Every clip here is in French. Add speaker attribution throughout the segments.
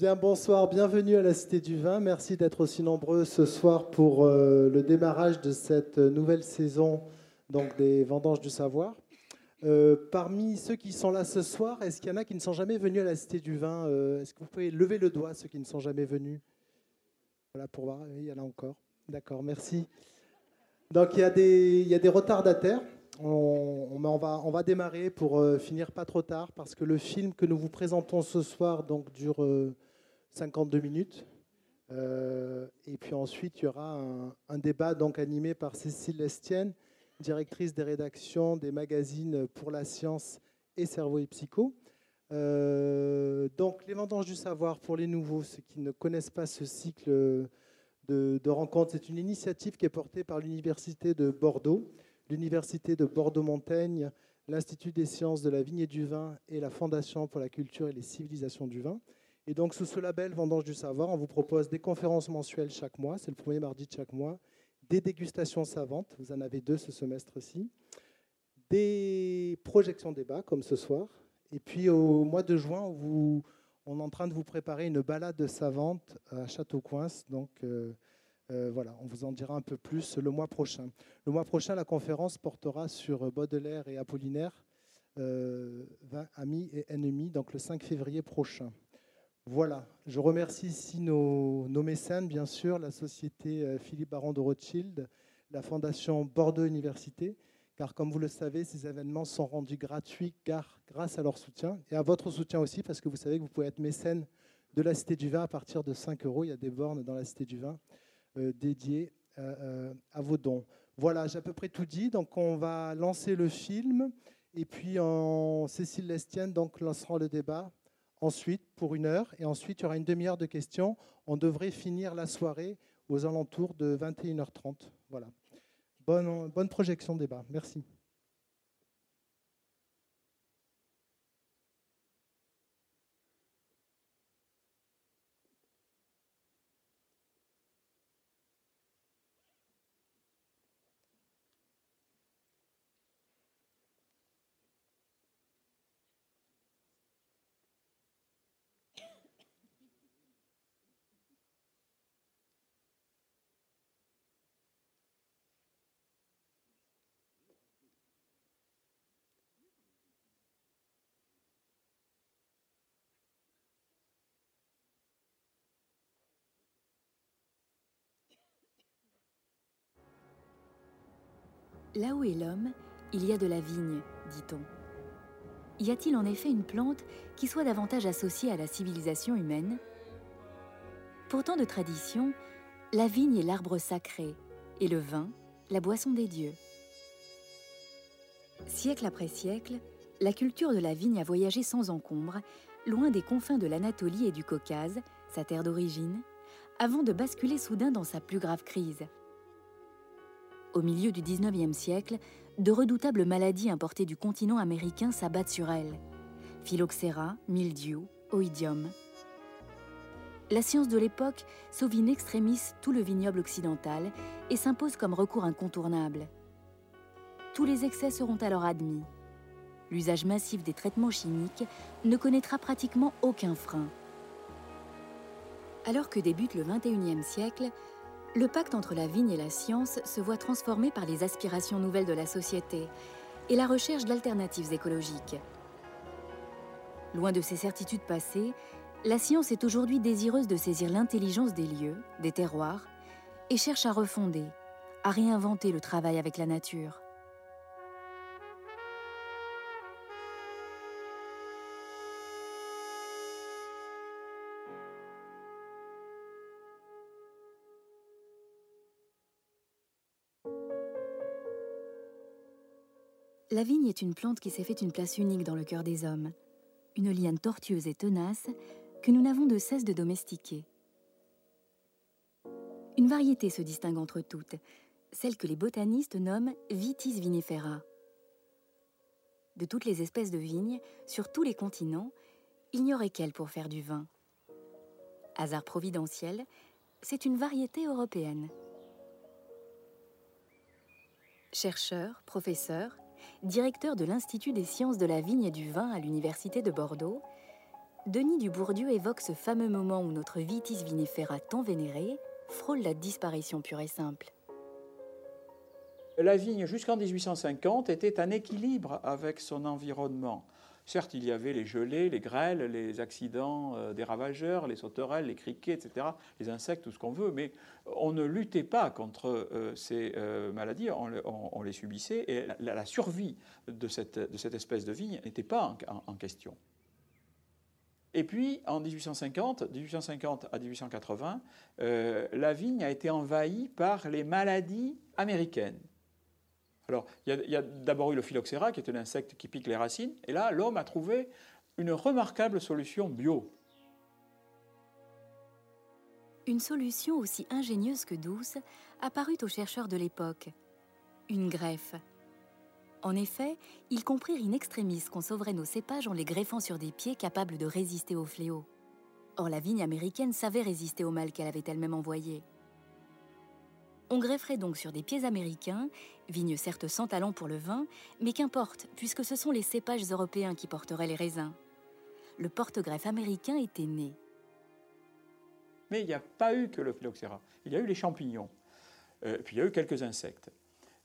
Speaker 1: Bien, bonsoir, bienvenue à la Cité du Vin. Merci d'être aussi nombreux ce soir pour euh, le démarrage de cette nouvelle saison donc, des Vendanges du Savoir. Euh, parmi ceux qui sont là ce soir, est-ce qu'il y en a qui ne sont jamais venus à la Cité du Vin euh, Est-ce que vous pouvez lever le doigt, ceux qui ne sont jamais venus? Voilà, pour voir, il y en a encore. D'accord, merci. Donc il y a des, retardataires. On, on, va, on va démarrer pour finir pas trop tard parce que le film que nous vous présentons ce soir donc, dure 52 minutes. Euh, et puis ensuite, il y aura un, débat donc animé par Cécile Lestienne, directrice des rédactions des magazines Pour la science et Cerveau et Psycho. Euh, donc, les vendanges du savoir pour les nouveaux, ceux qui ne connaissent pas ce cycle de, de rencontres, c'est une initiative qui est portée par l'Université de Bordeaux, l'Université de Bordeaux-Montaigne, l'Institut des sciences de la vigne et du vin et la Fondation pour la culture et les civilisations du vin. Et donc, sous ce label Vendange du Savoir, on vous propose des conférences mensuelles chaque mois, c'est le premier mardi de chaque mois, des dégustations savantes, vous en avez deux ce semestre-ci, des projections débats comme ce soir, et puis au mois de juin, on, est en train de vous préparer une balade savante à Château-Coince, donc euh, euh, voilà, on vous en dira un peu plus le mois prochain. Le mois prochain, la conférence portera sur Baudelaire et Apollinaire, euh, amis et ennemis, donc le 5 février prochain. Voilà, je remercie ici nos, mécènes, bien sûr, la société euh, Philippe Baron de Rothschild, la fondation Bordeaux Université, car comme vous le savez, ces événements sont rendus gratuits grâce à leur soutien et à votre soutien aussi, parce que vous savez que vous pouvez être mécène de la Cité du Vin à partir de 5 euros. Il y a des bornes dans la Cité du Vin euh, dédiées euh, à vos dons. Voilà, j'ai à peu près tout dit. Donc, on va lancer le film. Et puis, en Cécile Lestienne donc, lancera le débat ensuite pour une heure, et ensuite il y aura une demi-heure de questions. On devrait finir la soirée aux alentours de 21h30. Voilà. Bonne, bonne projection débat. Merci.
Speaker 2: Là où est l'homme, il y a de la vigne, dit-on. Y a-t-il en effet une plante qui soit davantage associée à la civilisation humaine? Pour tant de traditions, la vigne est l'arbre sacré et le vin, la boisson des dieux. Siècle après siècle, la culture de la vigne a voyagé sans encombre, loin des confins de l'Anatolie et du Caucase, sa terre d'origine, avant de basculer soudain dans sa plus grave crise, au milieu du 19e siècle, de redoutables maladies importées du continent américain s'abattent sur elle. Phylloxéra, mildiou, oïdium. La science de l'époque sauve in extremis tout le vignoble occidental et s'impose comme recours incontournable. Tous les excès seront alors admis. L'usage massif des traitements chimiques ne connaîtra pratiquement aucun frein. Alors que débute le 21e siècle, le pacte entre la vigne et la science se voit transformé par les aspirations nouvelles de la société et la recherche d'alternatives écologiques. Loin de ses certitudes passées, la science est aujourd'hui désireuse de saisir l'intelligence des lieux, des terroirs, et cherche à refonder, à réinventer le travail avec la nature. La vigne est une plante qui s'est fait une place unique dans le cœur des hommes, une liane tortueuse et tenace que nous n'avons de cesse de domestiquer. Une variété se distingue entre toutes, celle que les botanistes nomment Vitis vinifera. De toutes les espèces de vignes, sur tous les continents, il n'y aurait qu'elle pour faire du vin. Hasard providentiel, c'est une variété européenne. Chercheurs, professeurs, directeur de l'Institut des sciences de la vigne et du vin à l'Université de Bordeaux, Denis Dubourdieu évoque ce fameux moment où notre vitis vinifera tant vénéré frôle la disparition pure et simple.
Speaker 3: La vigne, jusqu'en 1850, était un équilibre avec son environnement. Certes, il y avait les gelées, les grêles, les accidents euh, des ravageurs, les sauterelles, les criquets, etc., les insectes, tout ce qu'on veut, mais on ne luttait pas contre euh, ces euh, maladies, on, les subissait, et la, survie de cette, espèce de vigne n'était pas en, question. Et puis, en 1850, 1850 à 1880, la vigne a été envahie par les maladies américaines. Alors, il y a, d'abord eu le phylloxéra, qui est un insecte qui pique les racines, et là, l'homme a trouvé une remarquable solution bio.
Speaker 2: Une solution aussi ingénieuse que douce apparut aux chercheurs de l'époque. Une greffe. En effet, ils comprirent in extremis qu'on sauverait nos cépages en les greffant sur des pieds capables de résister au fléau. Or, la vigne américaine savait résister au mal qu'elle avait elle-même envoyé. On grefferait donc sur des pieds américains, vignes certes sans talent pour le vin, mais qu'importe, puisque ce sont les cépages européens qui porteraient les raisins. Le porte-greffe américain était né.
Speaker 3: Mais il n'y a pas eu que le phylloxéra, il y a eu les champignons, euh, puis il y a eu quelques insectes.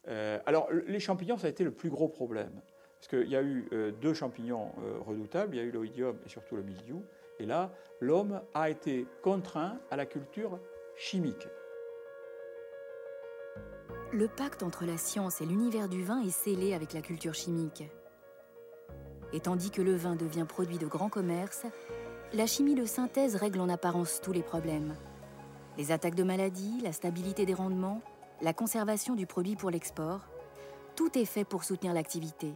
Speaker 3: Euh, alors les champignons, ça a été le plus gros problème, parce qu'il y a eu euh, deux champignons redoutables, il y a eu l'oïdium et surtout le mildiou, et là, l'homme a été contraint à la culture chimique.
Speaker 2: Le pacte entre la science et l'univers du vin est scellé avec la culture chimique. Et tandis que le vin devient produit de grand commerce, la chimie de synthèse règle en apparence tous les problèmes. Les attaques de maladies, la stabilité des rendements, la conservation du produit pour l'export, tout est fait pour soutenir l'activité.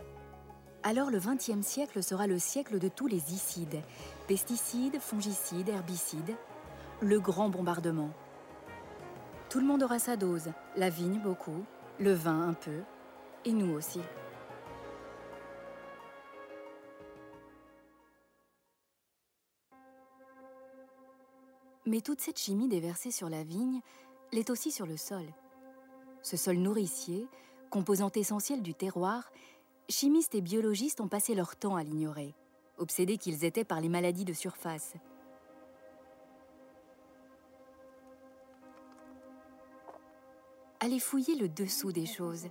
Speaker 2: Alors le XXe siècle sera le siècle de tous les icides, pesticides, fongicides, herbicides, le grand bombardement. Tout le monde aura sa dose, la vigne beaucoup, le vin un peu, et nous aussi. Mais toute cette chimie déversée sur la vigne l'est aussi sur le sol. Ce sol nourricier, composante essentielle du terroir, chimistes et biologistes ont passé leur temps à l'ignorer, obsédés qu'ils étaient par les maladies de surface, Allez fouiller le dessous des choses,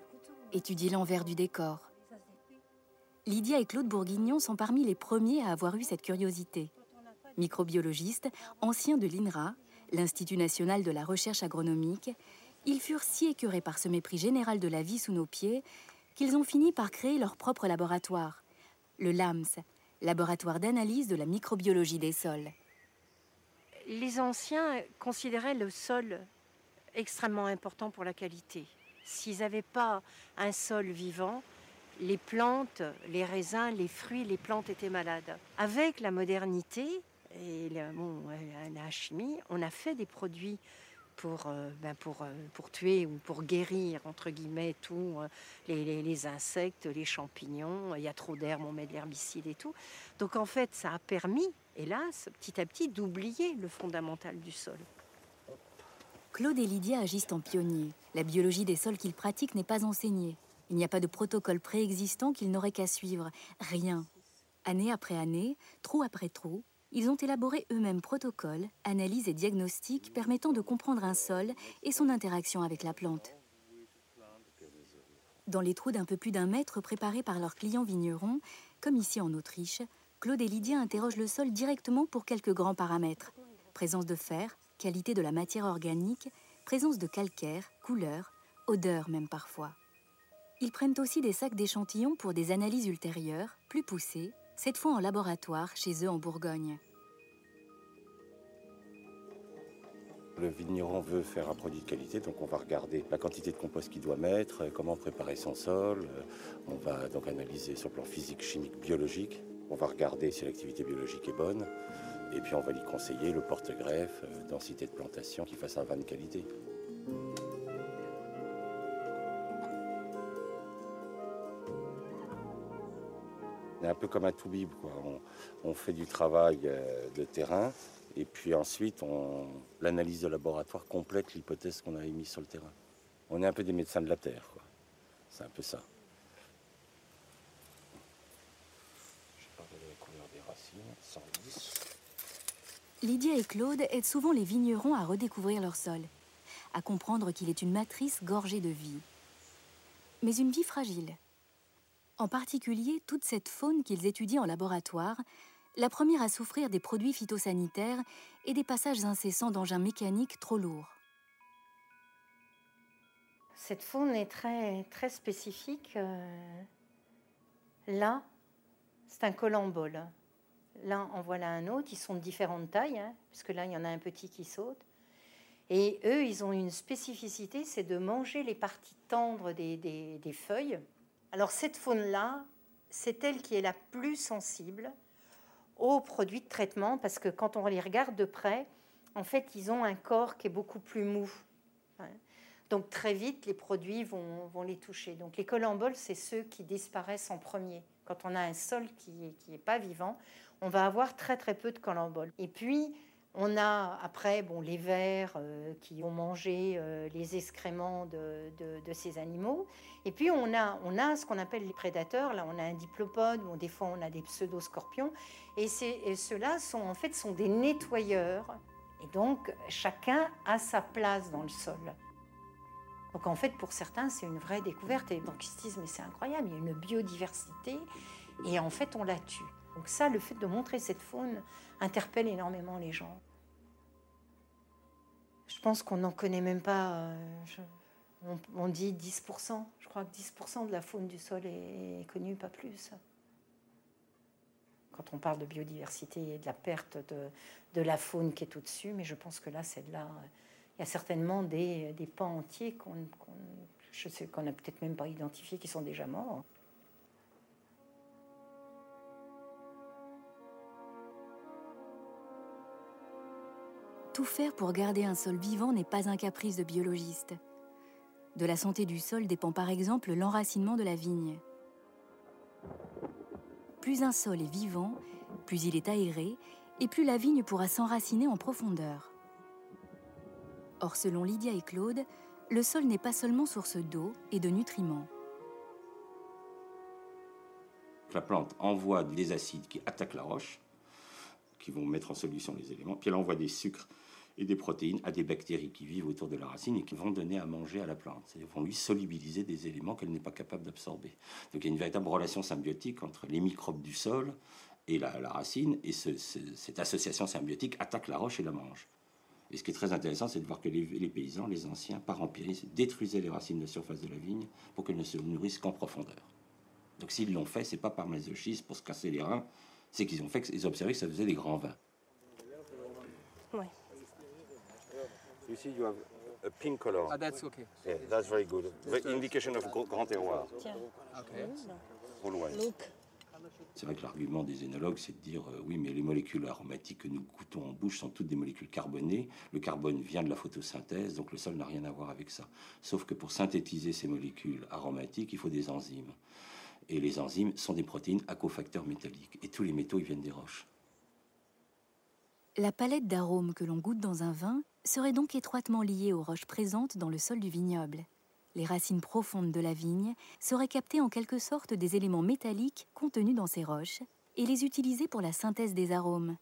Speaker 2: étudier l'envers du décor. Lydia et Claude Bourguignon sont parmi les premiers à avoir eu cette curiosité. Microbiologistes, anciens de l'INRA, l'Institut national de la recherche agronomique, ils furent si écœurés par ce mépris général de la vie sous nos pieds qu'ils ont fini par créer leur propre laboratoire, le LAMS, Laboratoire d'analyse de la microbiologie des sols.
Speaker 4: Les anciens considéraient le sol extrêmement important pour la qualité. S'ils n'avaient pas un sol vivant, les plantes, les raisins, les fruits, les plantes étaient malades. Avec la modernité et la, chimie, on a fait des produits pour, euh, ben pour, euh, pour tuer ou pour guérir, entre guillemets, tout, euh, les, les, insectes, les champignons. Il y a trop d'herbes, on met de l'herbicide et tout. Donc en fait, ça a permis, hélas, petit à petit, d'oublier le fondamental du sol.
Speaker 2: Claude et Lydia agissent en pionniers. La biologie des sols qu'ils pratiquent n'est pas enseignée. Il n'y a pas de protocole préexistant qu'ils n'auraient qu'à suivre. Rien. Année après année, trou après trou, ils ont élaboré eux-mêmes protocoles, analyses et diagnostics permettant de comprendre un sol et son interaction avec la plante. Dans les trous d'un peu plus d'un mètre préparés par leurs clients vignerons, comme ici en Autriche, Claude et Lydia interrogent le sol directement pour quelques grands paramètres. Présence de fer, qualité de la matière organique, présence de calcaire, couleur, odeur même parfois. Ils prennent aussi des sacs d'échantillons pour des analyses ultérieures, plus poussées, cette fois en laboratoire chez eux en Bourgogne.
Speaker 5: Le vigneron veut faire un produit de qualité, donc on va regarder la quantité de compost qu'il doit mettre, comment préparer son sol. On va donc analyser sur plan physique, chimique, biologique. On va regarder si l'activité biologique est bonne. Et puis on va lui conseiller le porte-greffe, euh, densité de plantation, qui fasse un vin de qualité. C'est un peu comme un tout-bib. On, fait du travail euh, de terrain et puis ensuite l'analyse de laboratoire complète l'hypothèse qu'on a émise sur le terrain. On est un peu des médecins de la terre. C'est un peu ça. Je parle de la couleur des racines,
Speaker 6: 110.
Speaker 2: Lydia et Claude aident souvent les vignerons à redécouvrir leur sol, à comprendre qu'il est une matrice gorgée de vie. Mais une vie fragile. En particulier, toute cette faune qu'ils étudient en laboratoire, la première à souffrir des produits phytosanitaires et des passages incessants d'engins mécaniques trop lourds.
Speaker 7: Cette faune est très, spécifique. Euh, là, c'est un colambole. Là, en voilà un autre. Ils sont de différentes tailles, hein, puisque là, il y en a un petit qui saute. Et eux, ils ont une spécificité, c'est de manger les parties tendres des, feuilles. Alors cette faune-là, c'est elle qui est la plus sensible aux produits de traitement, parce que quand on les regarde de près, en fait, ils ont un corps qui est beaucoup plus mou. Hein. Donc très vite, les produits vont, les toucher. Donc les colamboles, c'est ceux qui disparaissent en premier. Quand on a un sol qui n'est pas vivant, on va avoir très très peu de colamboles. Et puis, on a après bon, les vers euh, qui vont manger euh, les excréments de, ces animaux. Et puis on a, on a ce qu'on appelle les prédateurs. Là, on a un diplopode, ou des fois on a des pseudo-scorpions. Et, et ceux-là sont en fait sont des nettoyeurs. Et donc chacun a sa place dans le sol. Donc en fait, pour certains, c'est une vraie découverte. Et donc ils se disent, mais c'est incroyable, il y a une biodiversité. Et en fait, on la tue. Donc ça, le fait de montrer cette faune interpelle énormément les gens. Je pense qu'on n'en connaît même pas. Euh, on, dit 10%. Je crois que 10% de la faune du sol est, connue, pas plus. Quand on parle de biodiversité et de la perte de, la faune qui est au-dessus, mais je pense que là, c'est là. Il y a certainement des, pans entiers qu'on sais qu'on n'a peut-être même pas identifiés qui sont déjà morts.
Speaker 2: Tout faire pour garder un sol vivant n'est pas un caprice de biologiste. De la santé du sol dépend par exemple l'enracinement de la vigne. Plus un sol est vivant, plus il est aéré, et plus la vigne pourra s'enraciner en profondeur. Or, selon Lydia et Claude, le sol n'est pas seulement source d'eau et de nutriments.
Speaker 6: La plante envoie des acides qui attaquent la roche, qui vont mettre en solution les éléments, puis elle envoie des sucres et des protéines à des bactéries qui vivent autour de la racine et qui vont donner à manger à la plante. Ils vont lui solubiliser des éléments qu'elle n'est pas capable d'absorber. Donc il y a une véritable relation symbiotique entre les microbes du sol et la, racine, et cette association symbiotique attaque la roche et la mange. Et ce qui est très intéressant, c'est de voir que les, paysans, les anciens, par empirisme, détruisaient les racines de surface de la vigne pour qu'elles ne se nourrissent qu'en profondeur. Donc s'ils l'ont fait, c'est pas par masochisme pour se casser les reins, c'est qu'ils ont fait, ils que ça faisait des grands vins.
Speaker 7: Ouais.
Speaker 6: You see, you have a pink color.
Speaker 3: Ah, that's okay.
Speaker 6: Yeah, that's very good. The indication of grand terroir.
Speaker 7: Tiens.
Speaker 3: Okay.
Speaker 6: Always. C'est vrai que l'argument des énologues, c'est de dire euh, oui, mais les molécules aromatiques que nous goûtons en bouche sont toutes des molécules carbonées. Le carbone vient de la photosynthèse, donc le sol n'a rien à voir avec ça. Sauf que pour synthétiser ces molécules aromatiques, il faut des enzymes. Et les enzymes sont des protéines à cofacteurs métalliques. Et tous les métaux, ils viennent des roches.
Speaker 2: La palette d'arômes que l'on goûte dans un vin serait donc étroitement liée aux roches présentes dans le sol du vignoble. Les racines profondes de la vigne seraient captées en quelque sorte des éléments métalliques contenus dans ces roches et les utiliser pour la synthèse des arômes.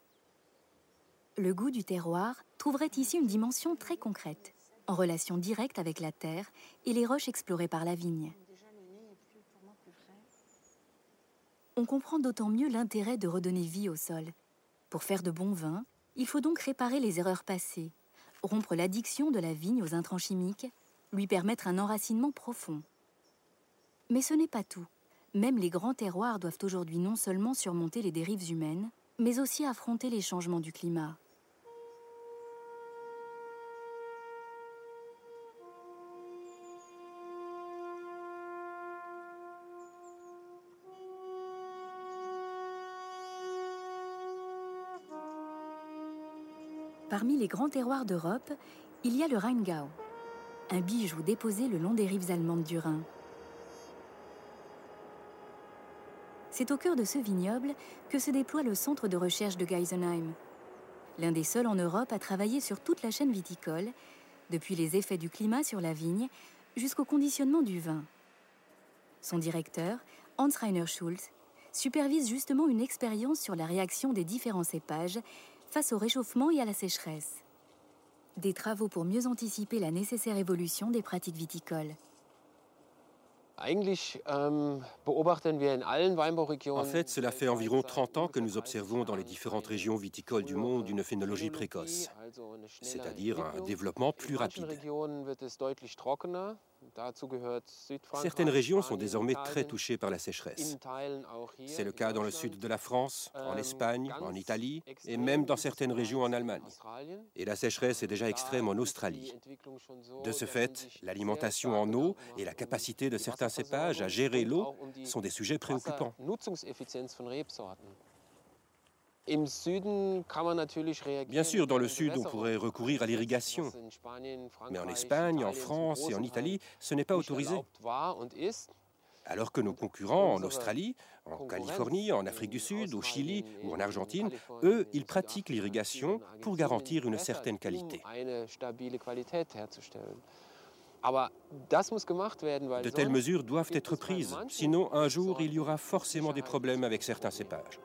Speaker 2: Le goût du terroir trouverait ici une dimension très concrète, en relation directe avec la terre et les roches explorées par la vigne. On comprend d'autant mieux l'intérêt de redonner vie au sol. Pour faire de bons vins, il faut donc réparer les erreurs passées, rompre l'addiction de la vigne aux intrants chimiques, lui permettre un enracinement profond. Mais ce n'est pas tout. Même les grands terroirs doivent aujourd'hui non seulement surmonter les dérives humaines, mais aussi affronter les changements du climat. Parmi les grands terroirs d'Europe, il y a le Rheingau, un bijou déposé le long des rives allemandes du Rhin. C'est au cœur de ce vignoble que se déploie le centre de recherche de Geisenheim, l'un des seuls en Europe à travailler sur toute la chaîne viticole, depuis les effets du climat sur la vigne jusqu'au conditionnement du vin. Son directeur, Hans Rainer Schulz, supervise justement une expérience sur la réaction des différents cépages face au réchauffement et à la sécheresse. Des travaux pour mieux anticiper la nécessaire évolution des pratiques viticoles.
Speaker 8: Ähm, en fait, cela fait environ 30 ans que nous observons dans les différentes régions viticoles du monde une phénologie précoce, c'est-à-dire un développement plus rapide. Certaines régions sont désormais très touchées par la sécheresse. C'est le cas dans le sud de la France, en ähm, Espagne, en Italie et même dans certaines régions en Allemagne. Et la sécheresse est déjà extrême en Australie. De ce fait, l'alimentation en eau et la capacité de certains cépages à gérer l'eau sont des sujets préoccupants. Bien sûr, dans le sud, on pourrait recourir à l'irrigation. Mais en Espagne, en France et en Italie, ce n'est pas autorisé. Alors que nos concurrents en Australie, en Californie, en Afrique du Sud, au Chili ou en Argentine, eux, ils pratiquent l'irrigation pour garantir une certaine qualité. De telles mesures doivent être prises, sinon un jour il y aura forcément des problèmes avec certains cépages.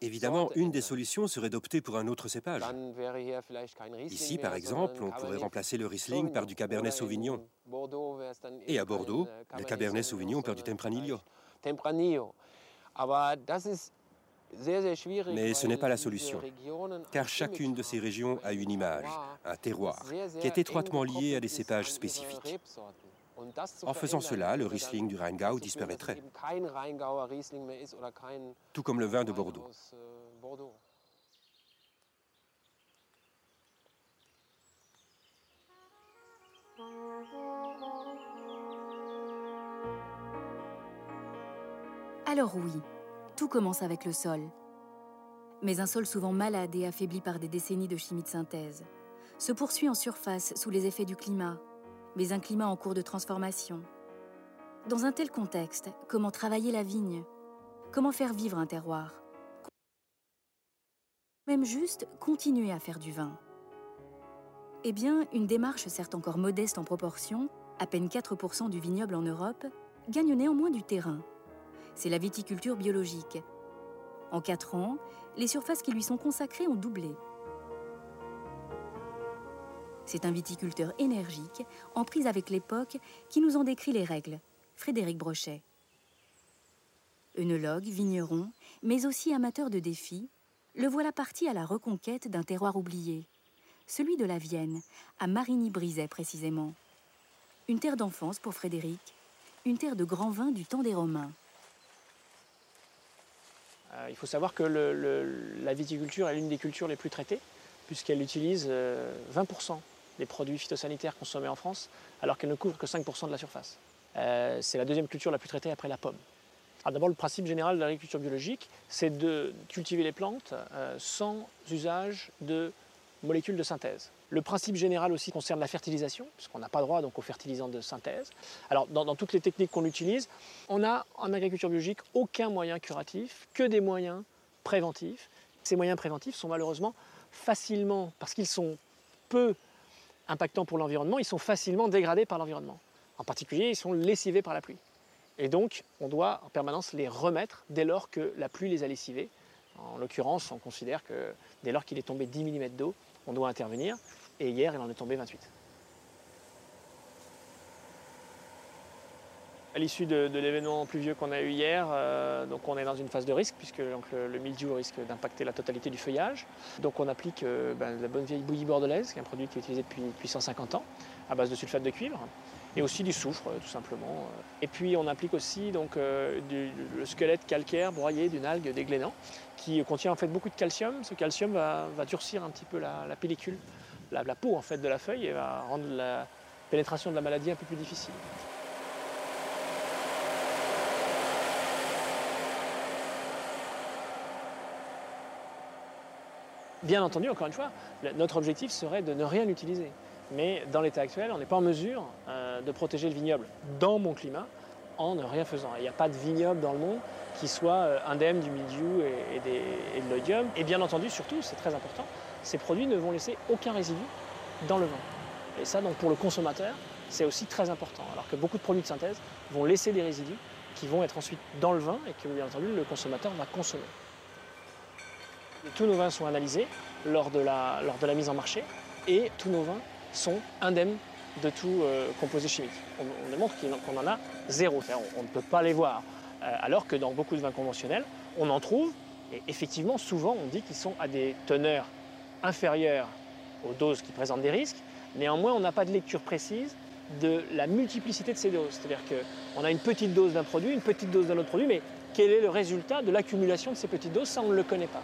Speaker 8: Évidemment, une des solutions serait d'opter pour un autre cépage. Ici, par exemple, on pourrait remplacer le Riesling par du Cabernet Sauvignon. Et à Bordeaux, le Cabernet Sauvignon par du Tempranillo. Mais ce n'est pas la solution, car chacune de ces régions a une image, un terroir, qui est étroitement lié à des cépages spécifiques. En faisant cela, le Riesling du Rheingau disparaîtrait, tout comme le vin de Bordeaux.
Speaker 2: Alors oui, tout commence avec le sol. Mais un sol souvent malade et affaibli par des décennies de chimie de synthèse se poursuit en surface sous les effets du climat, mais un climat en cours de transformation. Dans un tel contexte, comment travailler la vigne? Comment faire vivre un terroir? Même juste continuer à faire du vin Eh bien, une démarche certes encore modeste en proportion, à peine 4% du vignoble en Europe, gagne néanmoins du terrain. C'est la viticulture biologique. En 4 ans, les surfaces qui lui sont consacrées ont doublé. C'est un viticulteur énergique, en prise avec l'époque, qui nous en décrit les règles. Frédéric Brochet. Œnologue, vigneron, mais aussi amateur de défis, le voilà parti à la reconquête d'un terroir oublié, celui de la Vienne, à Marigny-Brizet précisément. Une terre d'enfance pour Frédéric, une terre de grand vin du temps des Romains.
Speaker 9: Euh, il faut savoir que la viticulture est l'une des cultures les plus traitées, puisqu'elle utilise 20% des produits phytosanitaires consommés en France, alors qu'elle ne couvre que 5% de la surface. Euh, c'est la deuxième culture la plus traitée après la pomme. D'abord, le principe général de l'agriculture biologique, c'est de cultiver les plantes euh, sans usage de molécules de synthèse. Le principe général aussi concerne la fertilisation, puisqu'on n'a pas droit donc, aux fertilisants de synthèse. Alors, dans, dans toutes les techniques qu'on utilise, on n'a en agriculture biologique aucun moyen curatif, que des moyens préventifs. Ces moyens préventifs sont malheureusement facilement, parce qu'ils sont peu impactants pour l'environnement, ils sont facilement dégradés par l'environnement. En particulier, ils sont lessivés par la pluie. Et donc, on doit en permanence les remettre dès lors que la pluie les a lessivés. En l'occurrence, on considère que dès lors qu'il est tombé 10 mm d'eau, on doit intervenir. Et hier, il en est tombé 28. À l'issue de, l'événement pluvieux qu'on a eu hier, euh, donc on est dans une phase de risque puisque le, mildiou risque d'impacter la totalité du feuillage. Donc on applique euh, ben, la bonne vieille bouillie bordelaise, qui est un produit qui est utilisé depuis, 150 ans, à base de sulfate de cuivre, et aussi du soufre tout simplement. Et puis on applique aussi donc, euh, le squelette calcaire broyé d'une algue déglénant qui contient en fait beaucoup de calcium. Ce calcium va, durcir un petit peu la, pellicule, la, la, peau en fait de la feuille et va rendre la pénétration de la maladie un peu plus difficile. Bien entendu, encore une fois, notre objectif serait de ne rien utiliser. Mais dans l'état actuel, on n'est pas en mesure euh, de protéger le vignoble dans mon climat en ne rien faisant. Il n'y a pas de vignoble dans le monde qui soit euh, indemne du mildiou et, de l'odium. Et bien entendu, surtout, c'est très important, ces produits ne vont laisser aucun résidu dans le vin. Et ça, donc, pour le consommateur, c'est aussi très important. Alors que beaucoup de produits de synthèse vont laisser des résidus qui vont être ensuite dans le vin et que, bien entendu, le consommateur va consommer. Tous nos vins sont analysés lors de, la, lors de la mise en marché et tous nos vins sont indemnes de tout euh, composé chimique. On, démontre qu'on en a zéro, on, ne peut pas les voir. Euh, alors que dans beaucoup de vins conventionnels, on en trouve, et effectivement, souvent, on dit qu'ils sont à des teneurs inférieures aux doses qui présentent des risques. Néanmoins, on n'a pas de lecture précise de la multiplicité de ces doses. C'est-à-dire qu'on a une petite dose d'un produit, une petite dose d'un autre produit, mais quel est le résultat de l'accumulation de ces petites doses? Ça, on ne le connaît pas.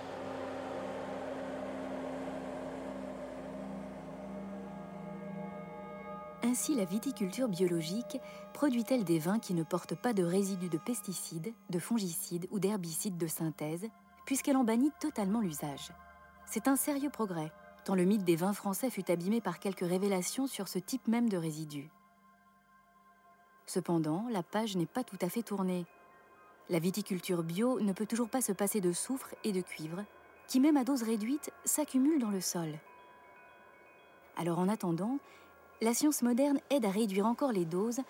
Speaker 2: Ainsi, la viticulture biologique produit-elle des vins qui ne portent pas de résidus de pesticides, de fongicides ou d'herbicides de synthèse, puisqu'elle en bannit totalement l'usage? C'est un sérieux progrès, tant le mythe des vins français fut abîmé par quelques révélations sur ce type même de résidus. Cependant, la page n'est pas tout à fait tournée. La viticulture bio ne peut toujours pas se passer de soufre et de cuivre, qui même à dose réduite s'accumulent dans le sol. Alors en attendant, la science moderne aide à réduire encore les doses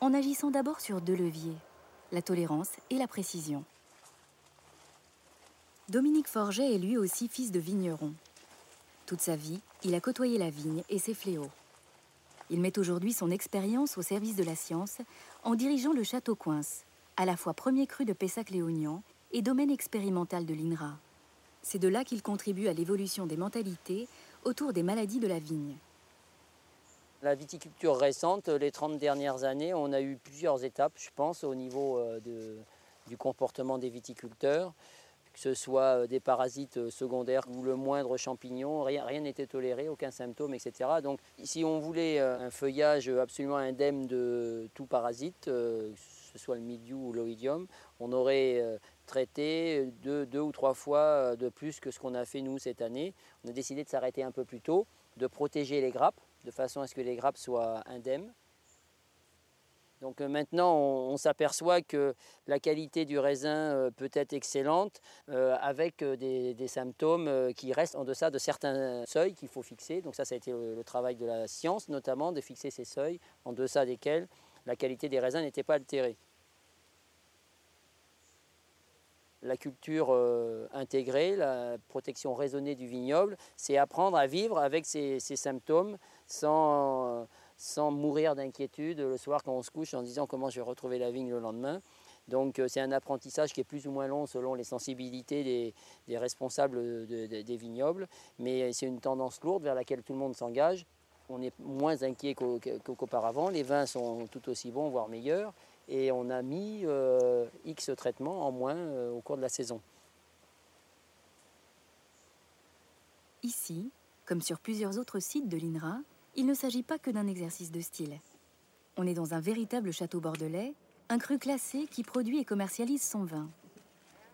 Speaker 2: en agissant d'abord sur deux leviers, la tolérance et la précision. Dominique Forget est lui aussi fils de vigneron. Toute sa vie, il a côtoyé la vigne et ses fléaux. Il met aujourd'hui son expérience au service de la science en dirigeant le château Coince, à la fois premier cru de Pessac-Léognan et domaine expérimental de l'INRA. C'est de là qu'il contribue à l'évolution des mentalités autour des maladies de la vigne.
Speaker 10: La viticulture récente, les 30 dernières années, on a eu plusieurs étapes, je pense, au niveau euh, du comportement des viticulteurs, que ce soit euh, des parasites euh, secondaires ou le moindre champignon, rien n'était toléré, aucun symptôme, etc. Donc si on voulait un feuillage absolument indemne de tout parasite, que ce soit le mildiou ou l'oïdium, on aurait traité deux, deux, ou trois fois de plus que ce qu'on a fait nous cette année. On a décidé de s'arrêter un peu plus tôt, de protéger les grappes de façon à ce que les grappes soient indemnes. Donc euh, maintenant, on, s'aperçoit que la qualité du raisin euh, peut être excellente euh, avec des, symptômes qui restent en deçà de certains seuils qu'il faut fixer. Donc ça, ça a été le, travail de la science, notamment de fixer ces seuils en deçà desquels la qualité des raisins n'était pas altérée. La culture intégrée, la protection raisonnée du vignoble, c'est apprendre à vivre avec ces symptômes sans, sans mourir d'inquiétude le soir quand on se couche en disant comment je vais retrouver la vigne le lendemain. Donc euh, c'est un apprentissage qui est plus ou moins long selon les sensibilités des, des responsables des vignobles, mais c'est une tendance lourde vers laquelle tout le monde s'engage. On est moins inquiet qu'auparavant, les vins sont tout aussi bons, voire meilleurs, et on a mis euh, X traitements en moins euh, au cours de la saison.
Speaker 2: Ici, comme sur plusieurs autres sites de l'INRA, il ne s'agit pas que d'un exercice de style. On est dans un véritable château bordelais, un cru classé qui produit et commercialise son vin.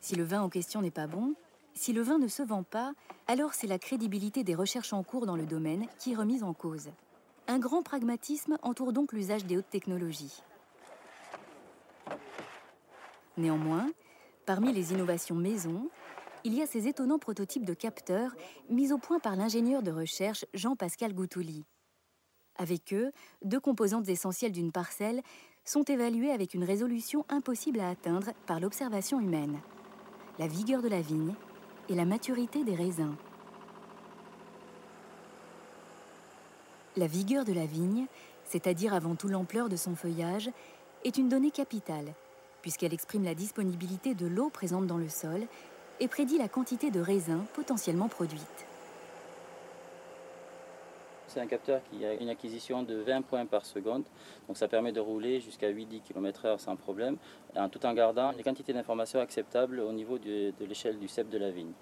Speaker 2: Si le vin en question n'est pas bon, si le vin ne se vend pas, alors c'est la crédibilité des recherches en cours dans le domaine qui est remise en cause. Un grand pragmatisme entoure donc l'usage des hautes technologies. Néanmoins, parmi les innovations maison, il y a ces étonnants prototypes de capteurs mis au point par l'ingénieur de recherche Jean-Pascal Goutouli. Avec eux, deux composantes essentielles d'une parcelle sont évaluées avec une résolution impossible à atteindre par l'observation humaine. La vigueur de la vigne et la maturité des raisins. La vigueur de la vigne, c'est-à-dire avant tout l'ampleur de son feuillage, est une donnée capitale, puisqu'elle exprime la disponibilité de l'eau présente dans le sol et prédit la quantité de raisins potentiellement produite.
Speaker 11: C'est un capteur qui a une acquisition de 20 points par seconde, donc ça permet de rouler jusqu'à 8-10 km/h sans problème, tout en gardant les quantités d'informations acceptables au niveau de, l'échelle du cep de la vigne.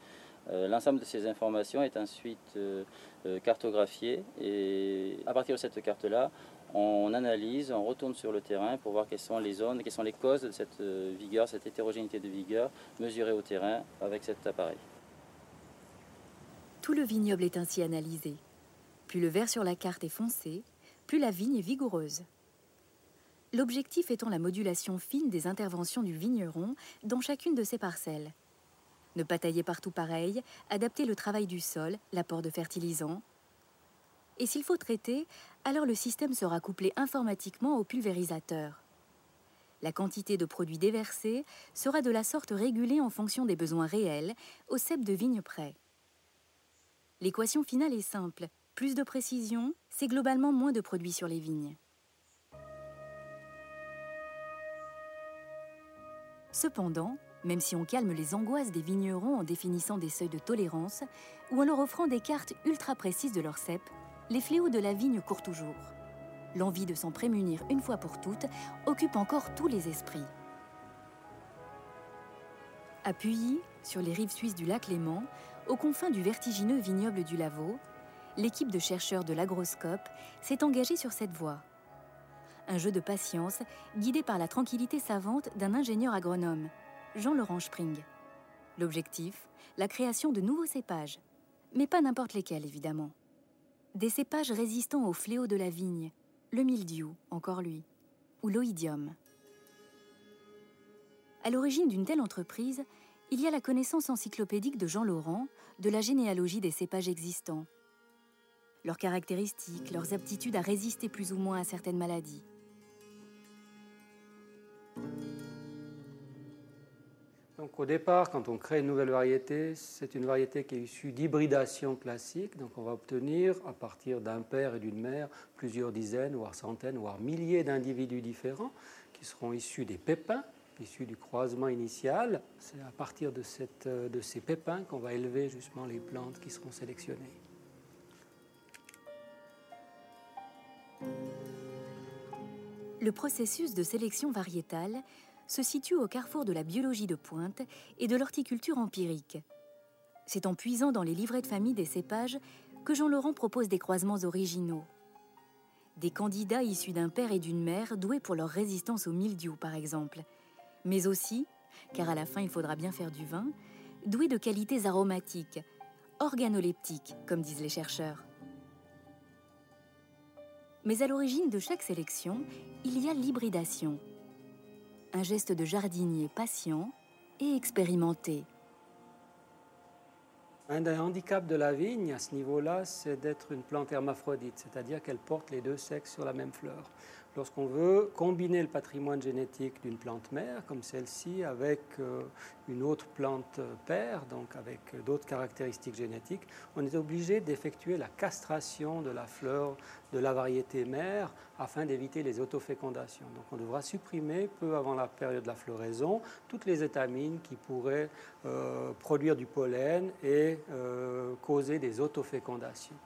Speaker 11: Euh, l'ensemble de ces informations est ensuite euh, euh, cartographié et à partir de cette carte-là, on analyse, on retourne sur le terrain pour voir quelles sont les zones, quelles sont les causes de cette vigueur, cette hétérogénéité de vigueur mesurée au terrain avec cet appareil.
Speaker 2: Tout le vignoble est ainsi analysé. Plus le vert sur la carte est foncé, plus la vigne est vigoureuse. L'objectif étant la modulation fine des interventions du vigneron dans chacune de ses parcelles. Ne pas tailler partout pareil, adapter le travail du sol, l'apport de fertilisants. Et s'il faut traiter, alors le système sera couplé informatiquement au pulvérisateur. La quantité de produits déversés sera de la sorte régulée en fonction des besoins réels, au cep de vigne près. L'équation finale est simple. Plus de précision, c'est globalement moins de produits sur les vignes. Cependant, même si on calme les angoisses des vignerons en définissant des seuils de tolérance ou en leur offrant des cartes ultra précises de leur cep, les fléaux de la vigne courent toujours. L'envie de s'en prémunir une fois pour toutes occupe encore tous les esprits. À Puyi, sur les rives suisses du lac Léman, aux confins du vertigineux vignoble du Lavaux, l'équipe de chercheurs de l'agroscope s'est engagée sur cette voie. Un jeu de patience guidé par la tranquillité savante d'un ingénieur agronome, Jean-Laurent Spring. L'objectif, la création de nouveaux cépages, mais pas n'importe lesquels évidemment. Des cépages résistants aux fléaux de la vigne, le mildiou, encore lui, ou l'oïdium. À l'origine d'une telle entreprise, il y a la connaissance encyclopédique de Jean Laurent de la généalogie des cépages existants, leurs caractéristiques, leurs aptitudes à résister plus ou moins à certaines maladies.
Speaker 12: Donc au départ, quand on crée une nouvelle variété, c'est une variété qui est issue d'hybridation classique. Donc on va obtenir, à partir d'un père et d'une mère, plusieurs dizaines, voire centaines, voire milliers d'individus différents qui seront issus des pépins, issus du croisement initial. C'est à partir de, cette, de ces pépins qu'on va élever justement les plantes qui seront sélectionnées.
Speaker 2: Le processus de sélection variétale se situe au carrefour de la biologie de pointe et de l'horticulture empirique. C'est en puisant dans les livrets de famille des cépages que Jean-Laurent propose des croisements originaux. Des candidats issus d'un père et d'une mère doués pour leur résistance au mildiou, par exemple, mais aussi, car à la fin il faudra bien faire du vin, doués de qualités aromatiques, organoleptiques, comme disent les chercheurs. Mais à l'origine de chaque sélection, il y a l'hybridation, un geste de jardinier patient et expérimenté.
Speaker 12: Un des handicaps de la vigne à ce niveau-là, c'est d'être une plante hermaphrodite, c'est-à-dire qu'elle porte les deux sexes sur la même fleur lorsqu'on veut combiner le patrimoine génétique d'une plante mère, comme celle-ci, avec euh, une autre plante père, donc avec d'autres caractéristiques génétiques, on est obligé d'effectuer la castration de la fleur de la variété mère afin d'éviter les autofécondations. Donc on devra supprimer peu avant la période de la floraison toutes les étamines qui pourraient euh, produire du pollen et euh, causer des autofécondations.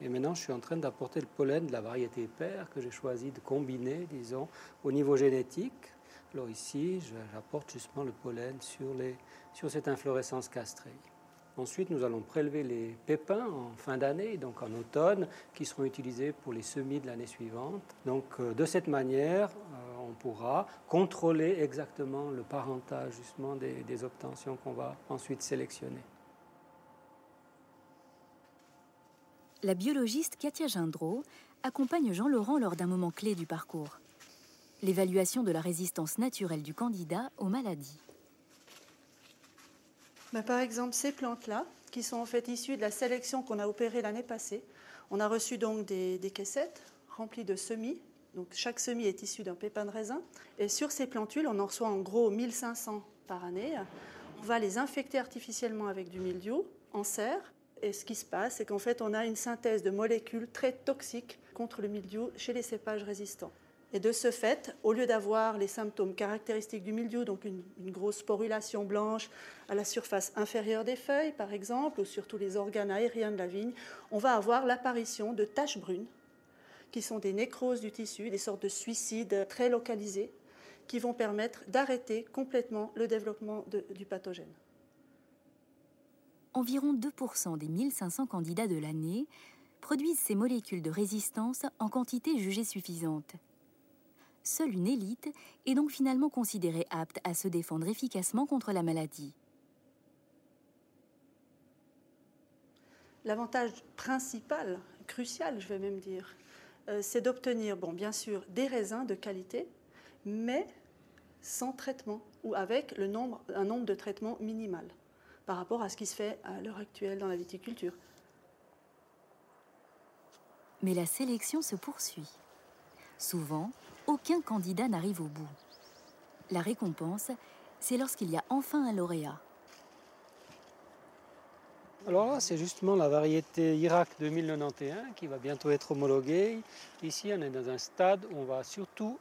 Speaker 12: Et maintenant, je suis en train d'apporter le pollen de la variété père que j'ai choisi de combiner, disons, au niveau génétique. Alors ici, j'apporte justement le pollen sur, les, sur cette inflorescence castrée. Ensuite, nous allons prélever les pépins en fin d'année, donc en automne, qui seront utilisés pour les semis de l'année suivante. Donc, euh, de cette manière, euh, on pourra contrôler exactement le parentage justement des, des obtentions qu'on va ensuite sélectionner.
Speaker 2: La biologiste Katia Gindreau accompagne Jean-Laurent lors d'un moment clé du parcours l'évaluation de la résistance naturelle du candidat aux maladies.
Speaker 13: Ben, par exemple, ces plantes-là, qui sont en fait issues de la sélection qu'on a opérée l'année passée, on a reçu donc des, des, caissettes remplies de semis. Donc chaque semis est issu d'un pépin de raisin. Et sur ces plantules, on en reçoit en gros 1500 par année. On va les infecter artificiellement avec du mildiou en serre et ce qui se passe, c'est qu'en fait, on a une synthèse de molécules très toxiques contre le mildiou chez les cépages résistants. Et de ce fait, au lieu d'avoir les symptômes caractéristiques du mildiou, donc une, grosse sporulation blanche à la surface inférieure des feuilles, par exemple, ou sur tous les organes aériens de la vigne, on va avoir l'apparition de taches brunes, qui sont des nécroses du tissu, des sortes de suicides très localisés, qui vont permettre d'arrêter complètement le développement du pathogène
Speaker 2: environ 2% des 1500 candidats de l'année produisent ces molécules de résistance en quantité jugée suffisante. Seule une élite est donc finalement considérée apte à se défendre efficacement contre la maladie.
Speaker 13: L'avantage principal crucial, je vais même dire, euh, c'est d'obtenir, bien sûr, des raisins de qualité, mais sans traitement ou avec un nombre de traitements minimal par rapport à ce qui se fait à l'heure actuelle dans la viticulture.
Speaker 2: Mais la sélection se poursuit. Souvent, aucun candidat n'arrive au bout. La récompense, c'est lorsqu'il y a enfin un lauréat.
Speaker 12: Alors là, c'est justement la variété Irak 2091 qui va bientôt être homologuée. Ici, on est dans un stade où on va surtout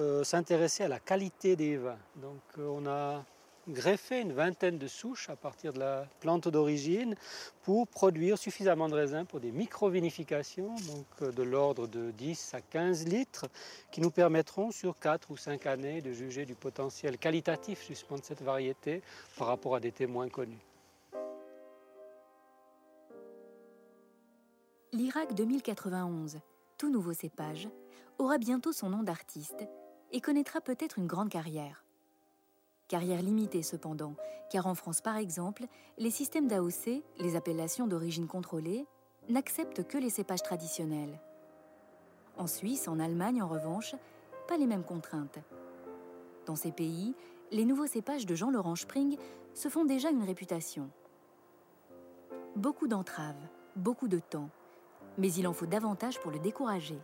Speaker 12: euh, s'intéresser à la qualité des vins. Donc, euh, on a greffer une vingtaine de souches à partir de la plante d'origine pour produire suffisamment de raisins pour des micro-vinifications, donc euh, de l'ordre de 10 à 15 litres, qui nous permettront sur 4 ou 5 années de juger du potentiel qualitatif justement de cette variété par rapport à des témoins connus.
Speaker 2: L'Irak 2091, tout nouveau cépage, aura bientôt son nom d'artiste et connaîtra peut-être une grande carrière. Carrière limitée cependant, car en France par exemple, les systèmes d'AOC, les appellations d'origine contrôlée, n'acceptent que les cépages traditionnels. En Suisse, en Allemagne en revanche, pas les mêmes contraintes. Dans ces pays, les nouveaux cépages de Jean-Laurent Spring se font déjà une réputation. Beaucoup d'entraves, beaucoup de temps, mais il en faut davantage pour le décourager.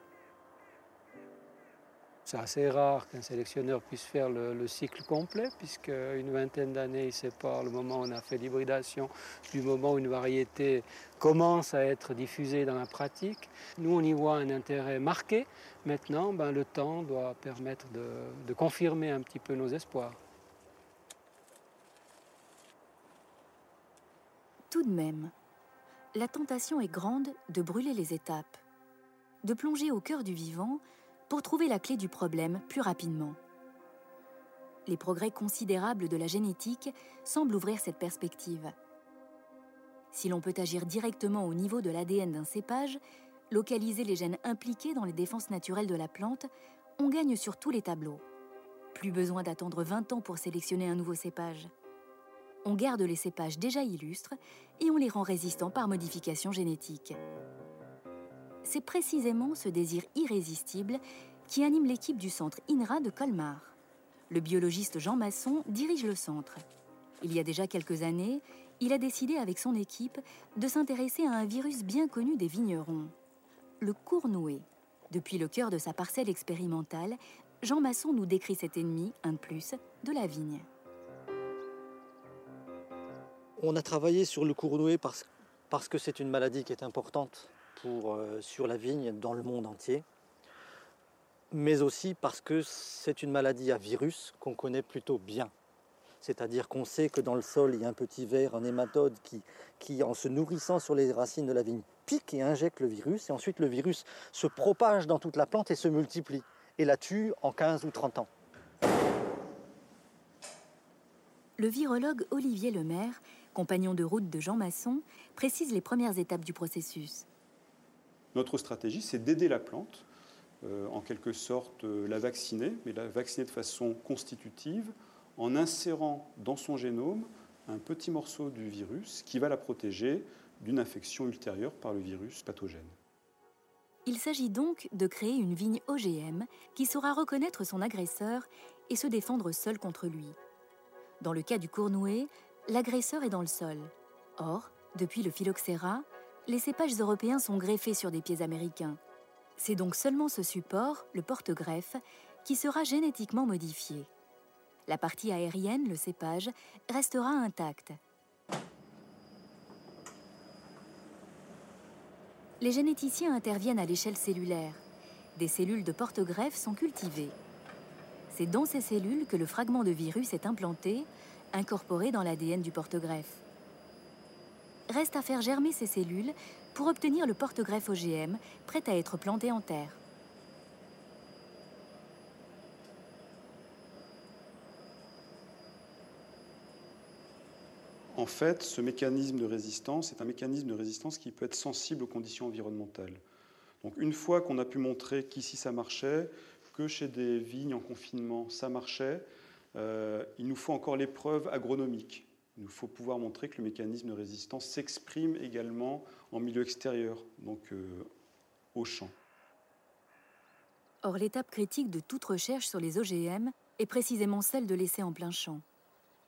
Speaker 12: C'est assez rare qu'un sélectionneur puisse faire le, cycle complet, puisque une vingtaine d'années, il sépare le moment où on a fait l'hybridation du moment où une variété commence à être diffusée dans la pratique. Nous, on y voit un intérêt marqué. Maintenant, ben, le temps doit permettre de confirmer un petit peu nos espoirs.
Speaker 2: Tout de même, la tentation est grande de brûler les étapes, de plonger au cœur du vivant pour trouver la clé du problème plus rapidement. Les progrès considérables de la génétique semblent ouvrir cette perspective. Si l'on peut agir directement au niveau de l'ADN d'un cépage, localiser les gènes impliqués dans les défenses naturelles de la plante, on gagne sur tous les tableaux. Plus besoin d'attendre 20 ans pour sélectionner un nouveau cépage. On garde les cépages déjà illustres et on les rend résistants par modification génétique c'est précisément ce désir irrésistible qui anime l'équipe du centre INRA de Colmar. Le biologiste Jean Masson dirige le centre. Il y a déjà quelques années, il a décidé avec son équipe de s'intéresser à un virus bien connu des vignerons, le cournoué. Depuis le cœur de sa parcelle expérimentale, Jean Masson nous décrit cet ennemi, un de plus, de la vigne.
Speaker 14: On a travaillé sur le cournoué parce, parce que c'est une maladie qui est importante euh, sur la vigne dans le monde entier, mais aussi parce que c'est une maladie à virus qu'on connaît plutôt bien. C'est-à-dire qu'on sait que dans le sol, il y a un petit ver, un hématode qui, qui, en se nourrissant sur les racines de la vigne, pique et injecte le virus, et ensuite le virus se propage dans toute la plante et se multiplie, et la tue en 15 ou 30 ans.
Speaker 2: Le virologue Olivier Lemaire, compagnon de route de Jean Masson, précise les premières étapes du processus.
Speaker 15: Notre stratégie, c'est d'aider la plante, euh, en quelque sorte euh, la vacciner, mais la vacciner de façon constitutive, en insérant dans son génome un petit morceau du virus qui va la protéger d'une infection ultérieure par le virus pathogène.
Speaker 2: Il s'agit donc de créer une vigne OGM qui saura reconnaître son agresseur et se défendre seul contre lui. Dans le cas du cournoué, l'agresseur est dans le sol. Or, depuis le phylloxéra, les cépages européens sont greffés sur des pieds américains. C'est donc seulement ce support, le porte-greffe, qui sera génétiquement modifié. La partie aérienne, le cépage, restera intacte. Les généticiens interviennent à l'échelle cellulaire. Des cellules de porte-greffe sont cultivées. C'est dans ces cellules que le fragment de virus est implanté, incorporé dans l'ADN du porte-greffe. Reste à faire germer ces cellules pour obtenir le porte-greffe OGM prêt à être planté en terre.
Speaker 15: En fait, ce mécanisme de résistance est un mécanisme de résistance qui peut être sensible aux conditions environnementales. Donc une fois qu'on a pu montrer qu'ici ça marchait, que chez des vignes en confinement ça marchait, euh, il nous faut encore l'épreuve agronomique Il faut pouvoir montrer que le mécanisme de résistance s'exprime également en milieu extérieur, donc euh, au champ.
Speaker 2: Or, l'étape critique de toute recherche sur les OGM est précisément celle de l'essai en plein champ.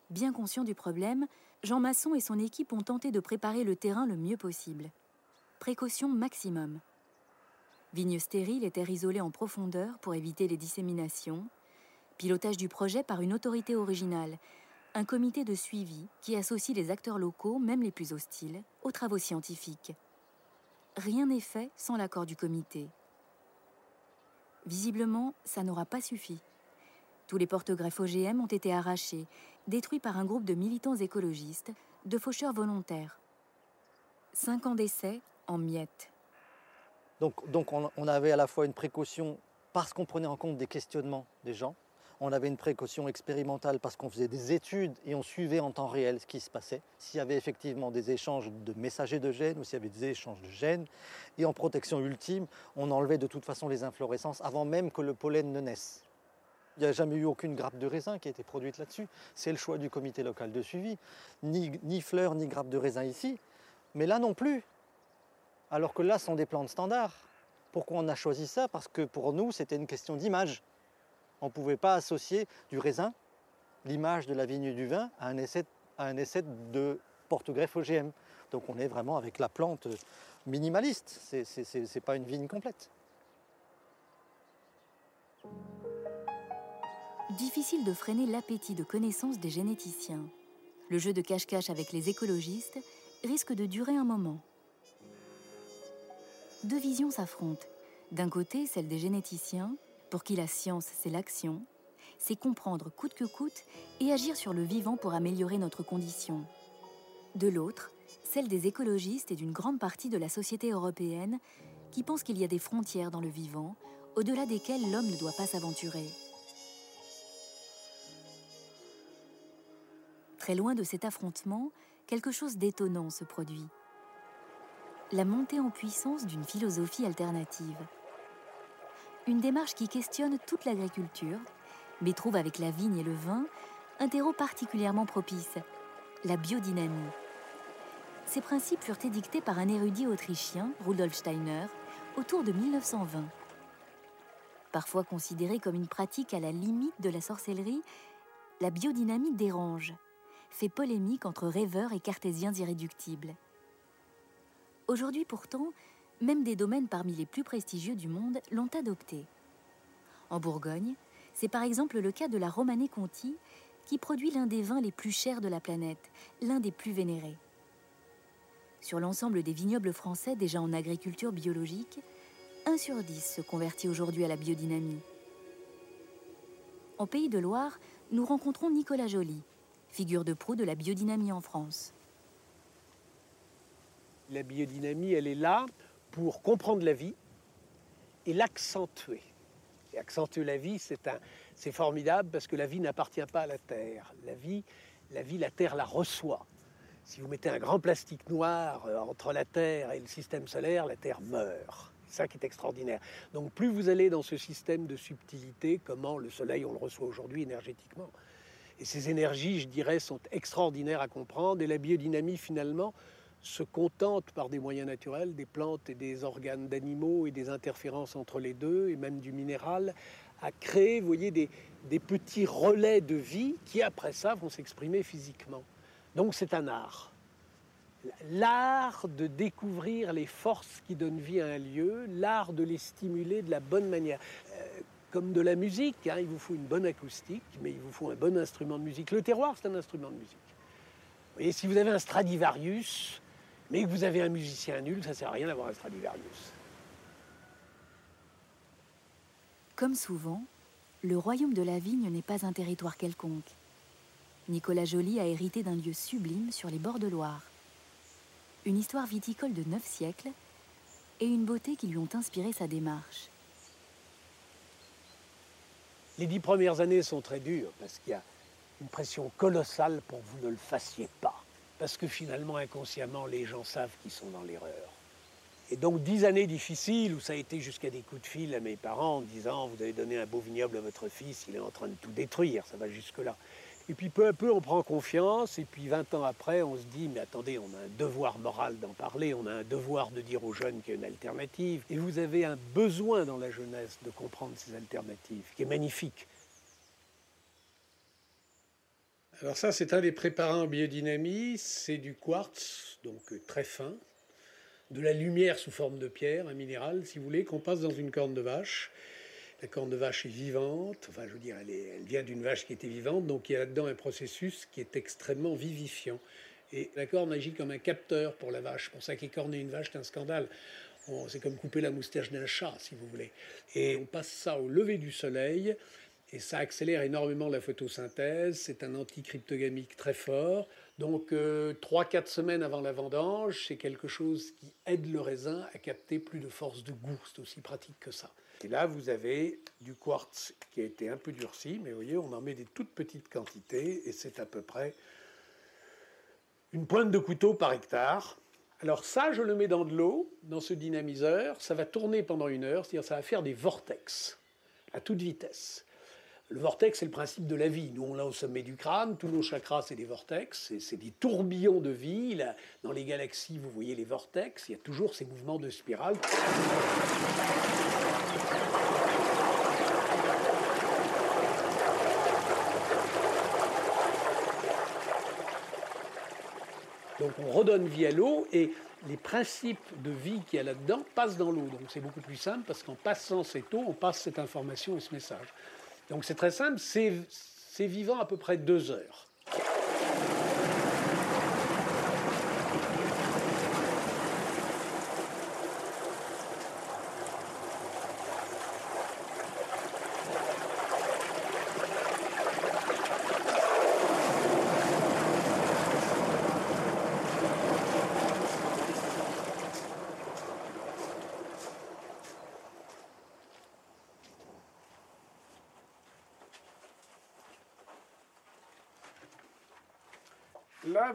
Speaker 2: Bien conscient du problème, Jean Masson et son équipe ont tenté de préparer le terrain le mieux possible. Précaution maximum. Vignes stériles et terres isolées en profondeur pour éviter les disséminations. Pilotage du projet par une autorité originale, un comité de suivi qui associe les acteurs locaux, même les plus hostiles, aux travaux scientifiques. Rien n'est fait sans l'accord du comité. Visiblement, ça n'aura pas suffi. Tous les porte-greffes OGM ont été arrachés, détruits par un groupe de militants écologistes, de faucheurs volontaires. Cinq ans d'essai en miettes.
Speaker 14: Donc, donc on, on avait à la fois une précaution parce qu'on prenait en compte des questionnements des gens, on avait une précaution expérimentale parce qu'on faisait des études et on suivait en temps réel ce qui se passait. S'il y avait effectivement des échanges de messagers de gènes ou s'il y avait des échanges de gènes. Et en protection ultime, on enlevait de toute façon les inflorescences avant même que le pollen ne naisse. Il n'y a jamais eu aucune grappe de raisin qui a été produite là-dessus. C'est le choix du comité local de suivi. Ni, fleurs, ni grappe de raisin ici. Mais là non plus. Alors que là, ce sont des plantes standards. Pourquoi on a choisi ça? Parce que pour nous, c'était une question d'image. On ne pouvait pas associer du raisin, l'image de la vigne du vin, à un essai, à un essai de porte-greffe OGM. Donc on est vraiment avec la plante minimaliste, ce n'est pas une vigne complète.
Speaker 2: Difficile de freiner l'appétit de connaissance des généticiens. Le jeu de cache-cache avec les écologistes risque de durer un moment. Deux visions s'affrontent. D'un côté, celle des généticiens, pour qui la science, c'est l'action, c'est comprendre coûte que coûte et agir sur le vivant pour améliorer notre condition. De l'autre, celle des écologistes et d'une grande partie de la société européenne qui pensent qu'il y a des frontières dans le vivant, au-delà desquelles l'homme ne doit pas s'aventurer. Très loin de cet affrontement, quelque chose d'étonnant se produit. La montée en puissance d'une philosophie alternative une démarche qui questionne toute l'agriculture, mais trouve avec la vigne et le vin un terreau particulièrement propice, la biodynamie. Ces principes furent édictés par un érudit autrichien, Rudolf Steiner, autour de 1920. Parfois considérée comme une pratique à la limite de la sorcellerie, la biodynamie dérange, fait polémique entre rêveurs et cartésiens irréductibles. Aujourd'hui pourtant, même des domaines parmi les plus prestigieux du monde l'ont adopté. En Bourgogne, c'est par exemple le cas de la Romanée Conti, qui produit l'un des vins les plus chers de la planète, l'un des plus vénérés. Sur l'ensemble des vignobles français déjà en agriculture biologique, 1 sur 10 se convertit aujourd'hui à la biodynamie. En Pays de Loire, nous rencontrons Nicolas Joly, figure de proue de la biodynamie en France.
Speaker 16: La biodynamie, elle est là pour comprendre la vie et l'accentuer. Accentuer la vie, c'est formidable parce que la vie n'appartient pas à la Terre. La vie, la vie, la Terre la reçoit. Si vous mettez un grand plastique noir euh, entre la Terre et le système solaire, la Terre meurt. C'est ça qui est extraordinaire. Donc plus vous allez dans ce système de subtilité, comment le Soleil, on le reçoit aujourd'hui énergétiquement. Et ces énergies, je dirais, sont extraordinaires à comprendre. Et la biodynamie, finalement, se contente par des moyens naturels, des plantes et des organes d'animaux et des interférences entre les deux, et même du minéral, à créer, vous voyez, des, petits relais de vie qui, après ça, vont s'exprimer physiquement. Donc c'est un art. L'art de découvrir les forces qui donnent vie à un lieu, l'art de les stimuler de la bonne manière. Euh, comme de la musique, hein, il vous faut une bonne acoustique, mais il vous faut un bon instrument de musique. Le terroir, c'est un instrument de musique. Et si vous avez un Stradivarius, mais que vous avez un musicien nul, ça ne sert à rien d'avoir un Stradivarius.
Speaker 2: Comme souvent, le royaume de la vigne n'est pas un territoire quelconque. Nicolas Joly a hérité d'un lieu sublime sur les bords de Loire. Une histoire viticole de neuf siècles et une beauté qui lui ont inspiré sa démarche.
Speaker 16: Les dix premières années sont très dures parce qu'il y a une pression colossale pour que vous ne le fassiez pas parce que finalement, inconsciemment, les gens savent qu'ils sont dans l'erreur. Et donc, dix années difficiles où ça a été jusqu'à des coups de fil à mes parents en disant Vous avez donné un beau vignoble à votre fils, il est en train de tout détruire, ça va jusque-là. Et puis peu à peu, on prend confiance, et puis 20 ans après, on se dit, mais attendez, on a un devoir moral d'en parler, on a un devoir de dire aux jeunes qu'il y a une alternative. Et vous avez un besoin dans la jeunesse de comprendre ces alternatives, qui est magnifique. Alors ça, c'est un des préparants en biodynamie, c'est du quartz, donc très fin, de la lumière sous forme de pierre, un minéral, si vous voulez, qu'on passe dans une corne de vache. La corne de vache est vivante, enfin je veux dire, elle, elle vient d'une vache qui était vivante, donc il y a là-dedans un processus qui est extrêmement vivifiant. Et la corne agit comme un capteur pour la vache. Pour ça qu'écorner une vache, c'est un scandale. C'est comme couper la moustache d'un chat, si vous voulez. Et on passe ça au lever du soleil, et ça accélère énormément la photosynthèse. C'est un anticryptogamique très fort. Donc, euh, 3-4 semaines avant la vendange, c'est quelque chose qui aide le raisin à capter plus de force de goût. C'est aussi pratique que ça. Et là, vous avez du quartz qui a été un peu durci, mais vous voyez, on en met des toutes petites quantités et c'est à peu près une pointe de couteau par hectare. Alors ça, je le mets dans de l'eau, dans ce dynamiseur, ça va tourner pendant une heure, c'est-à-dire ça va faire des vortex à toute vitesse. Le vortex, c'est le principe de la vie. Nous, on l'a au sommet du crâne, tous nos chakras, c'est des vortex, c'est des tourbillons de vie. Dans les galaxies, vous voyez les vortex, il y a toujours ces mouvements de spirale. Donc on redonne vie à l'eau et les principes de vie qu'il y a là-dedans passent dans l'eau. Donc c'est beaucoup plus simple parce qu'en passant cette eau, on passe cette information et ce message. Donc c'est très simple, c'est vivant à peu près deux heures.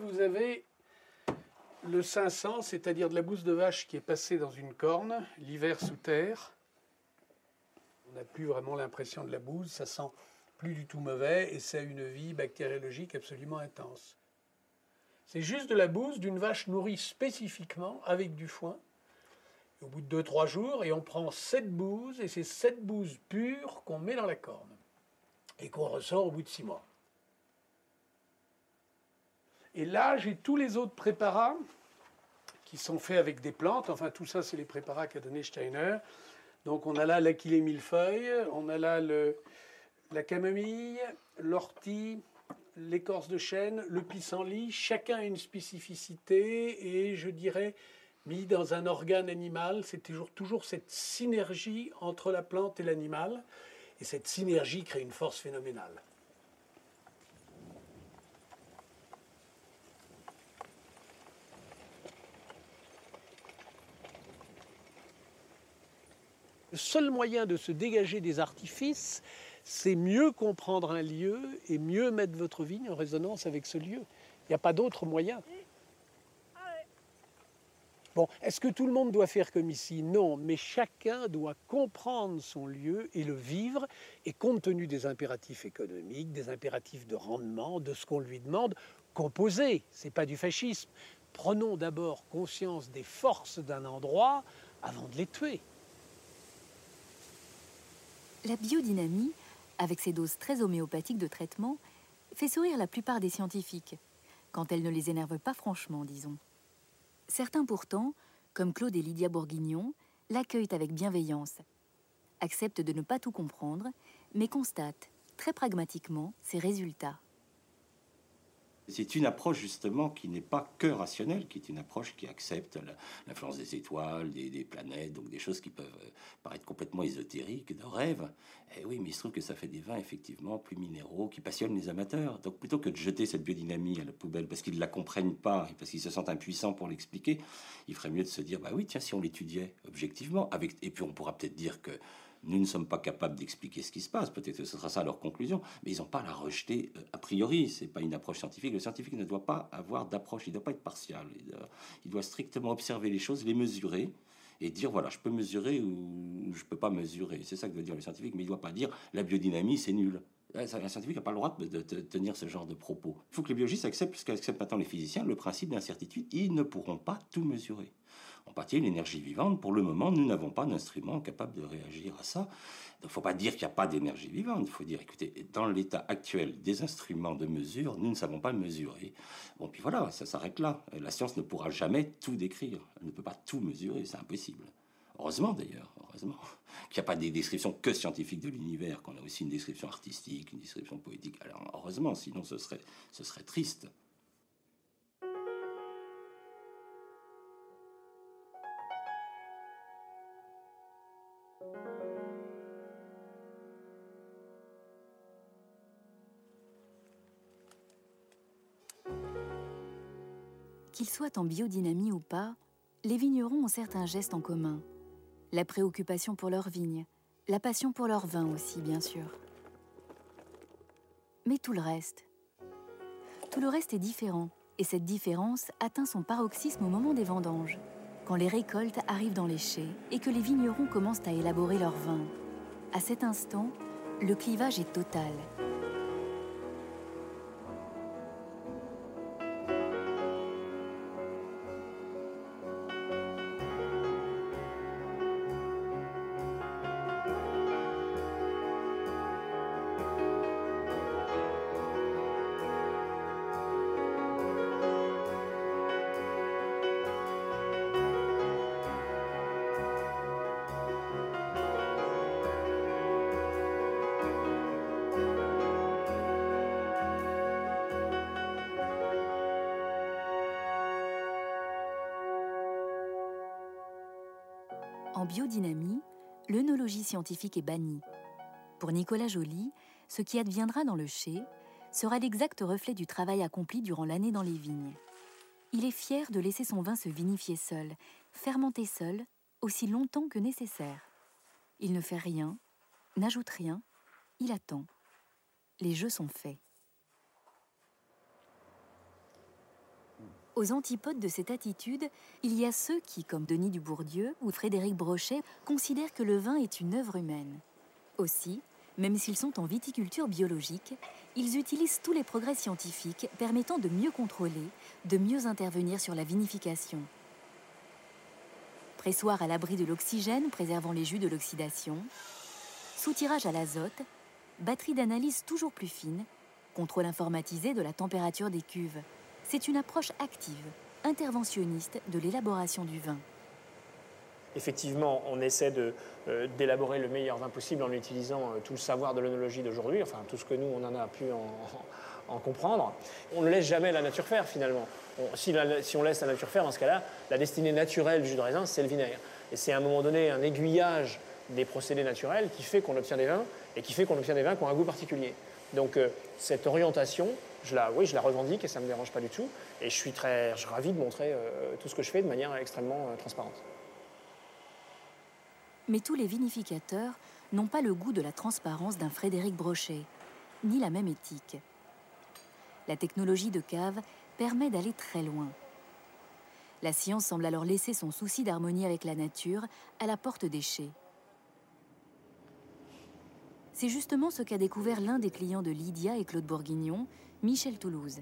Speaker 16: Vous avez le 500, c'est-à-dire de la bouse de vache qui est passée dans une corne, l'hiver sous terre. On n'a plus vraiment l'impression de la bouse, ça sent plus du tout mauvais et ça a une vie bactériologique absolument intense. C'est juste de la bouse d'une vache nourrie spécifiquement avec du foin. au bout de 2-3 jours, et on prend cette bouse, et c'est cette bouse pure qu'on met dans la corne et qu'on ressort au bout de 6 mois. Et là, j'ai tous les autres préparats qui sont faits avec des plantes. Enfin, tout ça, c'est les préparats qu'a donné Steiner. Donc, on a là l'aquilée millefeuille, on a là la camomille, l'ortie, l'écorce de chêne, le pissenlit. Chacun a une spécificité et je dirais, mis dans un organe animal, c'est toujours, toujours cette synergie entre la plante et l'animal. Et cette synergie crée une force phénoménale. Le seul moyen de se dégager des artifices, c'est mieux comprendre un lieu et mieux mettre votre vigne en résonance avec ce lieu. Il n'y a pas d'autre moyen. Bon, est-ce que tout le monde doit faire comme ici? Non, mais chacun doit comprendre son lieu et le vivre, et compte tenu des impératifs économiques, des impératifs de rendement, de ce qu'on lui demande, composer. Ce n'est pas du fascisme. Prenons d'abord conscience des forces d'un endroit avant de les tuer.
Speaker 2: La biodynamie, avec ses doses très homéopathiques de traitement, fait sourire la plupart des scientifiques, quand elle ne les énerve pas franchement, disons. Certains pourtant, comme Claude et Lydia Bourguignon, l'accueillent avec bienveillance, acceptent de ne pas tout comprendre, mais constatent très pragmatiquement ses résultats.
Speaker 6: C'est une approche justement qui n'est pas que rationnelle, qui est une approche qui accepte l'influence des étoiles, des, planètes, donc des choses qui peuvent euh, paraître complètement ésotériques, de rêve. Et eh oui, mais il se trouve que ça fait des vins effectivement plus minéraux, qui passionnent les amateurs. Donc plutôt que de jeter cette biodynamie à la poubelle parce qu'ils ne la comprennent pas parce qu'ils se sentent impuissants pour l'expliquer, il ferait mieux de se dire, bah oui, tiens, si on l'étudiait objectivement, et puis on pourra peut-être dire que nous ne sommes pas capables d'expliquer ce qui se passe. Peut-être que ce sera ça leur conclusion, mais ils n'ont pas à la rejeter euh, a priori. C'est pas une approche scientifique. Le scientifique ne doit pas avoir d'approche. Il ne doit pas être partial. Il doit, strictement observer les choses, les mesurer et dire voilà, je peux mesurer ou je peux pas mesurer. C'est ça que veut dire le scientifique, mais il ne doit pas dire la biodynamie c'est nul. Un scientifique n'a pas le droit de, tenir ce genre de propos. Il faut que les biologistes acceptent, puisqu'acceptent maintenant les physiciens, le principe d'incertitude. Ils ne pourront pas tout mesurer. En partie, l'énergie vivante, pour le moment, nous n'avons pas d'instrument capable de réagir à ça. Il ne faut pas dire qu'il n'y a pas d'énergie vivante. Il faut dire, écoutez, dans l'état actuel des instruments de mesure, nous ne savons pas mesurer. Bon, puis voilà, ça s'arrête là. La science ne pourra jamais tout décrire. Elle ne peut pas tout mesurer, c'est impossible. Heureusement d'ailleurs, heureusement qu'il n'y a pas des descriptions que scientifiques de l'univers, qu'on a aussi une description artistique, une description poétique. Alors heureusement, sinon ce serait, ce serait triste.
Speaker 2: Soient en biodynamie ou pas, les vignerons ont certains gestes en commun la préoccupation pour leurs vignes, la passion pour leur vin aussi, bien sûr. Mais tout le reste. Tout le reste est différent, et cette différence atteint son paroxysme au moment des vendanges, quand les récoltes arrivent dans les chais et que les vignerons commencent à élaborer leur vin. À cet instant, le clivage est total. Biodynamie, l'œnologie scientifique est bannie. Pour Nicolas Joly, ce qui adviendra dans le chai sera l'exact reflet du travail accompli durant l'année dans les vignes. Il est fier de laisser son vin se vinifier seul, fermenter seul, aussi longtemps que nécessaire. Il ne fait rien, n'ajoute rien, il attend. Les jeux sont faits. Aux antipodes de cette attitude, il y a ceux qui, comme Denis Dubourdieu ou Frédéric Brochet, considèrent que le vin est une œuvre humaine. Aussi, même s'ils sont en viticulture biologique, ils utilisent tous les progrès scientifiques permettant de mieux contrôler, de mieux intervenir sur la vinification. Pressoir à l'abri de l'oxygène préservant les jus de l'oxydation, soutirage à l'azote, batterie d'analyse toujours plus fine, contrôle informatisé de la température des cuves, c'est une approche active, interventionniste de l'élaboration du vin.
Speaker 9: Effectivement, on essaie euh, d'élaborer le meilleur vin possible en utilisant euh, tout le savoir de l'œnologie d'aujourd'hui, enfin tout ce que nous, on en a pu en, comprendre. On ne laisse jamais la nature faire finalement. si, si, on laisse la nature faire, dans ce cas-là, la destinée naturelle du jus de raisin, c'est le vinaigre. Et c'est à un moment donné un aiguillage des procédés naturels qui fait qu'on obtient des vins et qui fait qu'on obtient des vins qui ont un goût particulier. Donc euh, cette orientation, je la, oui, je la revendique et ça ne me dérange pas du tout. Et je suis très je ravi de montrer euh, tout ce que je fais de manière extrêmement euh, transparente.
Speaker 2: Mais tous les vinificateurs n'ont pas le goût de la transparence d'un Frédéric Brochet, ni la même éthique. La technologie de cave permet d'aller très loin. La science semble alors laisser son souci d'harmonie avec la nature à la porte des chais. C'est justement ce qu'a découvert l'un des clients de Lydia et Claude Bourguignon, Michel Toulouse.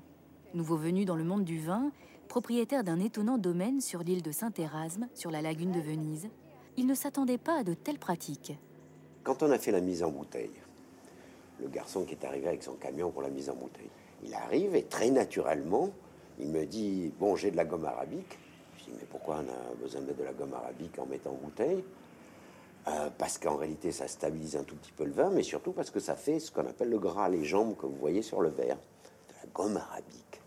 Speaker 2: Nouveau venu dans le monde du vin, propriétaire d'un étonnant domaine sur l'île de Saint-Érasme, sur la lagune de Venise, il ne s'attendait pas à de telles pratiques.
Speaker 17: Quand on a fait la mise en bouteille, le garçon qui est arrivé avec son camion pour la mise en bouteille, il arrive et très naturellement, il me dit Bon, j'ai de la gomme arabique. Je dis Mais pourquoi on a besoin de de la gomme arabique en mettant en bouteille? Euh, parce qu'en réalité, ça stabilise un tout petit peu le vin, mais surtout parce que ça fait ce qu'on appelle le gras, les jambes que vous voyez sur le verre, de la gomme arabique.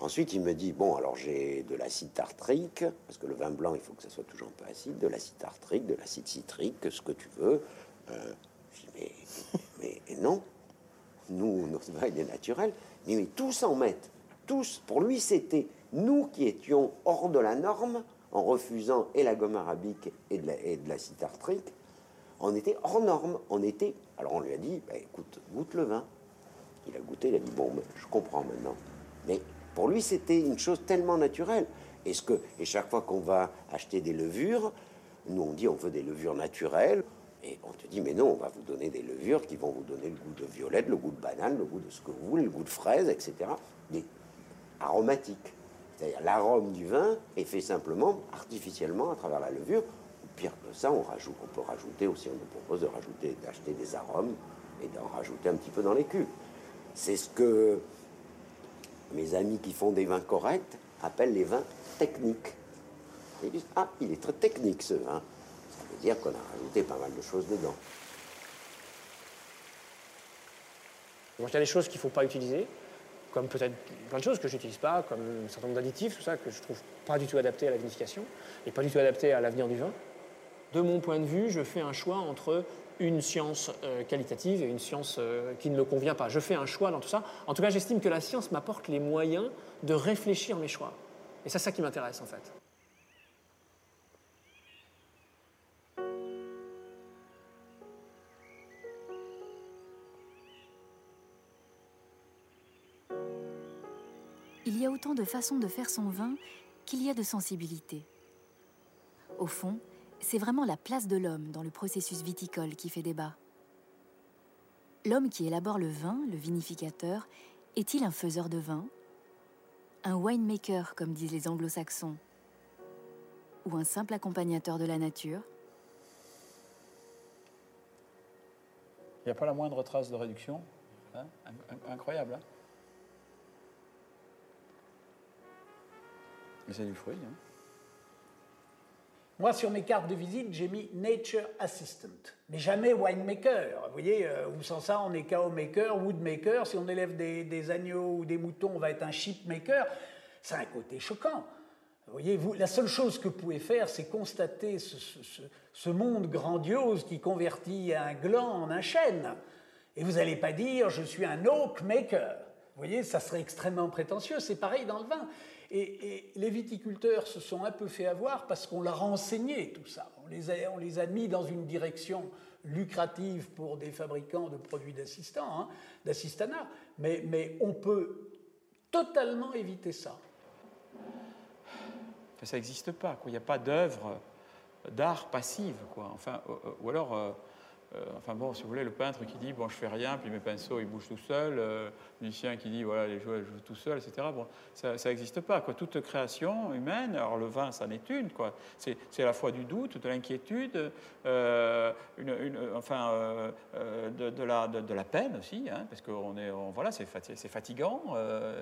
Speaker 17: Ensuite, il me dit bon, alors j'ai de l'acide tartrique, parce que le vin blanc, il faut que ça soit toujours un peu acide, de l'acide tartrique, de l'acide citrique, ce que tu veux. Euh, je dis mais, mais non, nous, notre vin, il est naturel. Mais, mais tous en mettent, tous. Pour lui, c'était nous qui étions hors de la norme en refusant et la gomme arabique et de l'acide tartrique, on était hors norme. On était. Alors on lui a dit, bah, écoute, goûte le vin. Il a goûté, il a dit, bon, je comprends maintenant. Mais pour lui, c'était une chose tellement naturelle. Et, ce que, et chaque fois qu'on va acheter des levures, nous on dit on veut des levures naturelles. Et on te dit, mais non, on va vous donner des levures qui vont vous donner le goût de violette, le goût de banane, le goût de ce que vous voulez, le goût de fraise, etc. Mais aromatiques. C'est-à-dire l'arôme du vin est fait simplement artificiellement à travers la levure. Pire que ça, on, rajoute, on peut rajouter aussi, on nous propose de rajouter, d'acheter des arômes et d'en rajouter un petit peu dans les cuves. C'est ce que mes amis qui font des vins corrects appellent les vins techniques. Ils disent Ah, il est très technique ce vin. Ça veut dire qu'on a rajouté pas mal de choses dedans.
Speaker 9: il y a des choses qu'il ne faut pas utiliser, comme peut-être plein de choses que je n'utilise pas, comme un certain nombre d'additifs, tout ça, que je trouve pas du tout adapté à la vinification et pas du tout adapté à l'avenir du vin. De mon point de vue, je fais un choix entre une science euh, qualitative et une science euh, qui ne me convient pas. Je fais un choix dans tout ça. En tout cas, j'estime que la science m'apporte les moyens de réfléchir mes choix. Et c'est ça qui m'intéresse en fait.
Speaker 2: Y a autant de façons de faire son vin qu'il y a de sensibilité. Au fond, c'est vraiment la place de l'homme dans le processus viticole qui fait débat. L'homme qui élabore le vin, le vinificateur, est-il un faiseur de vin? Un winemaker, comme disent les anglo-saxons Ou un simple accompagnateur de la nature?
Speaker 3: Il n'y a pas la moindre trace de réduction. Hein? Incroyable. Hein? Mais c'est du fruit. Hein
Speaker 16: moi, sur mes cartes de visite, j'ai mis Nature Assistant, mais jamais winemaker. Vous voyez, euh, ou sans ça, on est KO maker, woodmaker. Si on élève des, agneaux ou des moutons, on va être un sheep maker. C'est un côté choquant. Vous voyez, la seule chose que vous pouvez faire, c'est constater ce, monde grandiose qui convertit un gland en un chêne. Et vous n'allez pas dire, je suis un oak maker. Vous voyez, ça serait extrêmement prétentieux. C'est pareil dans le vin. Et, les viticulteurs se sont un peu fait avoir parce qu'on leur a enseigné tout ça. On les a, on les a mis dans une direction lucrative pour des fabricants de produits d'assistants, hein, d'assistanat. Mais, mais on peut totalement éviter ça.
Speaker 3: Ça n'existe pas. Il n'y a pas d'œuvre d'art passive. Quoi. Enfin, ou alors. Euh, enfin bon, si vous voulez, le peintre qui dit bon, je fais rien, puis mes pinceaux ils bougent tout seuls, euh, le musicien qui dit voilà, les joueurs jouent tout seuls, etc. Bon, ça n'existe pas. Quoi. Toute création humaine, alors le vin, ça n'est une. Quoi. C'est, à la fois du doute, de l'inquiétude, euh, une, enfin, de, la, de, la peine aussi, hein, parce que on est, voilà, c'est, c'est fatigant,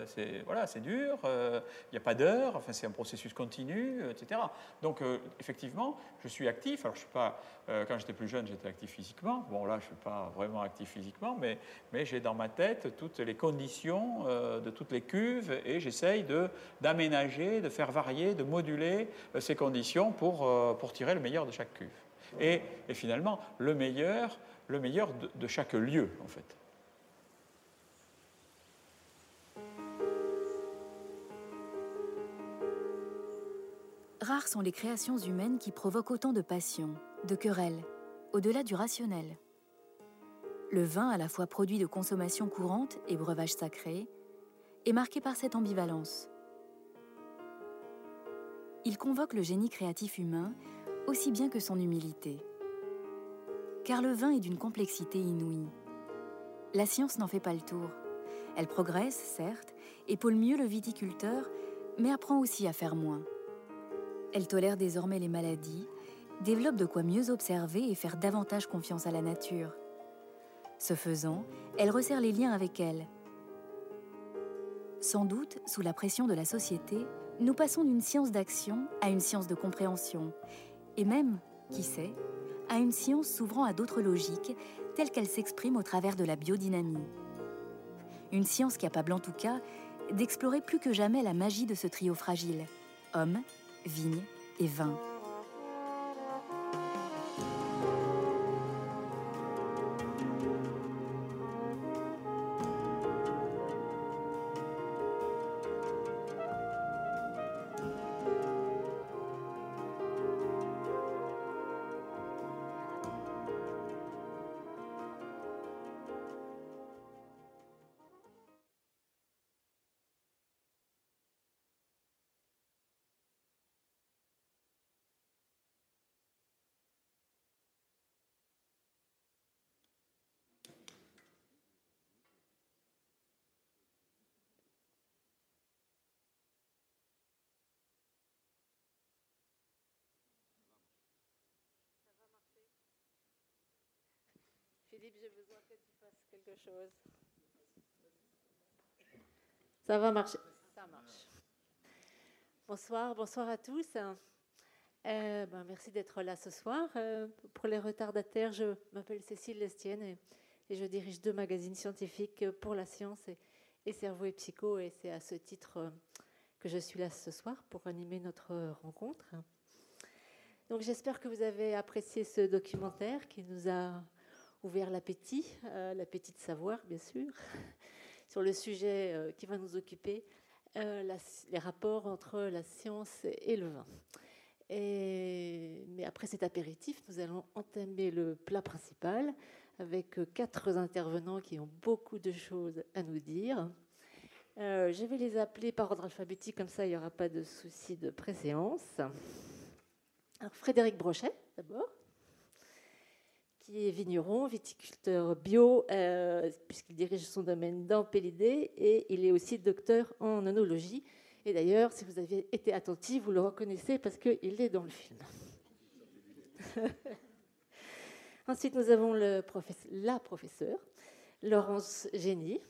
Speaker 3: c'est, voilà, c'est dur, il n'y a pas d'heure, enfin, c'est un processus continu, etc. Donc, effectivement, je suis actif. Alors, je suis pas, quand j'étais plus jeune, j'étais actif physiquement Bon, là, je ne suis pas vraiment actif physiquement, mais, mais j'ai dans ma tête toutes les conditions euh, de toutes les cuves et j'essaye d'aménager, de, faire varier, de moduler euh, ces conditions pour, euh, pour tirer le meilleur de chaque cuve. Et, et finalement, le meilleur, le meilleur de, de chaque lieu, en fait.
Speaker 2: Rares sont les créations humaines qui provoquent autant de passion, de querelles, au-delà du rationnel. Le vin, à la fois produit de consommation courante et breuvage sacré, est marqué par cette ambivalence. Il convoque le génie créatif humain aussi bien que son humilité. Car le vin est d'une complexité inouïe. La science n'en fait pas le tour. Elle progresse, certes, épaule mieux le viticulteur, mais apprend aussi à faire moins. Elle tolère désormais les maladies, développe de quoi mieux observer et faire davantage confiance à la nature. Ce faisant, elle resserre les liens avec elle. Sans doute, sous la pression de la société, nous passons d'une science d'action à une science de compréhension, et même, qui sait, à une science s'ouvrant à d'autres logiques, telles qu'elles s'expriment au travers de la biodynamie. Une science capable en tout cas d'explorer plus que jamais la magie de ce trio fragile, homme, vigne et vin.
Speaker 18: Philippe, j'ai besoin que tu fasses quelque chose. Ça va marcher. Ça marche. Bonsoir, bonsoir à tous. Euh, ben, merci d'être là ce soir. Euh, pour les retardataires, je m'appelle Cécile Lestienne et, je dirige deux magazines scientifiques pour la science et, cerveau et psycho. Et c'est à ce titre euh, que je suis là ce soir pour animer notre rencontre. Donc j'espère que vous avez apprécié ce documentaire qui nous a ouvert l'appétit, l'appétit de savoir bien sûr, sur le sujet qui va nous occuper, les rapports entre la science et le vin. Mais après cet apéritif, nous allons entamer le plat principal avec quatre intervenants qui ont beaucoup de choses à nous dire. Euh, je vais les appeler par ordre alphabétique, comme ça il n'y aura pas de souci de préséance. Alors, Frédéric Brochet, d'abord, qui est vigneron, viticulteur bio, euh, puisqu'il dirige son domaine dans Pélidé, et il est aussi docteur en onologie et d'ailleurs, si vous aviez été attentif, vous le reconnaissez parce qu'il est dans le film. Ensuite, nous avons la professeure, Laurence Génie,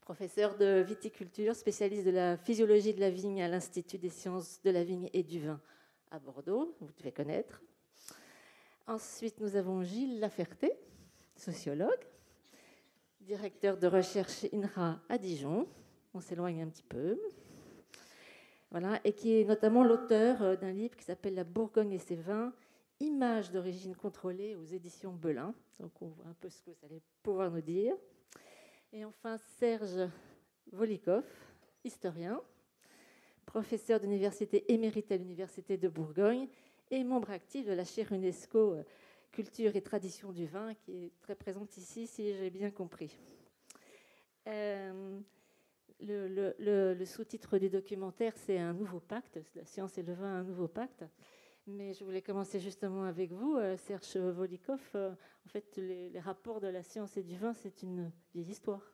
Speaker 18: professeure de viticulture, spécialiste de la physiologie de la vigne à l'Institut des sciences de la vigne et du vin à Bordeaux, vous devez connaître. Ensuite, nous avons Gilles Laferté, sociologue, directeur de recherche INRA à Dijon. On s'éloigne un petit peu voilà, et qui est notamment l'auteur euh, d'un livre qui s'appelle La Bourgogne et ses vins, images d'origine contrôlée aux éditions Belin. Donc on voit un peu ce que vous allez pouvoir nous dire. Et enfin Serge Volikov, historien, professeur d'université émérite à l'Université de Bourgogne et membre actif de la chaire UNESCO euh, Culture et Tradition du vin, qui est très présente ici, si j'ai bien compris. Euh, le, sous-titre du documentaire, c'est Un nouveau pacte, la science et le vin, un nouveau pacte. Mais je voulais commencer justement avec vous, euh, Serge Volikov. En fait, les, rapports de la science et du vin, c'est une vieille histoire.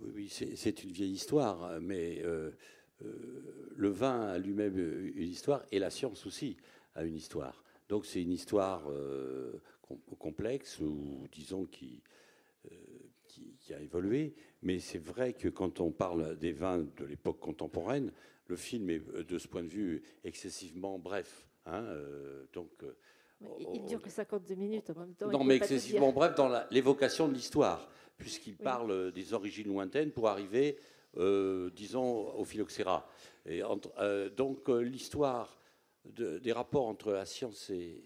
Speaker 19: Oui, c'est une vieille histoire, mais le vin a lui-même une histoire et la science aussi a une histoire. Donc c'est une histoire complexe ou disons qui qui, a évolué, mais c'est vrai que quand on parle des vins de l'époque contemporaine, le film est euh, de ce point de vue excessivement bref. Hein, euh, donc, euh,
Speaker 18: il ne dure que 52 minutes en même temps.
Speaker 19: Non, mais excessivement bref dans l'évocation de l'histoire, puisqu'il parle des origines lointaines pour arriver, disons, au phylloxéra. Et donc l'histoire des rapports entre la science et,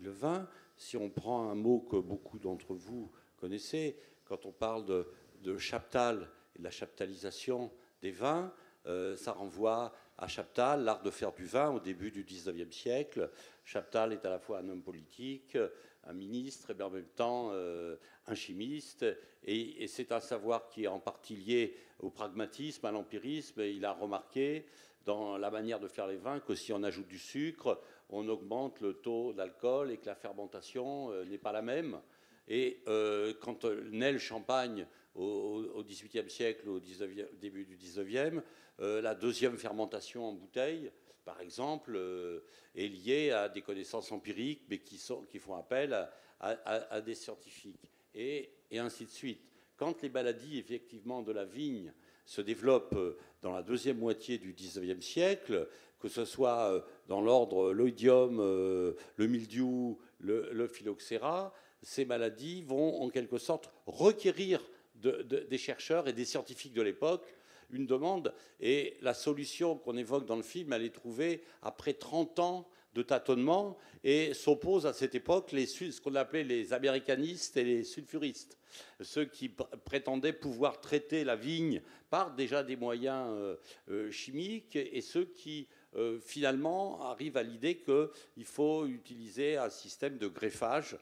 Speaker 19: le vin, si on prend un mot que beaucoup d'entre vous connaissez, quand on parle de, chaptal et de la chaptalisation des vins, euh, ça renvoie à Chaptal, l'art de faire du vin au début du XIXe siècle. Chaptal est à la fois un homme politique, un ministre, et en même temps euh, un chimiste. Et, c'est un savoir qui est en partie lié au pragmatisme, à l'empirisme. Il a remarqué dans la manière de faire les vins que si on ajoute du sucre, on augmente le taux d'alcool et que la fermentation euh, n'est pas la même. Et euh, quand euh, naît le champagne au XVIIIe siècle, au début du XIXe, la deuxième fermentation en bouteille, par exemple, est liée à des connaissances empiriques, mais qui, font appel à, des scientifiques, et, ainsi de suite. Quand les maladies, effectivement, de la vigne se développent dans la deuxième moitié du XIXe siècle, que ce soit dans l'ordre l'oïdium, le mildiou, le phylloxéra, ces maladies vont en quelque sorte requérir des chercheurs et des scientifiques de l'époque une demande. Et la solution qu'on évoque dans le film, elle est trouvée après 30 ans de tâtonnement et s'oppose à cette époque ce qu'on appelait les américanistes et les sulfuristes, ceux qui prétendaient pouvoir traiter la vigne par déjà des moyens euh, euh, chimiques et ceux qui euh, finalement arrivent à l'idée qu'il faut utiliser un système de greffage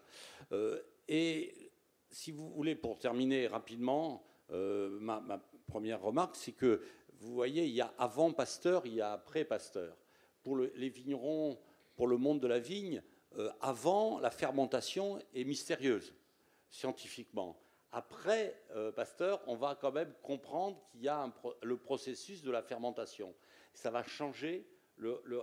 Speaker 19: et si vous voulez, pour terminer rapidement, euh, ma, première remarque, c'est que vous voyez, il y a avant Pasteur, il y a après Pasteur. Pour les vignerons, pour le monde de la vigne, euh, avant, la fermentation est mystérieuse, scientifiquement. Après Pasteur, on va quand même comprendre qu'il y a le processus de la fermentation. Ça va changer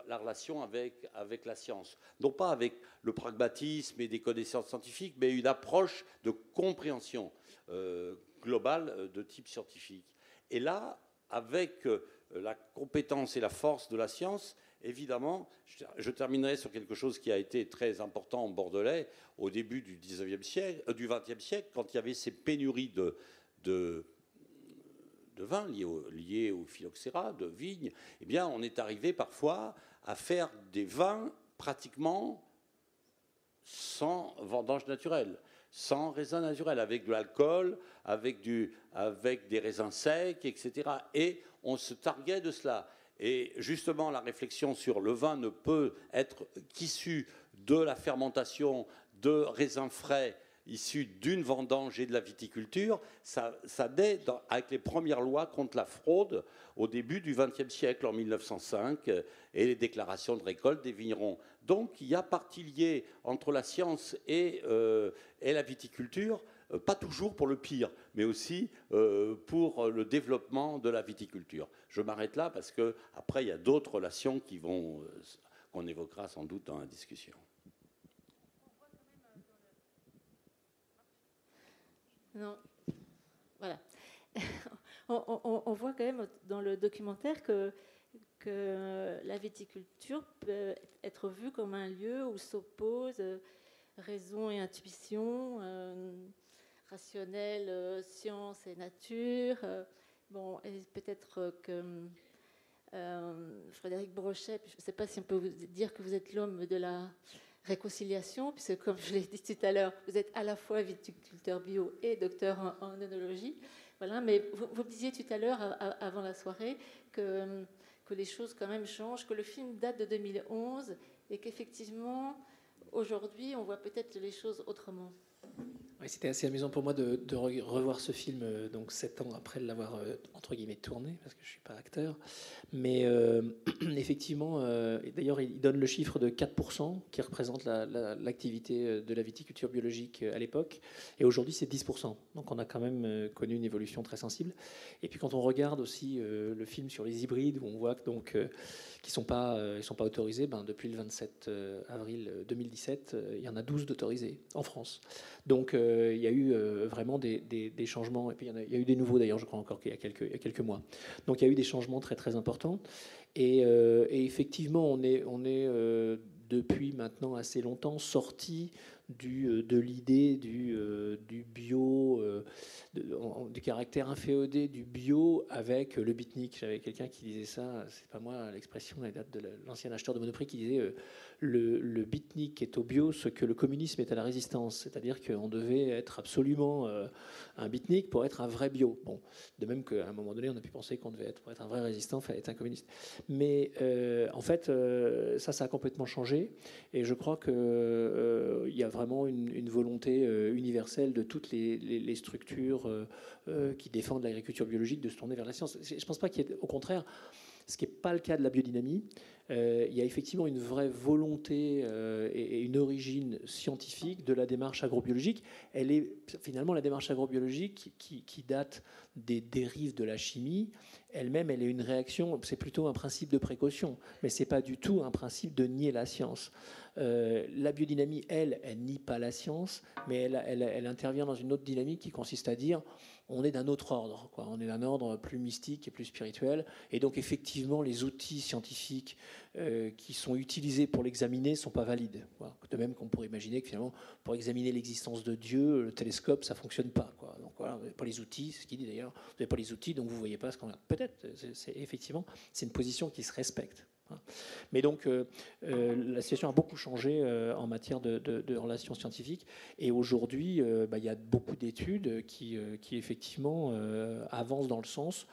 Speaker 19: la relation avec, avec la science. Non pas avec le pragmatisme et des connaissances scientifiques, mais une approche de compréhension euh, globale euh, de type scientifique. Et là, avec euh, la compétence et la force de la science, évidemment, je, terminerai sur quelque chose qui a été très important en Bordelais au début du, 19e siècle, du 20e siècle, quand il y avait ces pénuries de, de de vin liés au, phylloxéra, de vigne, eh bien, on est arrivé parfois à faire des vins pratiquement sans vendange naturelle, sans raisin naturel, avec de l'alcool, avec, du, avec des raisins secs, etc. Et on se targuait de cela. Et justement, la réflexion sur le vin ne peut être qu'issue de la fermentation de raisins frais issu d'une vendange et de la viticulture, ça, ça naît avec les premières lois contre la fraude au début du XXe siècle, en 1905, euh, et les déclarations de récolte des vignerons. Donc il y a partie liée entre la science et, euh, la viticulture, euh, pas toujours pour le pire, mais aussi pour le développement de la viticulture. Je m'arrête là parce que après il y a d'autres relations qu'on évoquera sans doute dans la discussion.
Speaker 18: Non. Voilà. on, voit quand même dans le documentaire que, que la viticulture peut être vue comme un lieu où s'opposent euh, raison et intuition, euh, rationnel, euh, science et nature. bon, peut-être que Frédéric Brochet, je ne sais pas si on peut vous dire que vous êtes l'homme de la réconciliation, puisque comme je l'ai dit tout à l'heure, vous êtes à la fois viticulteur bio et docteur en, œnologie. Voilà, mais vous, vous, disiez tout à l'heure, avant la soirée, que, que les choses quand même changent, que le film date de 2011 et qu'effectivement, aujourd'hui, on voit peut-être les choses autrement.
Speaker 20: C'était assez amusant pour moi de, revoir ce film euh, donc sept ans après l'avoir euh, entre guillemets tourné parce que je suis pas acteur. Mais euh, effectivement, d'ailleurs, il donne le chiffre de 4% qui représente l'activité de la viticulture biologique à l'époque, et aujourd'hui c'est 10%. Donc on a quand même connu une évolution très sensible. Et puis quand on regarde aussi le film sur les hybrides, où on voit que donc qui sont pas ils sont pas autorisés, ben, depuis le 27 avril 2017, il y en a 12 d'autorisés en France. Donc il y a eu euh, vraiment des, changements, et puis il y, a, eu des nouveaux d'ailleurs, je crois encore qu'il y, a quelques, quelques mois. Donc il y a eu des changements très très importants. Et, euh, effectivement, on est, on est euh, depuis maintenant assez longtemps sorti de l'idée du, du bio, du caractère inféodé du bio avec le bitnik. J'avais quelqu'un qui disait ça, c'est pas moi l'expression, elle date de l'ancien acheteur de Monoprix qui disait le, le bitnik est au bio ce que le communisme est à la résistance. C'est-à-dire qu'on devait être absolument euh, un bitnik pour être un vrai bio. Bon, de même qu'à un moment donné, on a pu penser qu'on devait être, pour être un vrai résistant, fallait être un communiste. Mais euh, en fait, euh, ça, ça a complètement changé. Et je crois qu'il il y a vraiment une, volonté universelle de toutes les, les structures qui défendent l'agriculture biologique de se tourner vers la science. Je ne pense pas qu'il y ait, au contraire, ce qui n'est pas le cas de la biodynamie. Euh, il y a effectivement une vraie volonté euh, et, une origine scientifique de la démarche agrobiologique. Elle est finalement la démarche agrobiologique qui, date des dérives de la chimie. Elle-même, elle est une réaction, c'est plutôt un principe de précaution, mais ce n'est pas du tout un principe de nier la science. Euh, la biodynamie, elle, elle nie pas la science, mais elle, intervient dans une autre dynamique qui consiste à dire on est d'un autre ordre, on est d'un ordre plus mystique et plus spirituel. Et donc effectivement, les outils scientifiques euh, qui sont utilisés pour l'examiner ne sont pas valides. De même qu'on pourrait imaginer que finalement, pour examiner l'existence de Dieu, le télescope, ça ne fonctionne pas. Donc voilà, vous n'avez pas les outils, c'est ce qu'il dit d'ailleurs, vous n'avez pas les outils, donc vous ne voyez pas ce qu'on a. Peut-être, c'est, effectivement, c'est une position qui se respecte. Mais donc, euh, euh, la situation a beaucoup changé euh, en matière de, relations scientifiques. Et aujourd'hui, bah, il y a beaucoup d'études qui, qui effectivement avancent dans le sens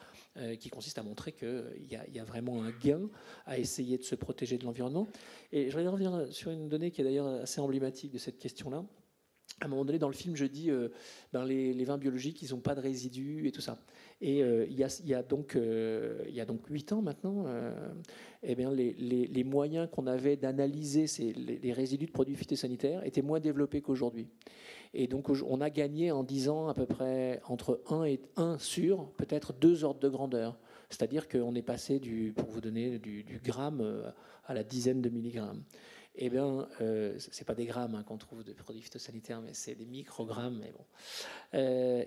Speaker 20: qui consiste à montrer qu'il y, a vraiment un gain à essayer de se protéger de l'environnement. Et je voudrais revenir sur une donnée qui est d'ailleurs assez emblématique de cette question-là à un moment donné, dans le film, je dis ben les, vins biologiques, ils n'ont pas de résidus et tout ça. Et euh, il, y a, donc, euh, il y a donc 8 ans maintenant, eh bien, les, moyens qu'on avait d'analyser les, résidus de produits phytosanitaires étaient moins développés qu'aujourd'hui. Et donc, on a gagné en 10 ans à peu près entre 1 et 1 sur peut-être 2 ordres de grandeur C'est-à-dire qu'on est passé, du, pour vous donner, du, gramme à la dizaine de milligrammes. Eh bien, euh, ce n'est pas des grammes hein, qu'on trouve de produits phytosanitaires, mais c'est des microgrammes. Mais bon.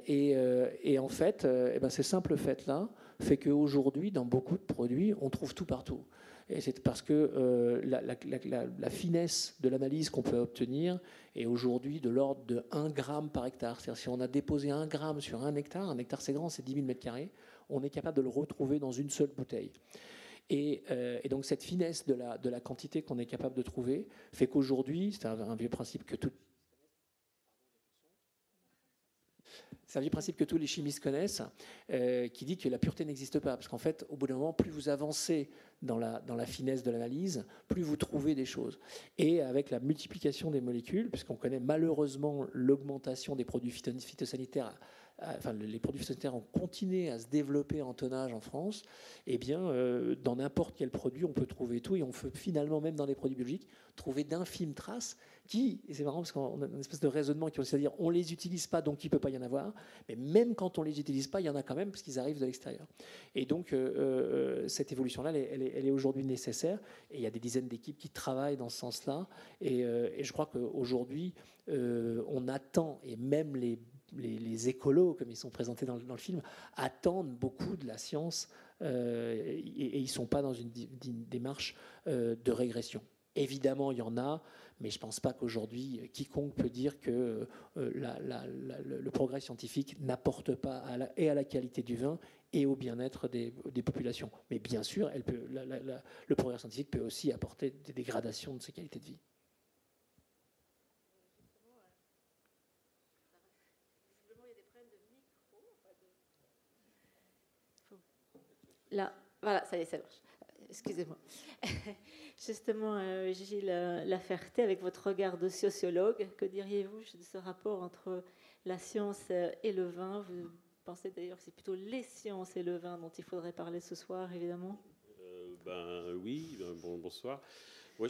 Speaker 20: et, et, en fait, eh ben, ce simple fait-là fait qu'aujourd'hui, dans beaucoup de produits, on trouve tout partout. Et c'est parce que euh, la, finesse de l'analyse qu'on peut obtenir est aujourd'hui de l'ordre de 1 gramme par hectare. C'est-à-dire si on a déposé 1 gramme sur un hectare, un hectare c'est grand, c'est 10 000 m2, on est capable de le retrouver dans une seule bouteille. Et, euh, donc cette finesse de la, de la quantité qu'on est capable de trouver fait qu'aujourd'hui, c'est un, vieux principe que tout, C'est un vieux principe que tous les chimistes connaissent, euh, qui dit que la pureté n'existe pas. Parce qu'en fait, au bout d'un moment, plus vous avancez dans la, dans la finesse de l'analyse, plus vous trouvez des choses. Et avec la multiplication des molécules, puisqu'on connaît malheureusement l'augmentation des produits phytosanitaires enfin, les produits phytosanitaires ont continué à se développer en tonnage en France, eh bien, euh, dans n'importe quel produit, on peut trouver tout, et on peut finalement, même dans les produits biologiques, trouver d'infimes traces qui, c'est marrant parce qu'on a une espèce de raisonnement qui consiste à dire on les utilise pas, donc il peut pas y en avoir, mais même quand on les utilise pas, il y en a quand même parce qu'ils arrivent de l'extérieur. Et donc, euh, euh, cette évolution-là, elle, est, aujourd'hui nécessaire, et il y a des dizaines d'équipes qui travaillent dans ce sens-là, et je crois qu'aujourd'hui, on attend, et même les les, écolos, comme ils sont présentés dans, le film, attendent beaucoup de la science euh, et, ils ne sont pas dans une, démarche euh, de régression. Évidemment, il y en a, mais je ne pense pas qu'aujourd'hui, quiconque peut dire que euh, le progrès scientifique n'apporte pas à et à la qualité du vin et au bien-être des, populations. Mais bien sûr, le progrès scientifique peut aussi apporter des dégradations de ces qualités de vie.
Speaker 18: Là, voilà, ça y est, ça marche. Excusez-moi. Justement, euh, Gilles Laferté, avec votre regard de sociologue, que diriez-vous de ce rapport entre la science et le vin? Vous pensez d'ailleurs que c'est plutôt les sciences et le vin dont il faudrait parler ce soir, évidemment?
Speaker 21: Euh, Ben oui, ben, bon, bonsoir. Ouais,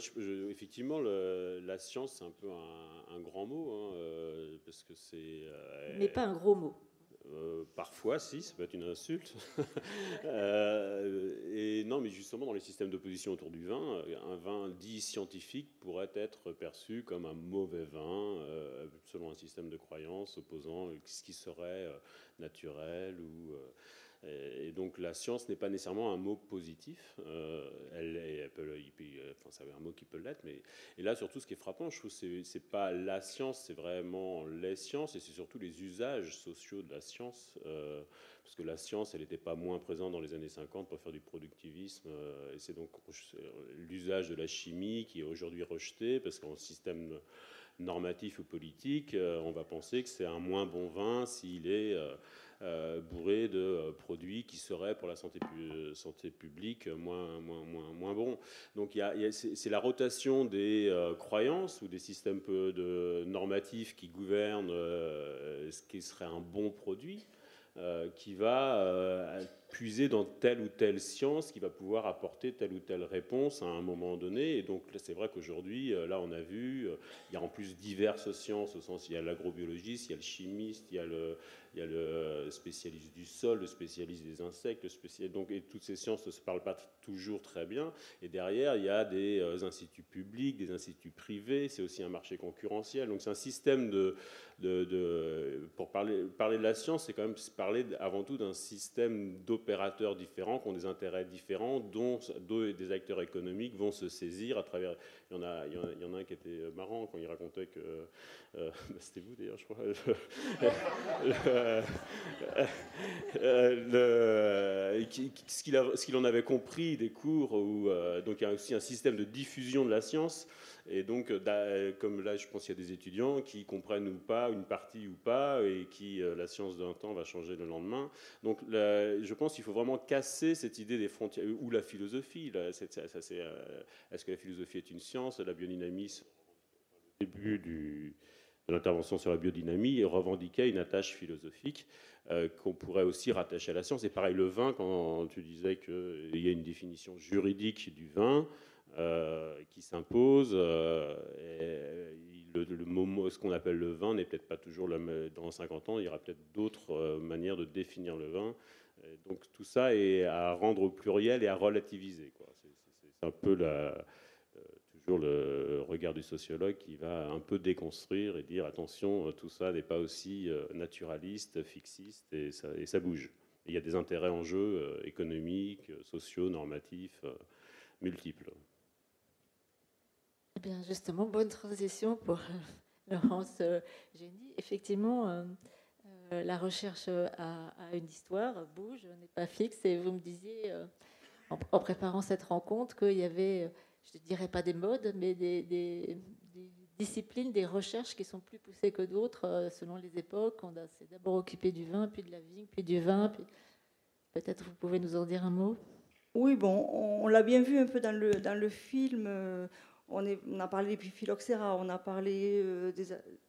Speaker 21: effectivement, le, la science, c'est un peu un, grand mot, hein, euh, parce que c'est.
Speaker 18: Mais pas un gros mot.
Speaker 21: Euh, parfois, si, ça peut être une insulte. Euh, et non, mais justement, dans les systèmes d'opposition autour du vin, un vin dit scientifique pourrait être perçu comme un mauvais vin, euh, selon un système de croyance opposant ce qui serait naturel ou et donc la science n'est pas nécessairement un mot positif. Euh, elle, elle peut, enfin, ça un mot qui peut l'être, mais et là surtout ce qui est frappant, je trouve, c'est, c'est pas la science, c'est vraiment les sciences et c'est surtout les usages sociaux de la science. Euh, parce que la science, elle n'était pas moins présente dans les années 50 pour faire du productivisme. Euh, et c'est donc l'usage de la chimie qui est aujourd'hui rejeté parce qu'en système normatif ou politique, on va penser que c'est un moins bon vin s'il est euh, bourré de euh, produits qui seraient pour la santé, publique moins, moins, moins, moins bons. Donc c'est la rotation des euh, croyances ou des systèmes peu de normatifs qui gouvernent ce qui serait un bon produit. qui va puiser dans telle ou telle science qui va pouvoir apporter telle ou telle réponse à un moment donné. Et donc c'est vrai qu'aujourd'hui, là on a vu, il y a en plus diverses sciences, au sens il y a l'agrobiologiste, il y a le chimiste, il y a le, il y a le spécialiste du sol, le spécialiste des insectes, le spécialiste, donc, et toutes ces sciences ne se parlent pas toujours très bien. Et derrière, il y a des euh, instituts publics, des instituts privés, c'est aussi un marché concurrentiel. Donc c'est un système de... de, pour parler, parler de la science, c'est quand même parler avant tout d'un système différents qui ont des intérêts différents, dont, des acteurs économiques vont se saisir à travers... Il y en a, il y en a, un qui était marrant quand il racontait que... Euh, bah, c'était vous d'ailleurs, je crois. Euh, euh, ce qu'il en avait compris des cours, où, euh, donc il y a aussi un système de diffusion de la science. Et donc, comme là, je pense qu'il y a des étudiants qui comprennent ou pas, une partie ou pas, et qui, la science d'un temps va changer le lendemain. Donc, je pense qu'il faut vraiment casser cette idée des frontières, ou la philosophie. Est-ce que la philosophie est une science La biodynamie, début du, de l'intervention sur la biodynamie revendiquait une attache philosophique euh, qu'on pourrait aussi rattacher à la science. Et pareil, le vin, quand tu disais qu'il y a une définition juridique du vin euh, qui s'impose, euh, le, le, ce qu'on appelle le vin n'est peut-être pas toujours dans 50 ans, il y aura peut-être d'autres manières de définir le vin donc tout ça est à rendre au pluriel et à relativiser. C'est un peu toujours le regard du sociologue qui va un peu déconstruire et dire attention, tout ça n'est pas aussi naturaliste, fixiste, et ça bouge. il y a des intérêts en jeu économiques, sociaux, normatifs, multiples.
Speaker 18: Eh bien, justement, bonne transition pour Laurence euh, Génie. Effectivement, euh, euh, la recherche a, une histoire, bouge, n'est pas fixe. Et vous me disiez, en, préparant cette rencontre, qu'il y avait, je ne dirais pas des modes, mais des, disciplines, des recherches qui sont plus poussées que d'autres selon les époques. On s'est d'abord occupé du vin, puis de la vigne, puis du vin. Peut-être vous pouvez nous en dire un mot
Speaker 22: oui, bon, on, l'a bien vu un peu dans le film. On, a parlé des phylloxéra, on a parlé euh,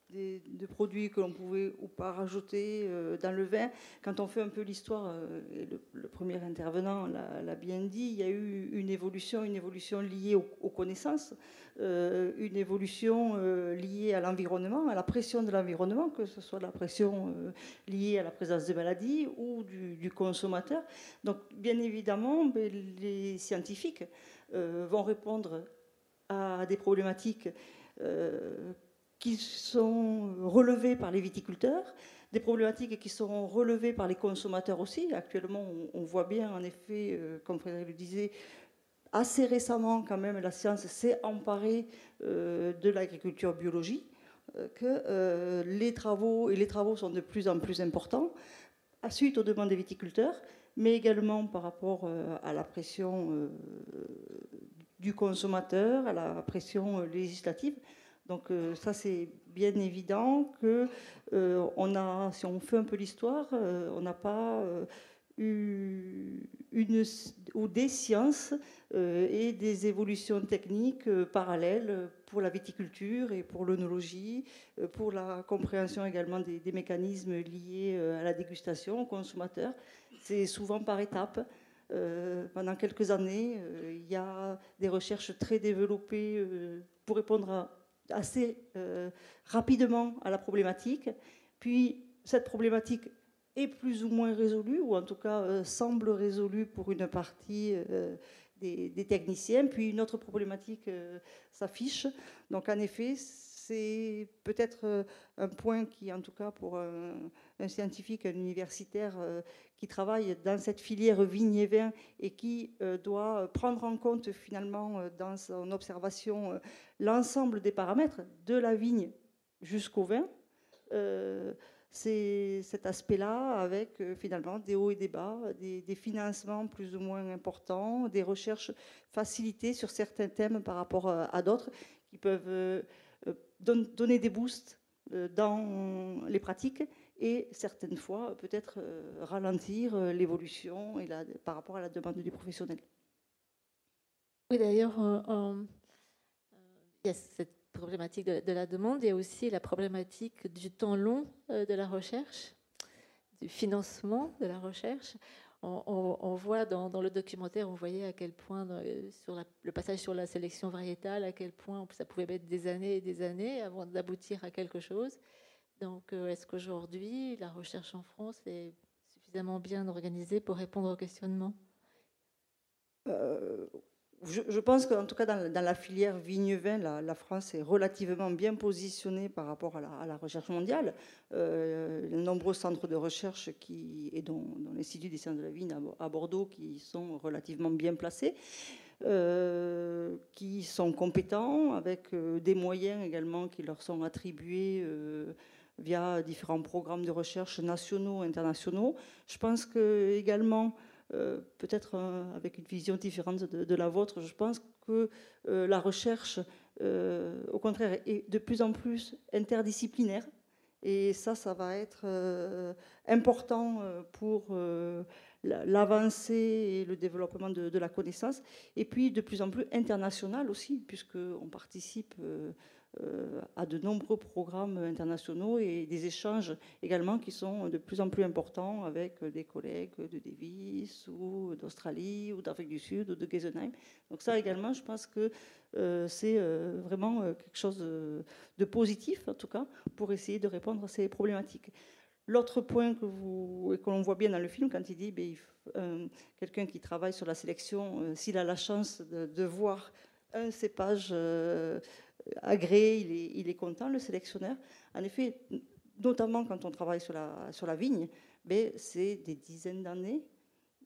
Speaker 22: des, de produits que l'on pouvait ou pas rajouter euh, dans le vin. Quand on fait un peu l'histoire, euh, et le, premier intervenant l'a bien dit, il y a eu une évolution, une évolution liée aux, connaissances, une évolution liée à l'environnement, à la pression de l'environnement, que ce soit la pression liée à la présence de maladies ou du, du consommateur. Donc, bien évidemment, ben, les scientifiques vont répondre à des problématiques euh, qui sont relevées par les viticulteurs, des problématiques qui seront relevées par les consommateurs aussi. Actuellement, on, voit bien, en effet, euh, comme Frédéric le disait, assez récemment, quand même, la science s'est emparée euh, de l'agriculture biologique, que les travaux, et les travaux sont de plus en plus importants, à suite aux demandes des viticulteurs, mais également par rapport à la pression du consommateur, à la pression euh, législative. Donc euh, ça c'est bien évident que euh, a, si on fait un peu l'histoire, on n'a pas eu une ou des sciences et des évolutions techniques parallèles pour la viticulture et pour l'œnologie, pour la compréhension également des, des, mécanismes liés à la dégustation, au consommateur. C'est souvent par étapes. Euh, pendant quelques années, euh, il y a des recherches très développées euh, pour répondre assez rapidement à la problématique. Puis cette problématique est plus ou moins résolue, ou en tout cas semble résolue pour une partie des, techniciens. Puis une autre problématique s'affiche. Donc en effet, c'est peut-être un point qui, en tout cas pour un, scientifique, un universitaire, qui travaille dans cette filière vigne et vin et qui euh, doit prendre en compte finalement euh, dans son observation euh, l'ensemble des paramètres de la vigne jusqu'au vin. c'est cet aspect-là avec finalement des hauts et des bas, des, financements plus ou moins importants, des recherches facilitées sur certains thèmes par rapport à d'autres qui peuvent donner des boosts dans les pratiques et certaines fois peut-être euh, ralentir euh, l'évolution par rapport à la demande du professionnel.
Speaker 18: Oui, d'ailleurs, euh, il y a cette problématique de, la demande, il y a aussi la problématique du temps long de la recherche, du financement de la recherche. On, voit dans, le documentaire, on voyait à quel point, sur le passage sur la sélection variétale, à quel point ça pouvait mettre des années et des années avant d'aboutir à quelque chose. Donc, euh, est-ce qu'aujourd'hui, la recherche en France est suffisamment bien organisée pour répondre aux questionnements?
Speaker 22: Euh, je, pense qu'en tout cas, dans, la filière vigne-vin, la, France est relativement bien positionnée par rapport à la, recherche mondiale. Euh, les nombreux centres de recherche qui, et dont, l'Institut des sciences de la vigne à, Bordeaux qui sont relativement bien placés. qui sont compétents, avec des moyens également qui leur sont attribués via différents programmes de recherche nationaux, internationaux. Je pense que également, euh, peut-être euh, avec une vision différente de, la vôtre, je pense que euh, la recherche, au contraire, est de plus en plus interdisciplinaire. Et ça, ça va être important pour l'avancée et le développement de, de, la connaissance. Et puis de plus en plus international aussi, puisqu'on participe à de nombreux programmes internationaux et des échanges également qui sont de plus en plus importants avec des collègues de Davis ou d'Australie ou d'Afrique du Sud ou de Geisenheim. Donc ça également, je pense que euh, c'est euh, vraiment quelque chose de positif, en tout cas, pour essayer de répondre à ces problématiques. L'autre point que l'on voit bien dans le film, quand il dit ben, euh, quelqu'un qui travaille sur la sélection, euh, s'il a la chance de, voir un cépage euh, agréé, il est, content, le sélectionneur. En effet, notamment quand on travaille sur la, sur la vigne, ben, c'est des dizaines d'années,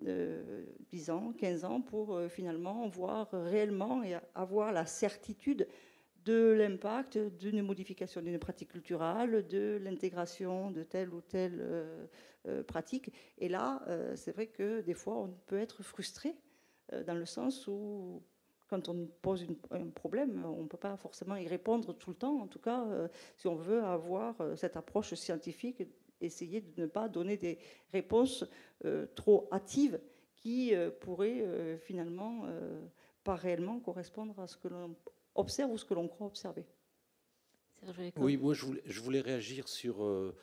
Speaker 22: 10 ans, 15 ans, pour finalement voir réellement et avoir la certitude de l'impact d'une modification d'une pratique culturelle, de l'intégration de telle ou telle euh, euh, pratique. Et là, euh, c'est vrai que des fois, on peut être frustré dans le sens où, quand on pose un problème, on ne peut pas forcément y répondre tout le temps. En tout cas, si on veut avoir cette approche scientifique, essayer de ne pas donner des réponses trop hâtives qui pourraient finalement pas réellement correspondre à ce que l'on observe ou ce que l'on croit observer.
Speaker 19: Oui, moi je voulais, je voulais réagir sur euh,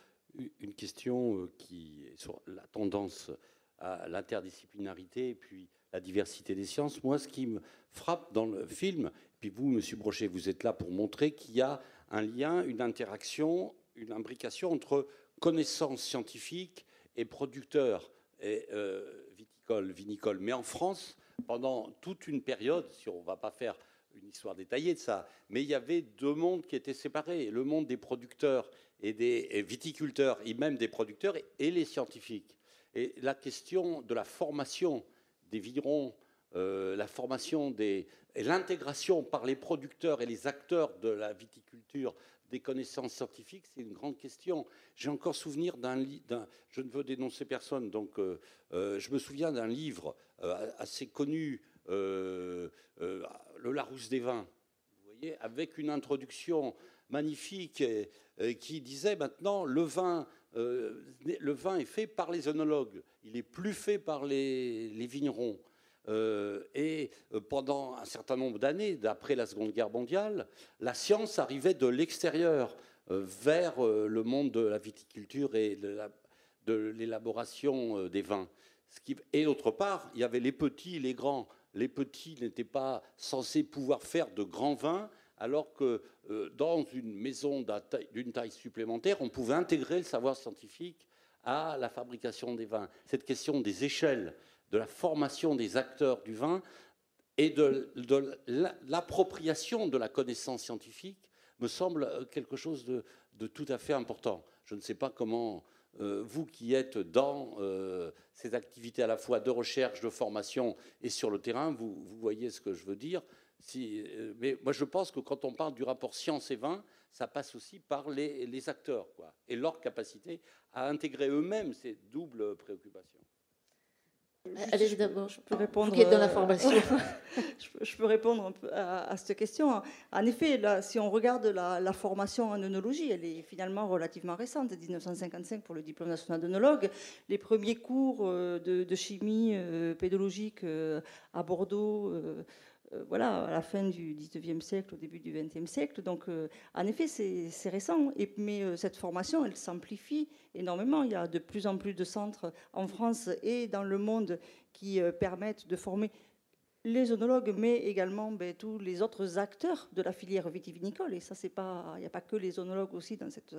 Speaker 19: une question euh, qui est sur la tendance à l'interdisciplinarité et puis la diversité des sciences. Moi, ce qui me frappe dans le film, puis vous, Monsieur Brochet, vous êtes là pour montrer qu'il y a un lien, une interaction, une imbrication entre connaissances scientifiques et producteurs et, euh, viticoles, vinicoles. Mais en France, pendant toute une période, si on ne va pas faire une histoire détaillée de ça, mais il y avait deux mondes qui étaient séparés, le monde des producteurs et des viticulteurs, et même des producteurs et les scientifiques. Et la question de la formation des vignerons, euh, la formation et l'intégration par les producteurs et les acteurs de la viticulture des connaissances scientifiques, c'est une grande question. J'ai encore souvenir d'un livre, je ne veux dénoncer personne, donc euh, euh, je me souviens d'un livre assez connu le Larousse des vins, vous voyez, avec une introduction magnifique qui disait maintenant le vin, euh, le vin est fait par les œnologues, il est plus fait par les, vignerons. et pendant un certain nombre d'années, d'après la Seconde Guerre mondiale, la science arrivait de l'extérieur vers le monde de la viticulture et de l'élaboration des vins. Et d'autre part, il y avait les petits et les grands les petits n'étaient pas censés pouvoir faire de grands vins, alors que euh, dans une maison d'une taille supplémentaire, on pouvait intégrer le savoir scientifique à la fabrication des vins. Cette question des échelles, de la formation des acteurs du vin et de, l'appropriation de la connaissance scientifique me semble euh, quelque chose de tout à fait important. Je ne sais pas comment euh, vous qui êtes dans ces activités à la fois de recherche, de formation et sur le terrain, vous, voyez ce que je veux dire. Euh, mais moi, je pense que quand on parle du rapport science et vin, ça passe aussi par les, les acteurs quoi, et leur capacité à intégrer eux-mêmes ces doubles préoccupations.
Speaker 18: Allez d'abord, je peux répondre.
Speaker 22: dans la formation. je, peux, répondre un peu à, cette question. En effet, là, si on regarde la, formation en œnologie, elle est finalement relativement récente, 1955 pour le diplôme national d'œnologue. Les premiers cours euh, de, chimie euh, pédologique euh, à Bordeaux euh, voilà, à la fin du 19e siècle, au début du 20e siècle. Donc, euh, en effet, c'est récent. Et, mais euh, cette formation, elle s'amplifie énormément. Il y a de plus en plus de centres en France et dans le monde qui permettent de former les onologues, mais également ben, tous les autres acteurs de la filière vitivinicole. Et ça, pas, il n'y a pas que les onologues aussi dans cette,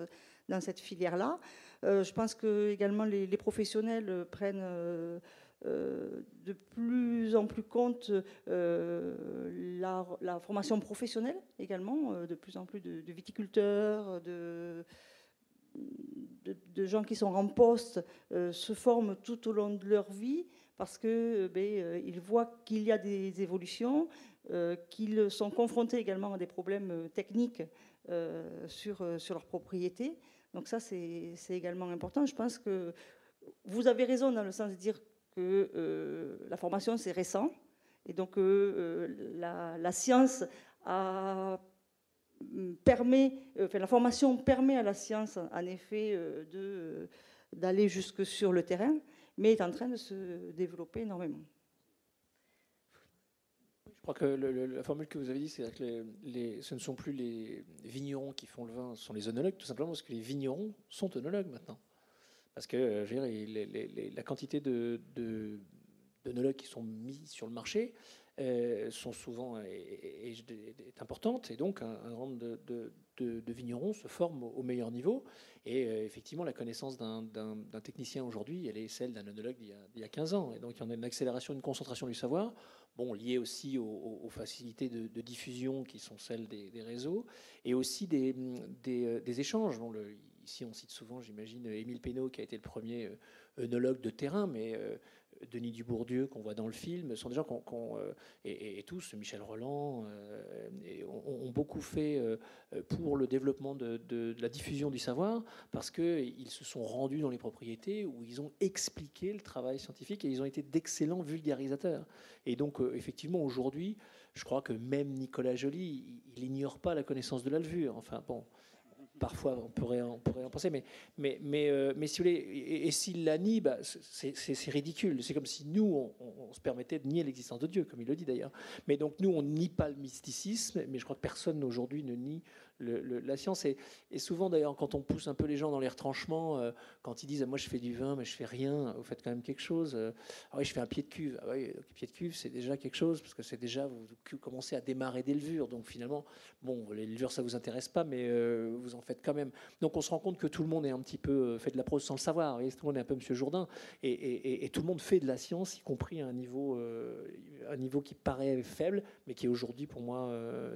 Speaker 22: dans cette filière-là. je pense que également les, professionnels prennent euh, de plus en plus compte euh, la, formation professionnelle également, euh, de plus en plus de, viticulteurs, de, de, gens qui sont en poste se forment tout au long de leur vie parce qu'ils ben, ils voient qu'il y a des évolutions, qu'ils sont confrontés également à des problèmes techniques sur, sur leur propriété. Donc ça, c'est également important. Je pense que vous avez raison dans le sens de dire que euh, la formation, c'est récent, et donc euh, la, la, science a, permet, euh, enfin, la formation permet à la science, en effet, d'aller jusque sur le terrain, mais est en train de se développer énormément.
Speaker 20: Je crois que la formule que vous avez dit, c'est que ce ne sont plus les vignerons qui font le vin, ce sont les œnologues, tout simplement parce que les vignerons sont œnologues maintenant. Parce que euh, la quantité de, de, qui sont mis sur le marché euh, sont souvent est, importante et donc un, grand nombre de, vignerons se forment au, meilleur niveau. Et effectivement, la connaissance d'un technicien aujourd'hui, elle est celle d'un œnologue d'il y, a 15 ans. Et donc, il y en a une accélération, une concentration du savoir, bon, liée aussi aux, facilités de, diffusion qui sont celles des, réseaux, et aussi des, échanges. Ici, on cite souvent, j'imagine, Émile Pénaud, qui a été le premier œnologue de terrain, mais Denis Dubourdieu qu'on voit dans le film, sont des gens qu'on, euh, et, tous, Michel Roland, euh, ont, beaucoup fait euh, pour le développement de, la diffusion du savoir, parce qu'ils se sont rendus dans les propriétés où ils ont expliqué le travail scientifique et ils ont été d'excellents vulgarisateurs. Et donc, effectivement, aujourd'hui, je crois que même Nicolas Joly, il n'ignore pas la connaissance de la levure. Enfin, bon, parfois on pourrait, on en penser, mais, mais, mais, euh, mais si vous voulez, et, s'il la nie, bah, c'est ridicule. C'est comme si nous, on, se permettait de nier l'existence de Dieu, comme il le dit d'ailleurs. Mais donc nous, on nie pas le mysticisme, mais je crois que personne aujourd'hui ne nie la science. Et, souvent, d'ailleurs, quand on pousse un peu les gens dans les retranchements, euh, quand ils disent Moi, je fais du vin, mais je fais rien, vous faites quand même quelque chose. Euh, ah oui, je fais un pied de cuve. Ah oui, pied de cuve, c'est déjà quelque chose, parce que c'est déjà, vous, commencez à démarrer des levures. Donc finalement, bon, les levures, ça vous intéresse pas, mais euh, vous en faites quand même. Donc on se rend compte que tout le monde est un petit peu fait de la prose sans le savoir. Vous tout le monde est un peu Monsieur Jourdain. Et, et, tout le monde fait de la science, y compris à un niveau, un niveau qui paraît faible, mais qui est aujourd'hui, pour moi,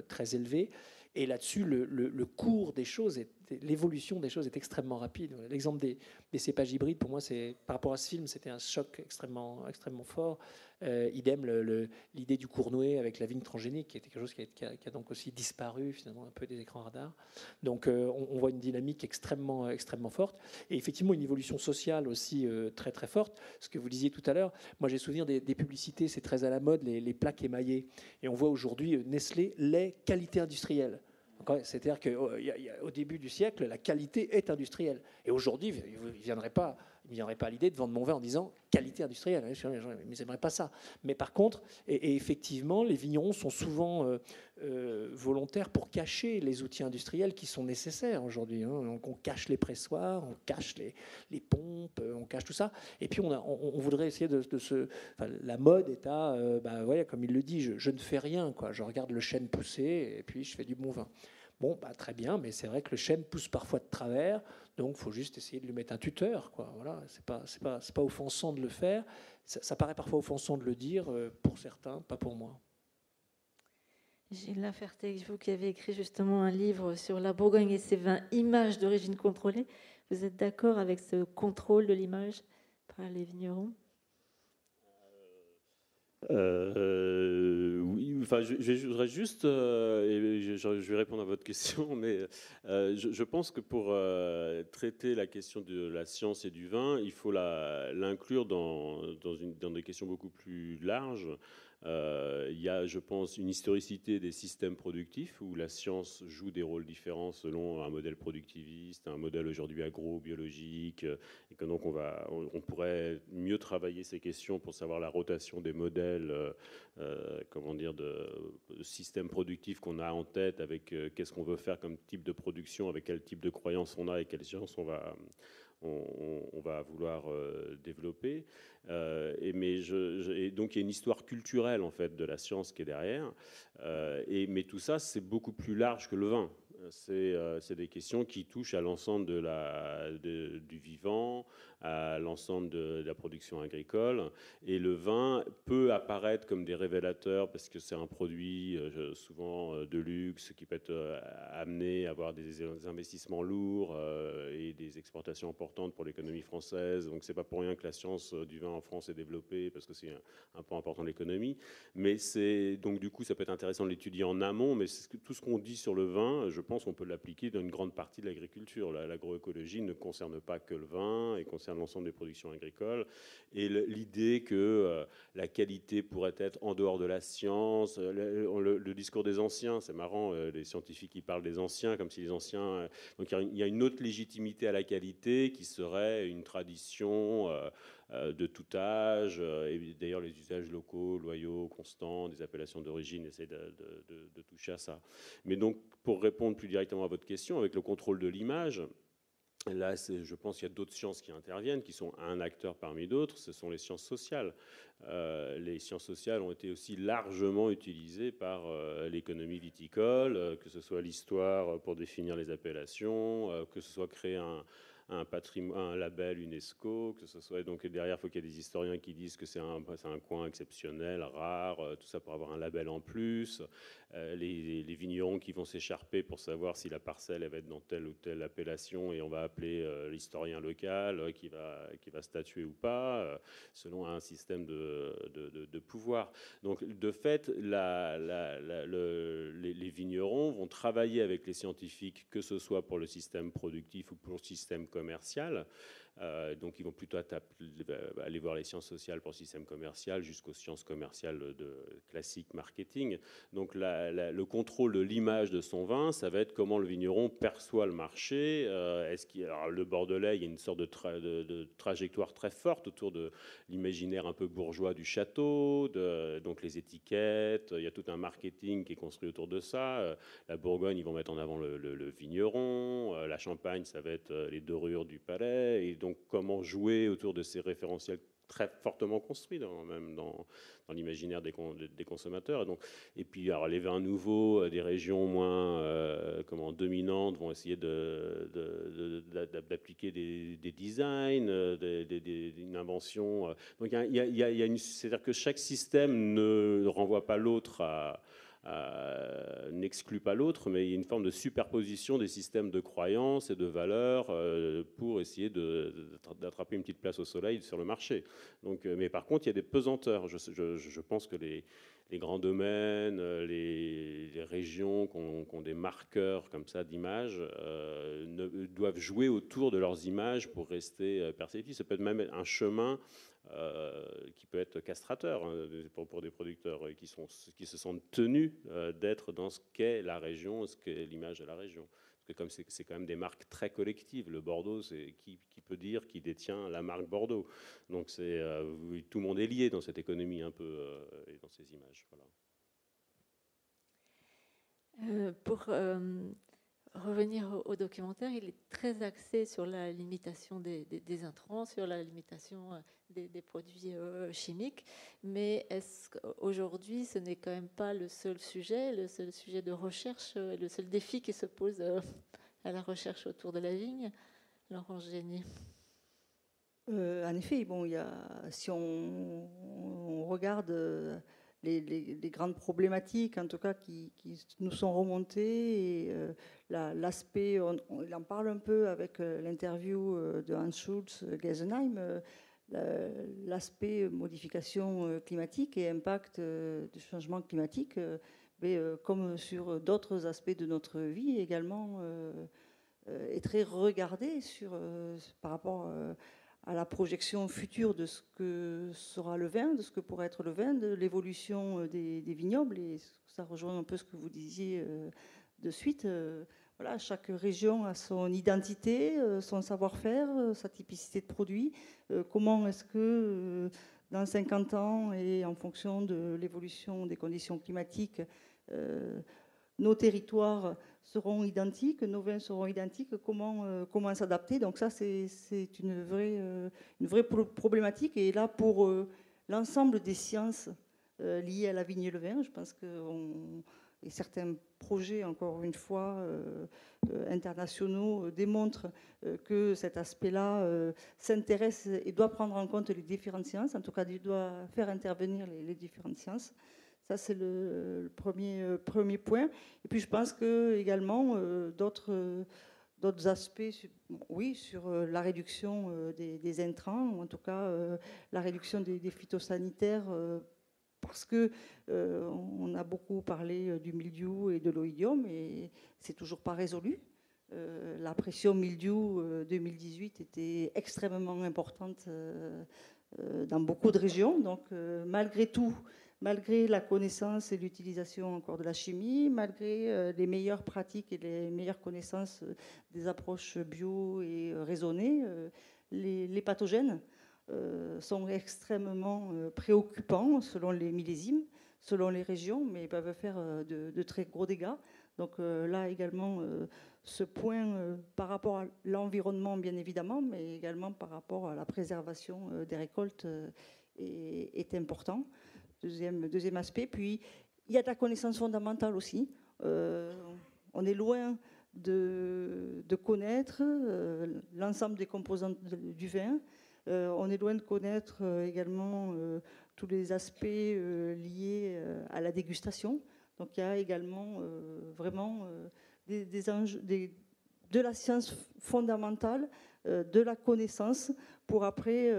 Speaker 20: très élevé. Et là-dessus, le, cours des choses, l'évolution des choses est extrêmement rapide. L'exemple des, cépages hybrides, pour moi, par rapport à ce film, c'était un choc extrêmement, extrêmement fort. Euh, idem, l'idée du Cournoué avec la vigne transgénique, qui était quelque chose qui a, donc aussi disparu finalement un peu des écrans radars. Donc, euh, on, voit une dynamique extrêmement, extrêmement forte, et effectivement une évolution sociale aussi euh, très très forte. Ce que vous disiez tout à l'heure, moi j'ai souvenir des, publicités, c'est très à la mode, les, plaques émaillées, et on voit aujourd'hui Nestlé lait qualité industrielle. C'est-à-dire qu'au début du siècle, la qualité est industrielle. Et aujourd'hui, vous ne viendrez pas il n'y viendrait pas l'idée de vendre mon vin en disant qualité industrielle. Mais ils n'aimeraient pas ça. Mais par contre, et, effectivement, les vignerons sont souvent euh, euh, volontaires pour cacher les outils industriels qui sont nécessaires aujourd'hui. Hein. Donc on cache les pressoirs, on cache les, pompes, euh, on cache tout ça. Et puis on, voudrait essayer de, se. la mode est à, bah, comme il le dit, je, je, ne fais rien. Quoi. Je regarde le chêne pousser et puis je fais du bon vin. Bon, bah, très bien, mais c'est vrai que le chêne pousse parfois de travers. Donc, il faut juste essayer de lui mettre un tuteur. Quoi. Voilà, c'est pas, c'est pas, c'est pas offensant de le faire. Ça, paraît parfois offensant de le dire euh, pour certains, pas pour moi.
Speaker 18: Gilles vous qui avez écrit justement un livre sur la Bourgogne et ses vins, images d'origine contrôlée. Vous êtes d'accord avec ce contrôle de l'image par les vignerons?
Speaker 21: Euh, oui, enfin, je, voudrais juste, euh, je, vais répondre à votre question, mais euh, je, pense que pour traiter la question de la science et du vin, il faut l'inclure dans, dans, des questions beaucoup plus larges. Euh, il y a, je pense, une historicité des systèmes productifs où la science joue des rôles différents selon un modèle productiviste, un modèle aujourd'hui agro-biologique, et que donc on, va, on, pourrait mieux travailler ces questions pour savoir la rotation des modèles, euh, euh, comment dire, de, systèmes productifs qu'on a en tête, avec qu'est-ce qu'on veut faire comme type de production, avec quel type de croyances on a et quelles sciences on va on, va vouloir euh, développer. Euh, et, mais donc il y a une histoire culturelle en fait de la science qui est derrière. Euh, et, mais tout ça, c'est beaucoup plus large que le vin. C'est des questions qui touchent à l'ensemble de du vivant, à l'ensemble de, la production agricole. Et le vin peut apparaître comme des révélateurs parce que c'est un produit euh, souvent euh, de luxe qui peut être euh, amené à avoir des investissements lourds et des exportations importantes pour l'économie française. Donc c'est pas pour rien que la science du vin en France est développée parce que c'est un, point important de l'économie. Mais c'est donc du coup ça peut être intéressant de l'étudier en amont. Mais tout ce qu'on dit sur le vin, je pense qu'on peut l'appliquer dans une grande partie de l'agriculture. L'agroécologie ne concerne pas que le vin et concerne l'ensemble des productions agricoles. Et l'idée que euh, la qualité pourrait être en dehors de la science, euh, le, discours des anciens, c'est marrant, euh, les scientifiques qui parlent des anciens comme si les anciens... donc il y a une autre légitimité à la qualité qui serait une tradition de tout âge. Et d'ailleurs, les usages locaux, loyaux, constants, des appellations d'origine essaient de, toucher à ça. Mais donc, pour répondre plus directement à votre question, avec le contrôle de l'image, Là, je pense qu'il y a d'autres sciences qui interviennent, qui sont un acteur parmi d'autres, ce sont les sciences sociales. Euh, les sciences sociales ont été aussi largement utilisées par euh, l'économie viticole, euh, que ce soit l'histoire pour définir les appellations, que ce soit créer un, patrimoine, un label UNESCO, que ce soit donc derrière, il faut qu'il y ait des historiens qui disent que c'est un, un, coin exceptionnel, rare, tout ça pour avoir un label en plus. Euh, les, vignerons qui vont s'écharper pour savoir si la parcelle va être dans telle ou telle appellation et on va appeler euh, l'historien local euh, qui, va, qui va statuer ou pas, selon un système de, de, pouvoir. Donc de fait, les, les, vignerons vont travailler avec les scientifiques, que ce soit pour le système productif ou pour le système commercial. Euh, donc ils vont plutôt aller voir les sciences sociales pour système commercial jusqu'aux sciences commerciales de classique marketing. Donc le contrôle de l'image de son vin, ça va être comment le vigneron perçoit le marché. Euh, le Bordelais, il y a une sorte de, trajectoire très forte autour de l'imaginaire un peu bourgeois du château, donc les étiquettes. Il y a tout un marketing qui est construit autour de ça. Euh, la Bourgogne, ils vont mettre en avant le, vigneron. La Champagne, ça va être les dorures du palais. Donc comment jouer autour de ces référentiels très fortement construits, dans, même dans, l'imaginaire des, consommateurs. Et, donc, et puis, alors, les vins nouveaux euh, des régions moins euh, comment, dominantes vont essayer d'appliquer de, des, designs, euh, une invention. Donc, y a, c'est-à-dire que chaque système ne renvoie pas l'autre à euh, n'exclut pas l'autre, mais il y a une forme de superposition des systèmes de croyances et de valeurs euh, pour essayer d'attraper une petite place au soleil sur le marché. Donc, euh, mais par contre, il y a des pesanteurs. Je, pense que les, grands domaines, les, régions qui ont, des marqueurs comme ça d'image doivent jouer autour de leurs images pour rester perceptifs. Ça peut être même un chemin euh, qui peut être castrateur hein, pour, des producteurs qui, sont, qui se sentent tenus euh, d'être dans ce qu'est la région, ce qu'est l'image de la région. Parce que comme c'est quand même des marques très collectives, le Bordeaux, c'est qui, peut dire qui détient la marque Bordeaux? Donc c'est euh, tout le monde est lié dans cette économie un peu et dans ces images.
Speaker 18: Pour revenir au, documentaire, il est très axé sur la limitation des, intrants, sur la limitation euh, des, produits euh, chimiques. Mais est-ce qu'aujourd'hui, ce n'est quand même pas le seul sujet, le seul sujet de recherche, euh, le seul défi qui se pose à la recherche autour de la vigne Laurent Génie.
Speaker 22: en effet, bon, y a, si on, on regarde les, grandes problématiques, en tout cas, qui, nous sont remontées. Euh, l'aspect, on, il en parle un peu avec euh, l'interview euh, de Hans Schulz, Gesenheim, l'aspect modification climatique et impact du changement climatique, mais comme sur d'autres aspects de notre vie également, est très regardé sur, par rapport à la projection future de ce que sera le vin, de ce que pourrait être le vin, de l'évolution euh, des, vignobles. Et ça rejoint un peu ce que vous disiez euh, de suite. Euh, chaque région a son identité, son savoir-faire, sa typicité de produit. Comment est-ce que dans 50 ans et en fonction de l'évolution des conditions climatiques, nos territoires seront identiques, nos vins seront identiques, comment, euh, s'adapter? Donc ça, c'est une vraie, euh, problématique. Et là, pour euh, l'ensemble des sciences liées à la vigne et le vin, je pense que et certains projets, encore une fois, internationaux, démontrent que cet aspect-là s'intéresse et doit prendre en compte les différentes sciences. En tout cas, il doit faire intervenir les, différentes sciences. Ça, c'est le, premier, euh, premier point. Et puis, je pense que également euh, d'autres euh, d'autres aspects, oui, sur la réduction des, intrants, ou en tout cas la réduction des, phytosanitaires, parce que on a beaucoup parlé du mildiou et de l'oïdium, et c'est toujours pas résolu. la pression mildiou 2018 était extrêmement importante dans beaucoup de régions, donc malgré tout, malgré la connaissance et l'utilisation encore de la chimie, malgré euh, les meilleures pratiques et les meilleures connaissances euh, des approches bio et euh, raisonnées, les, pathogènes sont extrêmement préoccupants selon les millésimes, selon les régions, mais peuvent faire de, très gros dégâts. Donc là également, ce point par rapport à l'environnement, bien évidemment, mais également par rapport à la préservation des récoltes est, important. Deuxième, aspect. Puis, il y a de la connaissance fondamentale aussi. on est loin de, connaître euh, l'ensemble des composantes du vin. Euh, on est loin de connaître euh, également tous les aspects liés à la dégustation. Donc il y a également vraiment des, enjeux, de la science fondamentale, de la connaissance, pour après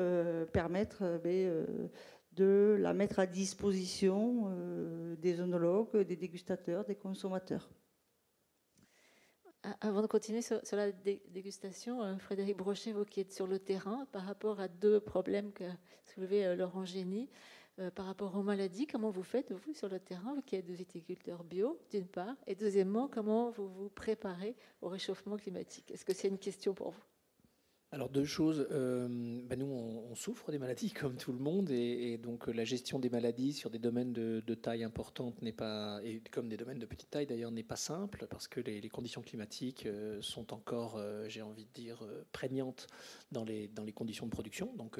Speaker 22: permettre ben, de la mettre à disposition des œnologues, des dégustateurs, des consommateurs.
Speaker 18: Avant de continuer sur, la dégustation, euh, Frédéric Brochet, vous qui êtes sur le terrain, par rapport à deux problèmes que soulevait euh, Laurent Génie, euh, par rapport aux maladies, comment vous faites, vous, sur le terrain, vous qui êtes viticulteur bio, d'une part, et deuxièmement, comment vous vous préparez au réchauffement climatique? Est-ce que c'est une question pour vous?
Speaker 20: Alors deux choses. Euh, ben nous, on, souffre des maladies comme tout le monde, et, donc la gestion des maladies sur des domaines de, taille importante n'est pas, et comme des domaines de petite taille d'ailleurs, n'est pas simple parce que les, conditions climatiques euh, sont encore, euh, j'ai envie de dire, prégnantes dans les dans les conditions de production. Donc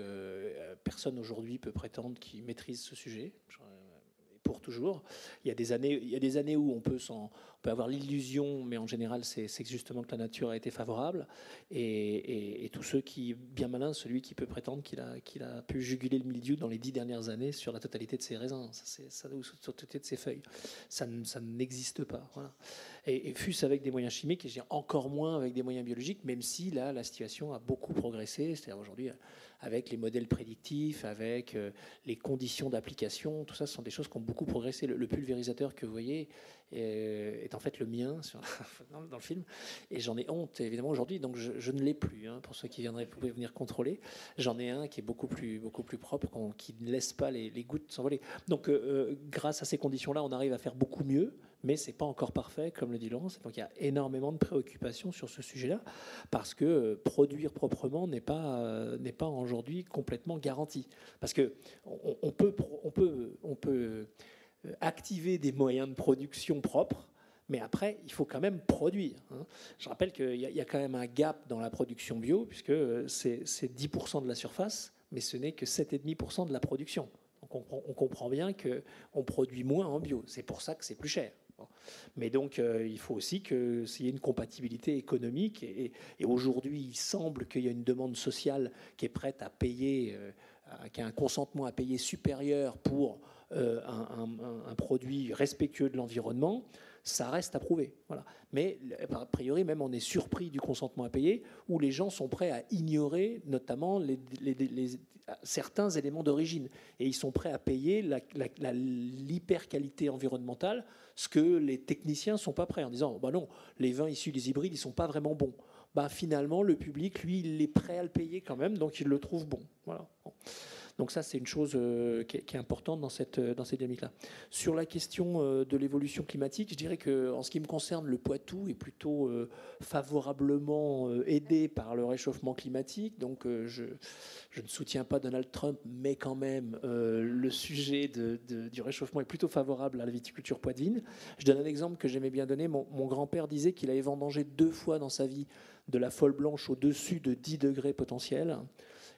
Speaker 20: personne aujourd'hui peut prétendre qu'il maîtrise ce sujet pour toujours. Il y a des années, il y a des années où on peut, on peut avoir l'illusion, mais en général, c'est justement que la nature a été favorable. Et, tous ceux qui, bien malin, celui qui peut prétendre qu'il a, qu'il a pu juguler le milieu dans les dix dernières années sur la totalité de ses raisins, ça, ça, sur la totalité de ses feuilles. Ça, ça n'existe pas. Et, et fût-ce avec des moyens chimiques, et encore moins avec des moyens biologiques, même si là, la situation a beaucoup progressé. C'est-à-dire aujourd'hui, avec les modèles prédictifs, avec euh, les conditions d'application. Tout ça, ce sont des choses qui ont beaucoup progressé. Le, pulvérisateur que vous voyez euh, est, en fait le mien dans, le film. Et j'en ai honte, évidemment, aujourd'hui. Donc je, ne l'ai plus. Hein, pour ceux qui viendraient pouvaient venir contrôler. J'en ai un qui est beaucoup plus, beaucoup plus propre, qui ne laisse pas les, gouttes s'envoler. Donc euh, grâce à ces conditions-là, on arrive à faire beaucoup mieux mais c'est pas encore parfait, comme le dit Laurence. Donc il y a énormément de préoccupations sur ce sujet-là, parce que euh, produire proprement n'est pas, euh, n'est pas aujourd'hui complètement garanti. Parce que on, peut, on, peut, on peut euh, activer des moyens de production propres, mais après, il faut quand même produire. Hein. Je rappelle qu'il y, a quand même un gap dans la production bio, puisque c'est 10% de la surface, mais ce n'est que 7,5% de la production. Donc on, on comprend bien qu'on produit moins en bio. C'est pour ça que c'est plus cher. Mais donc, euh, il faut aussi qu'il y ait une compatibilité économique. Et, aujourd'hui, il semble qu'il y a une demande sociale qui est prête à payer, euh, qui a un consentement à payer supérieur pour euh, un, produit respectueux de l'environnement. Ça reste à prouver. Voilà. Mais a priori, même on est surpris du consentement à payer, où les gens sont prêts à ignorer notamment certains éléments d'origine. Et ils sont prêts à payer l'hyper-qualité environnementale ce que les techniciens ne sont pas prêts en disant bah non, les vins issus des hybrides, ils ne sont pas vraiment bons. Bah, finalement, le public, lui, il est prêt à le payer quand même, donc il le trouve bon. Voilà. Donc ça, c'est une chose euh, qui est, importante dans cette, euh, dans cette dynamique-là. Sur la question euh, de l'évolution climatique, je dirais que en ce qui me concerne, le Poitou est plutôt favorablement aidé par le réchauffement climatique. Donc je, je, ne soutiens pas Donald Trump, mais quand même, le sujet du réchauffement est plutôt favorable à la viticulture poitevine. Je donne un exemple que j'aimais bien donner. Mon, mon grand-père disait qu'il avait vendangé deux fois dans sa vie de la folle blanche au-dessus de 10 degrés potentiels.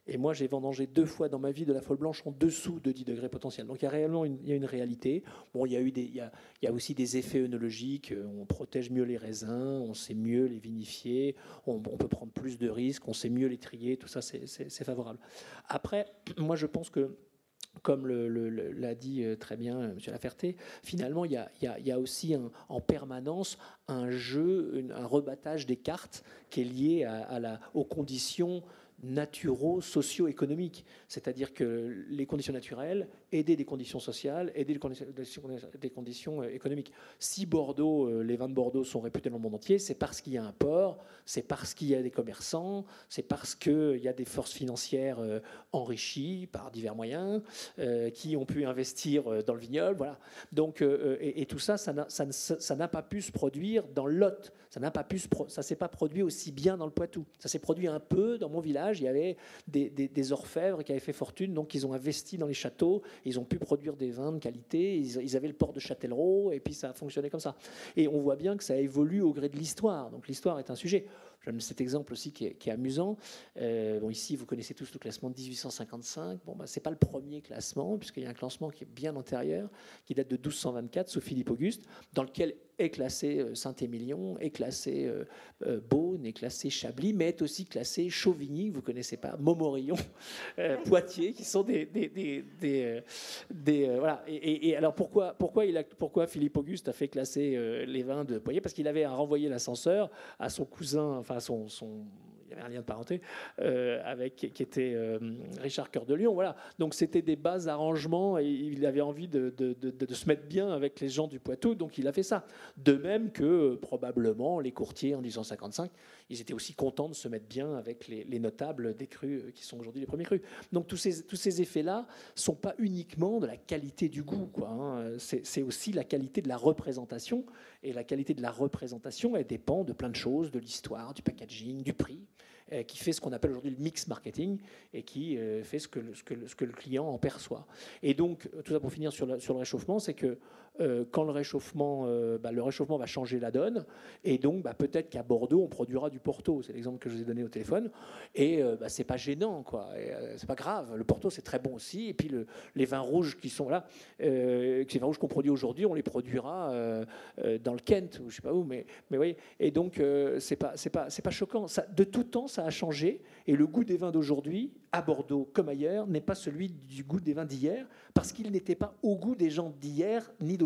Speaker 20: Et moi, j'ai vendangé deux fois dans ma vie de la folle blanche en dessous de 10 degrés potentiels. Donc il y a réellement une, il y a une réalité. Bon, il y a, eu des, il y a, il y a aussi des effets œnologiques. On protège mieux les raisins, on sait mieux les vinifier, on, peut prendre plus de risques, on sait mieux les trier. Tout ça, c'est favorable. Après, moi, je pense que comme l'a dit euh, très bien euh, M. Laferté, finalement, il y a, il y a aussi en permanence un jeu, un rebattage des cartes qui est lié à, la, aux conditions naturaux, socio-économiques. C'est-à-dire que les conditions naturelles aider des conditions sociales, aider des conditions, euh, économiques. Si Bordeaux, euh, les vins de Bordeaux sont réputés dans le monde entier, c'est parce qu'il y a un port, c'est parce qu'il y a des commerçants, c'est parce qu'il y a des forces financières euh, enrichies par divers moyens, qui ont pu investir dans le vignoble. Voilà. Donc, et, tout ça, ça n'a pas pu se produire dans l'Hôte. Ça n'a pas pu, ça s'est pas produit aussi bien dans le Poitou. Ça s'est produit un peu dans mon village il y avait des, orfèvres qui avaient fait fortune, donc ils ont investi dans les châteaux, ils ont pu produire des vins de qualité, ils, avaient le port de Châtellerault, et puis ça a fonctionné comme ça. Et on voit bien que ça évolue au gré de l'histoire. Donc l'histoire est un sujet. Je donne cet exemple aussi qui est, amusant. Euh, bon, ici, vous connaissez tous le classement de 1855. Bon, bah, ce n'est pas le premier classement, puisqu'il y a un classement qui est bien antérieur, qui date de 1224, sous Philippe Auguste, dans lequel est classé euh, Saint-Émilion, est classé euh, euh, Beaune, est classé Chablis, mais est aussi classé Chauvigny, vous connaissez pas, Montmorillon, Poitiers, qui sont des... des, des, voilà. Et, alors pourquoi, pourquoi, il a, pourquoi Philippe Auguste a fait classer les vins de Poitiers? Parce qu'il avait renvoyé l'ascenseur à son cousin, enfin son, son il y avait un lien de parenté, euh, avec, qui était euh, Richard Cœur de Lion. Voilà. Donc c'était des bas arrangements et il avait envie de, se mettre bien avec les gens du Poitou, donc il a fait ça. De même que euh, probablement les courtiers en 1855, ils étaient aussi contents de se mettre bien avec les, notables des crus qui sont aujourd'hui les premiers crus. Donc tous ces, tous ces effets-là sont pas uniquement de la qualité du goût, quoi. Hein. C'est aussi la qualité de la représentation. Et la qualité de la représentation, elle dépend de plein de choses, de l'histoire, du packaging, du prix. Euh, qui fait ce qu'on appelle aujourd'hui le mix marketing et qui euh, fait ce que, le, ce que, le, client en perçoit. Et donc, tout ça pour finir sur, sur le réchauffement, c'est que euh, quand le réchauffement, bah, le réchauffement va changer la donne, et donc bah, peut-être qu'à Bordeaux, on produira du Porto. C'est l'exemple que je vous ai donné au téléphone. Et bah, c'est pas gênant, quoi. c'est pas grave. Le Porto, c'est très bon aussi. Et puis le, les vins rouges qui sont là, les vins rouges qu'on produit aujourd'hui, on les produira dans le Kent ou je sais pas où. Mais, mais voyez. Et donc, c'est pas, c'est pas, c'est pas choquant. De tout temps, ça a changé et le goût des vins d'aujourd'hui, à Bordeaux comme ailleurs, n'est pas celui du goût des vins d'hier, parce qu'il n'était pas au goût des gens d'hier ni d'aujourd'hui.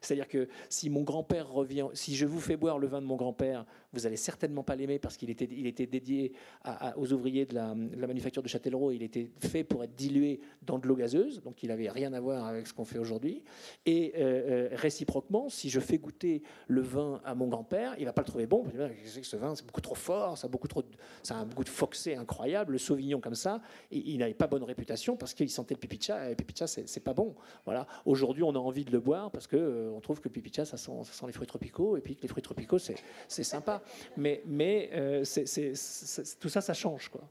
Speaker 20: C'est-à-dire que si mon grand-père revient, si je vous fais boire le vin de mon grand-père, vous n'allez certainement pas l'aimer parce qu'il était, il était dédié aux ouvriers de la, manufacture de Châtellerault. Il était fait pour être dilué dans de l'eau gazeuse, donc il n'avait rien à voir avec ce qu'on fait aujourd'hui. Et euh, euh, réciproquement, si je fais goûter le vin à mon grand-père, il va pas le trouver bon. que ce vin, c'est beaucoup trop fort, ça a beaucoup trop, ça a un goût de foxé incroyable. Le Sauvignon comme ça, il, n'avait pas bonne réputation parce qu'il sentait le pipicha. Et le pipicha, c'est pas bon. Voilà. Aujourd'hui, on a envie de le boire parce que euh, on trouve que le pipicha, ça sent, ça sent les fruits tropicaux, et puis que les fruits tropicaux, c'est sympa mais, mais euh, tout ça, ça change. Quoi.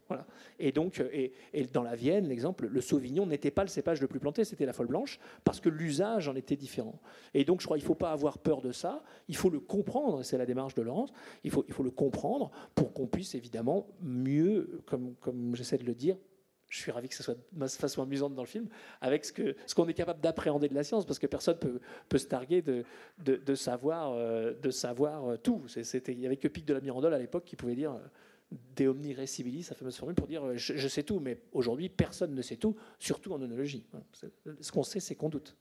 Speaker 20: Et donc, euh, et, dans la Vienne, l'exemple, le Sauvignon n'était pas le cépage le plus planté, c'était la folle blanche, parce que l'usage en était différent. Et donc, je crois qu'il ne faut pas avoir peur de ça, il faut le comprendre, c'est la démarche de Laurence, il faut, le comprendre pour qu'on puisse évidemment mieux, comme j'essaie de le dire, je suis ravi que ce soit de façon amusante dans le film, avec ce qu'on ce qu'on est capable d'appréhender de la science, parce que personne peut, peut se targuer de, de, savoir, de savoir euh, euh, tout. il n'y avait que Pic de la Mirandole à l'époque qui pouvait dire euh, De omni recibilis, sa fameuse formule, pour dire je, je sais tout, mais aujourd'hui personne ne sait tout, surtout en onologie. Ce qu'on sait, c'est qu'on doute.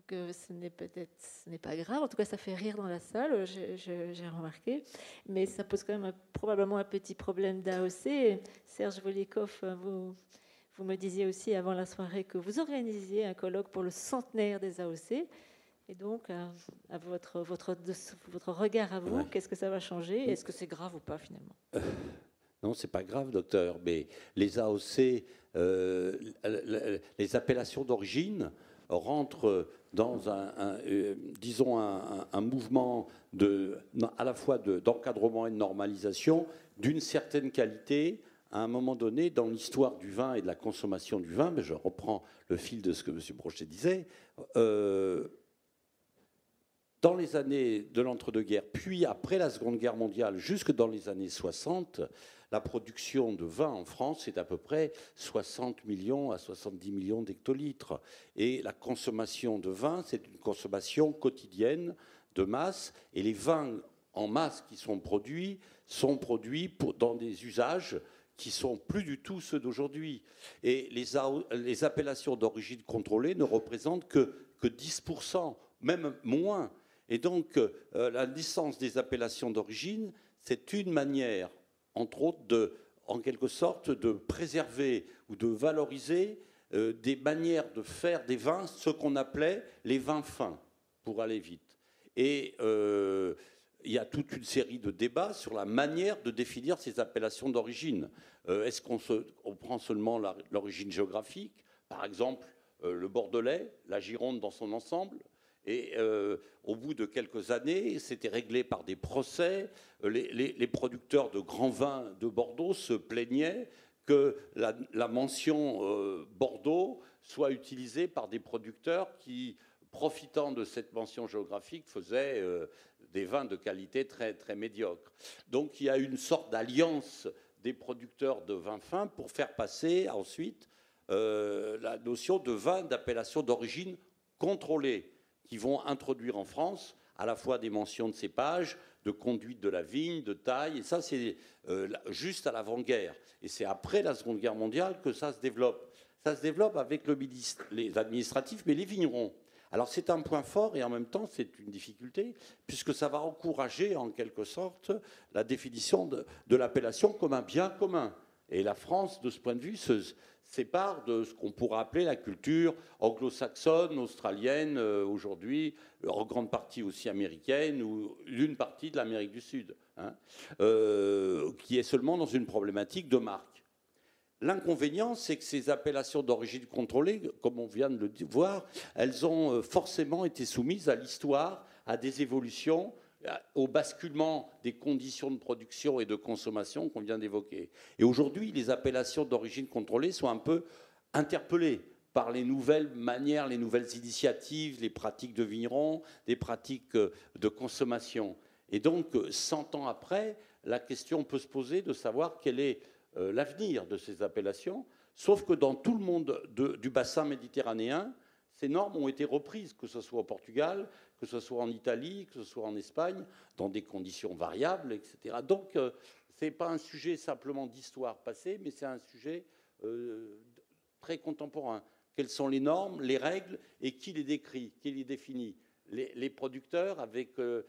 Speaker 18: Donc euh, ce n'est peut-être ce n'est pas grave. En tout cas, ça fait rire dans la salle, j'ai remarqué. Mais ça pose quand même probablement un petit problème d'AOC. Serge Volikov, vous, vous me disiez aussi avant la soirée que vous organisiez un colloque pour le centenaire des AOC. Et donc, à, votre, votre, votre regard à vous, qu'est-ce que ça va changer? Est-ce que c'est grave ou pas finalement?
Speaker 19: Euh, Non, c'est pas grave, docteur. Mais les AOC, euh, les appellations d'origine, rentre dans un, euh, disons un, mouvement de, à la fois d'encadrement et de normalisation d'une certaine qualité à un moment donné dans l'histoire du vin et de la consommation du vin, mais je reprends le fil de ce que M. Brochet disait, euh, dans les années de l'entre-deux-guerres, puis après la Seconde Guerre mondiale, jusque dans les années 60, la production de vin en France est à peu près 60 millions à 70 millions d'hectolitres. Et la consommation de vin, c'est une consommation quotidienne de masse. Et les vins en masse qui sont produits sont produits dans des usages qui sont plus du tout ceux d'aujourd'hui. Et les, appellations d'origine contrôlée ne représentent que, que 10%, même moins. Et donc, euh, la licence des appellations d'origine, c'est une manière entre autres, de, en quelque sorte, de préserver ou de valoriser euh, des manières de faire des vins, ce qu'on appelait les vins fins, pour aller vite. Et euh, il y a toute une série de débats sur la manière de définir ces appellations d'origine. Euh, est-ce qu'on on prend seulement l'origine géographique? Par exemple, le Bordelais, la Gironde dans son ensemble Et euh, au bout de quelques années, c'était réglé par des procès. Les, producteurs de grands vins de Bordeaux se plaignaient que la, mention euh, Bordeaux soit utilisée par des producteurs qui, profitant de cette mention géographique, faisaient euh, des vins de qualité très, très médiocre. Donc il y a une sorte d'alliance des producteurs de vins fins pour faire passer ensuite la notion de vin d'appellation d'origine contrôlée qui vont introduire en France à la fois des mentions de cépage, de conduite de la vigne, de taille, et ça c'est euh, juste à l'avant-guerre. Et c'est après la Seconde Guerre mondiale que ça se développe. Ça se développe avec les administratifs, mais les vignerons. Alors c'est un point fort et en même temps c'est une difficulté, puisque ça va encourager en quelque sorte la définition de, de l'appellation comme un bien commun. Et la France, de ce point de vue, se, sépare de ce qu'on pourrait appeler la culture anglo-saxonne, australienne, euh, aujourd'hui, en grande partie aussi américaine, ou d'une partie de l'Amérique du Sud, hein, euh, qui est seulement dans une problématique de marque. L'inconvénient, c'est que ces appellations d'origine contrôlée, comme on vient de le voir, elles ont euh, forcément été soumises à l'histoire, à des évolutions, au basculement des conditions de production et de consommation qu'on vient d'évoquer. Et aujourd'hui, les appellations d'origine contrôlée sont un peu interpellées par les nouvelles manières, les nouvelles initiatives, les pratiques de vignerons, des pratiques euh, de consommation. Et donc, 100 ans après, la question peut se poser de savoir quel est euh, l'avenir de ces appellations, sauf que dans tout le monde du bassin méditerranéen, ces normes ont été reprises, que ce soit au Portugal, que ce soit en Italie, que ce soit en Espagne, dans des conditions variables, etc. Donc, euh, ce n'est pas un sujet simplement d'histoire passée, mais c'est un sujet euh, très contemporain. Quelles sont les normes, les règles, et qui les décrit, qui les définit? Les, producteurs avec euh,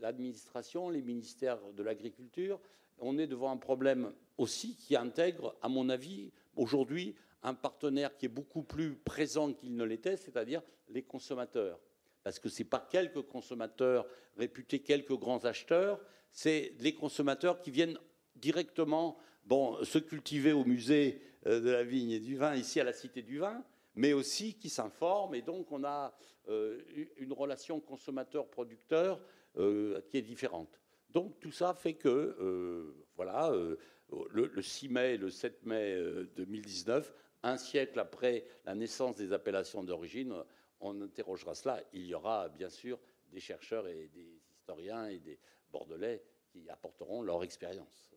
Speaker 19: l'administration, les ministères de l'agriculture. On est devant un problème aussi qui intègre, à mon avis, aujourd'hui, un partenaire qui est beaucoup plus présent qu'il ne l'était, c'est-à-dire les consommateurs parce que ce n'est pas quelques consommateurs réputés, quelques grands acheteurs, c'est les consommateurs qui viennent directement bon, se cultiver au musée euh, de la vigne et du vin, ici à la Cité du Vin, mais aussi qui s'informent. Et donc, on a euh, une relation consommateur-producteur euh, qui est différente. Donc, tout ça fait que, voilà, le, le, 6 mai et le 7 mai 2019, un siècle après la naissance des appellations d'origine, on interrogera cela. Il y aura bien sûr des chercheurs et des historiens et des Bordelais qui apporteront leur expérience.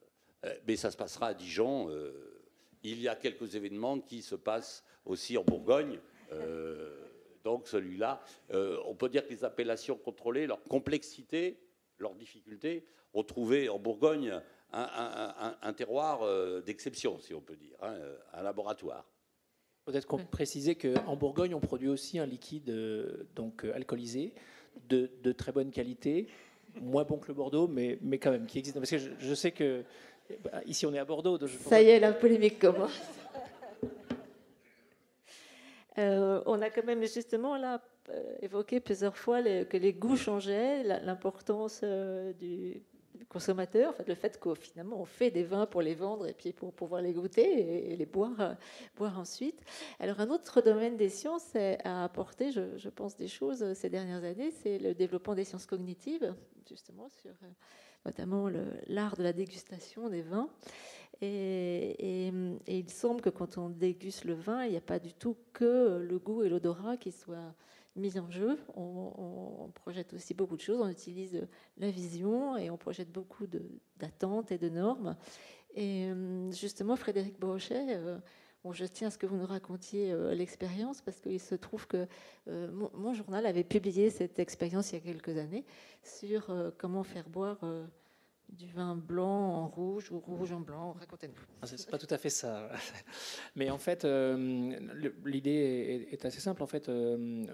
Speaker 19: Euh, mais ça se passera à Dijon. Euh, il y a quelques événements qui se passent aussi en Bourgogne. Euh, donc celui-là, on peut dire que les appellations contrôlées, leur complexité, leur difficulté, ont trouvé en Bourgogne un, terroir d'exception, si on peut dire, hein, un laboratoire.
Speaker 20: Peut-être qu'on préciser qu'en Bourgogne, on produit aussi un liquide euh, donc euh, alcoolisé de, très bonne qualité, moins bon que le Bordeaux, mais, mais quand même qui existe. Parce que je, sais que bah, ici on est à Bordeaux.
Speaker 18: Ça y est, la polémique commence. Euh, on a quand même justement là évoqué plusieurs fois que les goûts changeaient, l'importance du consommateurs, fait, le fait qu'au finalement on fait des vins pour les vendre et puis pour pouvoir les goûter et, les boire, euh, boire ensuite. Alors un autre domaine des sciences a apporté, je, pense, des choses euh, ces dernières années, c'est le développement des sciences cognitives, justement sur euh, notamment l'art de la dégustation des vins. Et, il semble que quand on déguste le vin, il n'y a pas du tout que le goût et l'odorat qui soient mise en jeu. On, projette aussi beaucoup de choses. On utilise la vision et on projette beaucoup d'attentes et de normes. Et euh, justement, Frédéric Brochet, euh, je tiens à ce que vous nous racontiez euh, l'expérience parce qu'il se trouve que mon, journal avait publié cette expérience il y a quelques années sur comment faire boire du vin blanc en rouge ou rouge en blanc Racontez-nous.
Speaker 20: Ah, c'est pas tout à fait ça. Mais en fait, euh, l'idée est, assez simple. En fait, euh,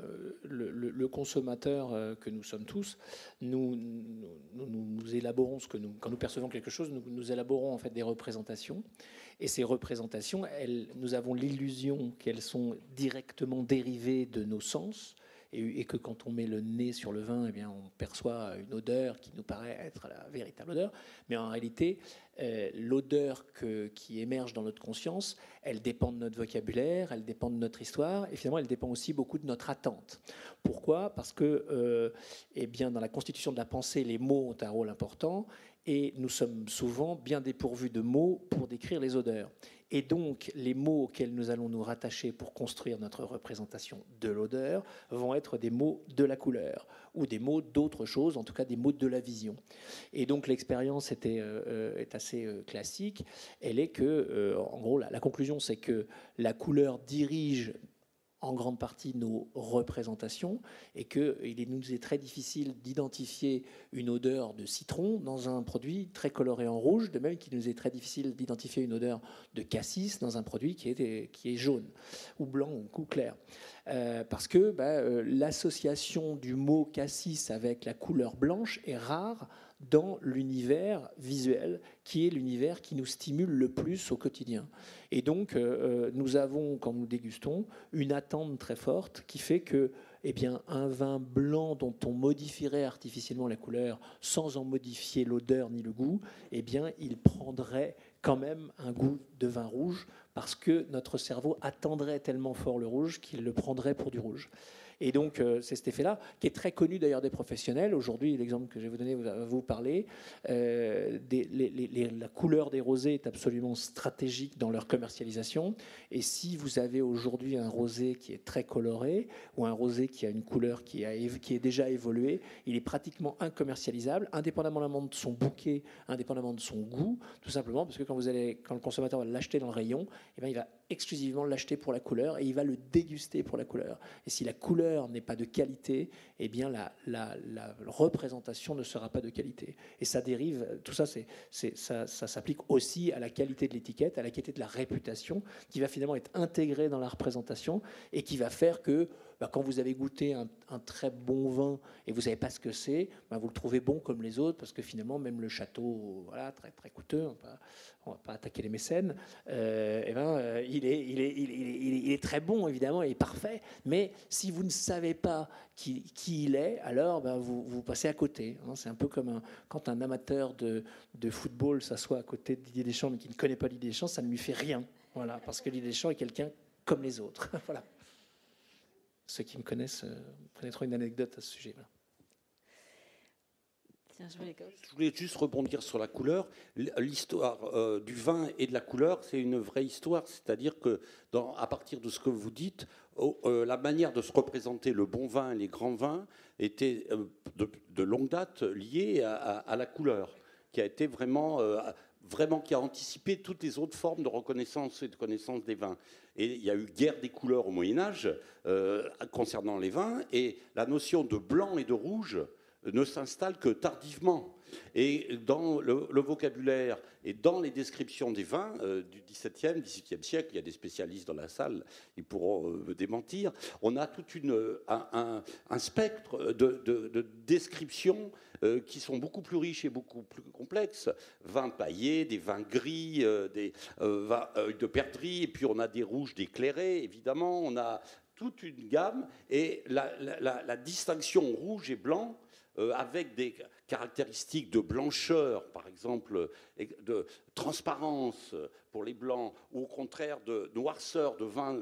Speaker 20: le, consommateur euh, que nous sommes tous, nous nous, élaborons quand nous percevons quelque chose, nous, élaborons en fait des représentations. Et ces représentations, nous avons l'illusion qu'elles sont directement dérivées de nos sens et, que quand on met le nez sur le vin, eh bien, on perçoit une odeur qui nous paraît être la véritable odeur. Mais en réalité, euh, l'odeur qui émerge dans notre conscience, elle dépend de notre vocabulaire, elle dépend de notre histoire, et finalement, elle dépend aussi beaucoup de notre attente. Pourquoi? Parce que, euh, eh bien, dans la constitution de la pensée, les mots ont un rôle important, et nous sommes souvent bien dépourvus de mots pour décrire les odeurs. Et donc, les mots auxquels nous allons nous rattacher pour construire notre représentation de l'odeur vont être des mots de la couleur ou des mots d'autre chose, en tout cas des mots de la vision. Et donc, l'expérience était, euh, est assez euh, classique. Elle est que, euh, en gros, la conclusion, c'est que la couleur dirige en grande partie nos représentations et qu'il nous est très difficile d'identifier une odeur de citron dans un produit très coloré en rouge, de même qu'il nous est très difficile d'identifier une odeur de cassis dans un produit qui est, jaune ou blanc ou clair. Euh, parce que bah, euh, l'association du mot cassis avec la couleur blanche est rare dans l'univers visuel, qui est l'univers qui nous stimule le plus au quotidien. Et donc, euh, euh, nous avons, quand nous dégustons, une attente très forte qui fait que eh bien, un vin blanc dont on modifierait artificiellement la couleur sans en modifier l'odeur ni le goût, eh bien, il prendrait quand même un goût de vin rouge parce que notre cerveau attendrait tellement fort le rouge qu'il le prendrait pour du rouge. Et donc, euh, c'est cet effet-là, qui est très connu d'ailleurs des professionnels. Aujourd'hui, l'exemple que je vais vous donner va vous parler. Euh, la couleur des rosés est absolument stratégique dans leur commercialisation. Et si vous avez aujourd'hui un rosé qui est très coloré ou un rosé qui a une couleur qui, a, qui est déjà évoluée, il est pratiquement incommercialisable, indépendamment de son bouquet, indépendamment de son goût, tout simplement parce que quand, vous allez, quand le consommateur va l'acheter dans le rayon, eh bien, il va exclusivement l'acheter pour la couleur et il va le déguster pour la couleur. Et si la couleur n'est pas de qualité, eh bien la, la, représentation ne sera pas de qualité. Et ça dérive, tout ça, c'est, ça, ça s'applique aussi à la qualité de l'étiquette, à la qualité de la réputation, qui va finalement être intégrée dans la représentation et qui va faire que bah, quand vous avez goûté un, très bon vin et vous savez pas ce que c'est, bah, vous le trouvez bon comme les autres, parce que finalement, même le château, très, très coûteux, on ne va pas attaquer les mécènes, il, est, très bon, évidemment, il est parfait, mais si vous ne savez pas qui, il est, alors bah, vous, vous, passez à côté. Hein. C'est un peu comme quand un amateur de, de football s'assoit à côté de Didier Deschamps, mais qui ne connaît pas Didier Deschamps, ça ne lui fait rien. Voilà, parce que Didier Deschamps est quelqu'un comme les autres. voilà. Ceux qui me connaissent euh, connaîtront une anecdote à ce sujet-là.
Speaker 19: Je voulais juste rebondir sur la couleur. L'histoire euh, du vin et de la couleur, c'est une vraie histoire. C'est-à-dire que, dans, à partir de ce que vous dites, euh, la manière de se représenter le bon vin et les grands vins était de, longue date liée à, à, la couleur, qui a été vraiment vraiment qui a anticipé toutes les autres formes de reconnaissance et de connaissance des vins. Et il y a eu guerre des couleurs au Moyen Âge euh, concernant les vins, et la notion de blanc et de rouge ne s'installe que tardivement. Et dans le, vocabulaire et dans les descriptions des vins euh, du XVIIe, XVIIIe siècle, il y a des spécialistes dans la salle, ils pourront euh, me démentir, on a tout un, un, spectre de, de descriptions euh, qui sont beaucoup plus riches et beaucoup plus complexes. Vins paillés, des vins gris, des vins de perdrix, et puis on a des rouges d'éclairés, évidemment, on a toute une gamme, et la, distinction rouge et blanc euh, avec des caractéristiques de blancheur, par exemple, de transparence pour les blancs, ou au contraire de noirceur, de vin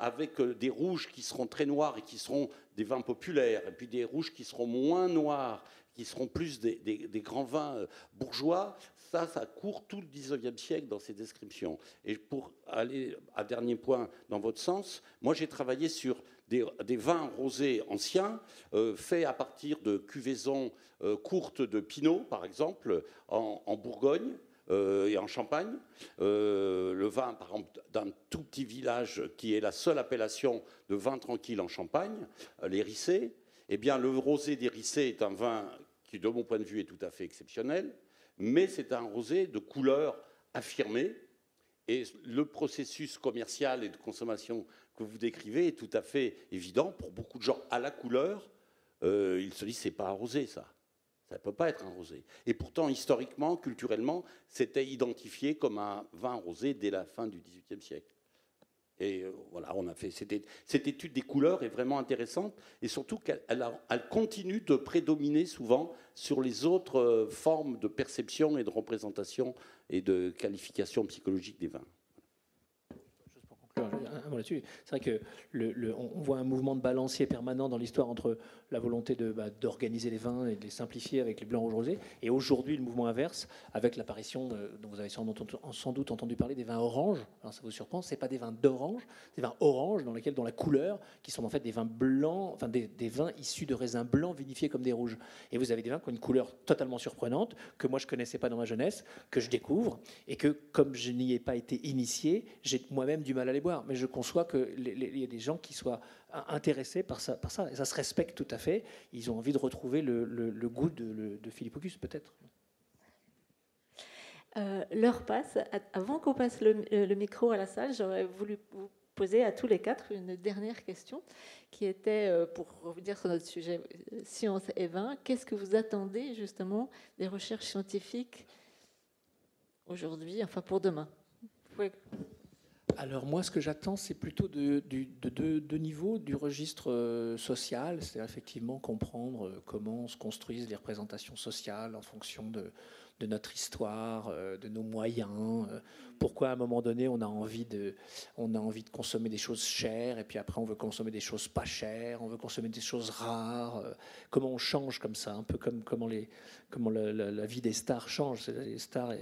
Speaker 19: avec euh, des rouges qui seront très noirs et qui seront des vins populaires, et puis des rouges qui seront moins noirs, qui seront plus des, grands vins euh, bourgeois, ça, ça court tout le 19e siècle dans ces descriptions. Et pour aller à dernier point dans votre sens, moi j'ai travaillé sur des, vins rosés anciens, euh, faits à partir de cuvaisons euh, courtes de Pinot, par exemple, en, Bourgogne euh, et en Champagne. le vin, par exemple, d'un tout petit village qui est la seule appellation de vin tranquille en Champagne, les Rissés. Eh bien, le rosé des Rissés est un vin qui, de mon point de vue, est tout à fait exceptionnel, mais c'est un rosé de couleur affirmée. Et le processus commercial et de consommation que vous décrivez est tout à fait évident pour beaucoup de gens à la couleur. Euh, ils se disent c'est pas un rosé ça. Ça ne peut pas être un rosé. Et pourtant, historiquement, culturellement, c'était identifié comme un vin rosé dès la fin du XVIIIe siècle. Et euh, voilà, on a fait cette, étude des couleurs est vraiment intéressante et surtout qu'elle elle continue de prédominer souvent sur les autres euh, formes de perception et de représentation et de qualification psychologique des vins.
Speaker 20: C'est vrai que on voit un mouvement de balancier permanent dans l'histoire entre la volonté bah, d'organiser les vins et de les simplifier avec les blancs rouges rosés, et aujourd'hui le mouvement inverse avec l'apparition dont vous avez sans doute, entendu parler des vins oranges. Alors ça vous surprend, c'est pas des vins d'orange, des vins oranges dans lesquels, dans la couleur, qui sont en fait des vins blancs, enfin des, vins issus de raisins blancs vinifiés comme des rouges. Et vous avez des vins qui ont une couleur totalement surprenante que moi je connaissais pas dans ma jeunesse, que je découvre et que comme je n'y ai pas été initié, j'ai moi-même du mal à les boire. Mais je conçois qu'il y a des gens qui soient intéressés par ça, par ça. Et ça se respecte tout à fait. Ils ont envie de retrouver le, goût de, de Philippe Auguste, peut-être.
Speaker 18: Euh, l'heure passe. Avant qu'on passe le, micro à la salle, j'aurais voulu vous poser à tous les quatre une dernière question qui était, euh, pour revenir sur notre sujet euh, science et vin, qu'est-ce que vous attendez justement des recherches scientifiques aujourd'hui, enfin pour demain?
Speaker 20: Alors moi, ce que j'attends, c'est plutôt de deux niveaux du registre euh, social, c'est effectivement comprendre euh, comment se construisent les représentations sociales en fonction de, notre histoire, euh, de nos moyens, pourquoi à un moment donné on a, envie de, on a envie de consommer des choses chères, et puis après on veut consommer des choses pas chères, on veut consommer des choses rares, comment on change comme ça, un peu comme comment, la, vie des stars change. Les stars...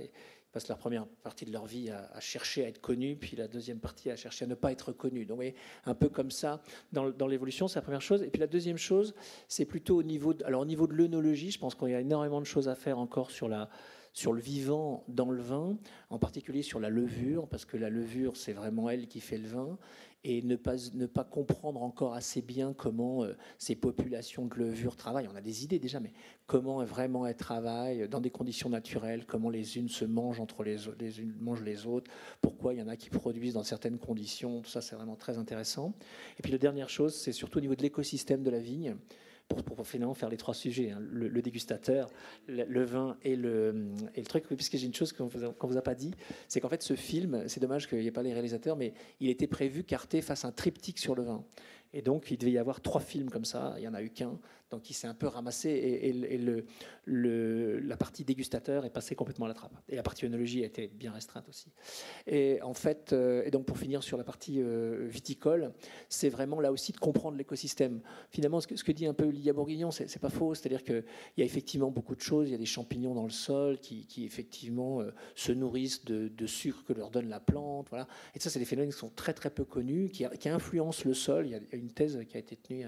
Speaker 20: passent la première partie de leur vie à, chercher à être connus, puis la deuxième partie à chercher à ne pas être connus. Donc, voyez, un peu comme ça dans, dans l'évolution, c'est la première chose. Et puis la deuxième chose, c'est plutôt au niveau, de, alors au niveau de l'œnologie, je pense qu'il y a énormément de choses à faire encore sur la sur le vivant dans le vin, en particulier sur la levure, parce que la levure, c'est vraiment elle qui fait le vin, et ne pas, ne pas comprendre encore assez bien comment euh, ces populations de levure travaillent. On a des idées déjà, mais comment vraiment elles travaillent dans des conditions naturelles, comment les unes se mangent entre les, les unes mangent les autres, pourquoi il y en a qui produisent dans certaines conditions, tout ça c'est vraiment très intéressant. Et puis la dernière chose, c'est surtout au niveau de l'écosystème de la vigne pour, finalement faire les trois sujets, hein. le, dégustateur, le, vin et le, et le truc. Puisque j'ai une chose qu'on ne vous a pas dit, c'est qu'en fait ce film, c'est dommage qu'il n'y ait pas les réalisateurs, mais il était prévu qu'Arte fasse un triptyque sur le vin. Et donc il devait y avoir trois films comme ça, il n'y en a eu qu'un. Donc il s'est un peu ramassé et, la partie dégustateur est passée complètement à la trappe. Et la partie œnologie a été bien restreinte aussi. Euh, et donc pour finir sur la partie euh, viticole, c'est vraiment là aussi de comprendre l'écosystème. Finalement, ce que, dit un peu Lilia Bourguignon, c'est pas faux. C'est-à-dire qu'il y a effectivement beaucoup de choses. Il y a des champignons dans le sol qui, effectivement euh, se nourrissent de, de, sucre que leur donne la plante. Voilà. Et ça, c'est des phénomènes qui sont très très peu connus, qui influencent le sol. Il y a une thèse qui a été tenue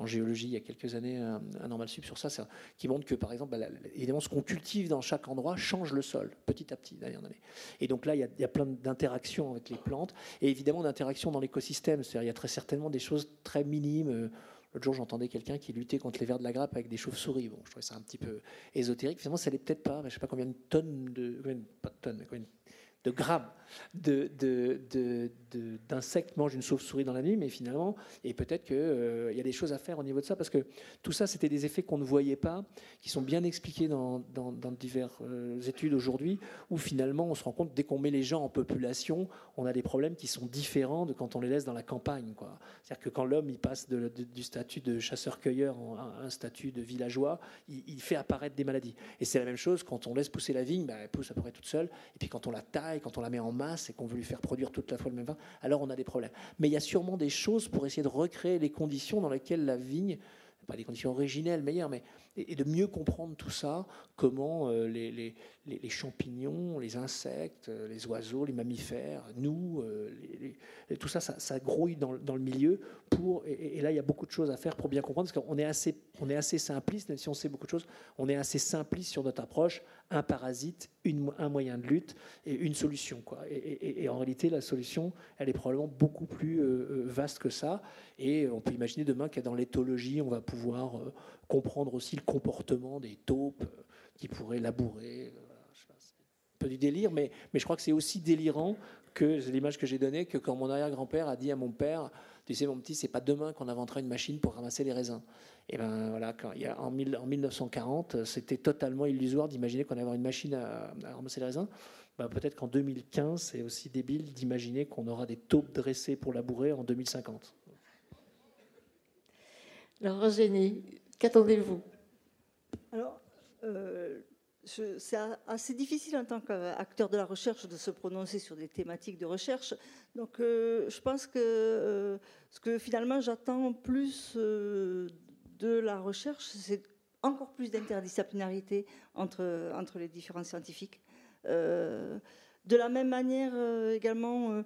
Speaker 20: en géologie il y a quelques années, un, normal sub sur ça, qui montre que par exemple, bah, évidemment, ce qu'on cultive dans chaque endroit change le sol petit à petit d'ailleurs. Et donc là, il y a, plein d'interactions avec les plantes et évidemment d'interactions dans l'écosystème. C'est-à-dire, il y a très certainement des choses très minimes. L'autre jour, j'entendais quelqu'un qui luttait contre les vers de la grappe avec des chauves-souris. Bon, je trouvais ça un petit peu ésotérique. Finalement, ça n'est peut-être pas. Je ne sais pas combien de tonnes de, pas de tonnes, combien de grammes d'insectes mangent une chauve-souris dans la nuit, mais finalement, et peut-être qu'il euh, y a des choses à faire au niveau de ça, parce que tout ça, c'était des effets qu'on ne voyait pas, qui sont bien expliqués dans, dans, diverses euh, études aujourd'hui, où finalement, on se rend compte, dès qu'on met les gens en population, on a des problèmes qui sont différents de quand on les laisse dans la campagne. C'est-à-dire que quand l'homme il passe du statut de chasseur-cueilleur à un statut de villageois, il, fait apparaître des maladies. Et c'est la même chose quand on laisse pousser la vigne, bah, elle pousse à peu près toute seule, et puis quand on la taille, quand on la met en masse et qu'on veut lui faire produire toute la fois le même vin, alors on a des problèmes. Mais il y a sûrement des choses pour essayer de recréer les conditions dans lesquelles la vigne, pas des conditions originelles meilleures, mais et, de mieux comprendre tout ça, comment euh, les, champignons, les insectes, euh, les oiseaux, les mammifères, nous, euh, tout ça, ça, grouille dans, le milieu. Pour, et, là, il y a beaucoup de choses à faire pour bien comprendre, parce qu'on est assez, on est assez simpliste, même si on sait beaucoup de choses, on est assez simpliste sur notre approche. Un parasite, un moyen de lutte et une solution. Et, en réalité, la solution, elle est probablement beaucoup plus vaste que ça. Et on peut imaginer demain qu'à dans l'éthologie, on va pouvoir comprendre aussi le comportement des taupes euh, qui pourraient labourer. Euh, un peu du délire, mais, mais je crois que c'est aussi délirant que l'image que j'ai donnée que quand mon arrière-grand-père a dit à mon père tu sais mon petit c'est pas demain qu'on inventera une machine pour ramasser les raisins et ben voilà il y a, en, 1940 c'était totalement illusoire d'imaginer qu'on allait avoir une machine à, ramasser les raisins bah, peut-être qu'en 2015, c'est aussi débile d'imaginer qu'on aura des taupes dressées pour labourer en 2050.
Speaker 18: Alors, Eugénie, qu'attendez-vous?
Speaker 22: Alors, euh, c'est assez difficile en tant qu'acteur de la recherche de se prononcer sur des thématiques de recherche. Donc, euh, je pense que euh, ce que finalement j'attends plus de la recherche, c'est encore plus d'interdisciplinarité entre, entre les différents scientifiques. De la même manière également,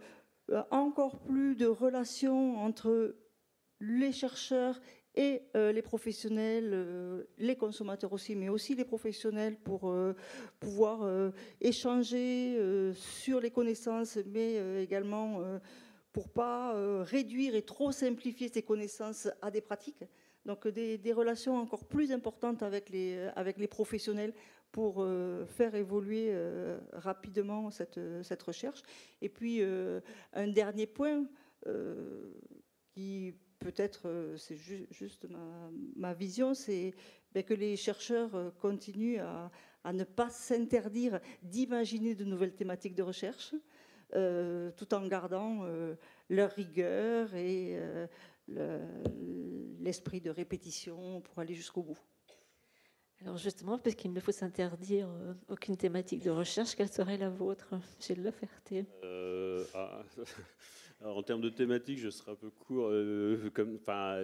Speaker 22: encore plus de relations entre les chercheurs et les professionnels, les consommateurs aussi, mais aussi les professionnels pour pouvoir échanger sur les connaissances, mais également pour pas réduire et trop simplifier ces connaissances à des pratiques. Donc des, des, relations encore plus importantes avec les, avec les professionnels pour euh, faire évoluer euh, rapidement cette, cette, recherche. Et puis, euh, un dernier point qui peut-être, c'est juste ma, ma vision, c'est ben, que les chercheurs continuent à, à ne pas s'interdire d'imaginer de nouvelles thématiques de recherche, tout en gardant leur rigueur et l'esprit de répétition pour aller jusqu'au bout.
Speaker 18: Alors justement, parce qu'il ne faut s'interdire euh, aucune thématique de recherche, quelle serait la vôtre, Gilles Laferté?
Speaker 21: Euh, ah, En termes de thématique, je serai un peu court. Euh,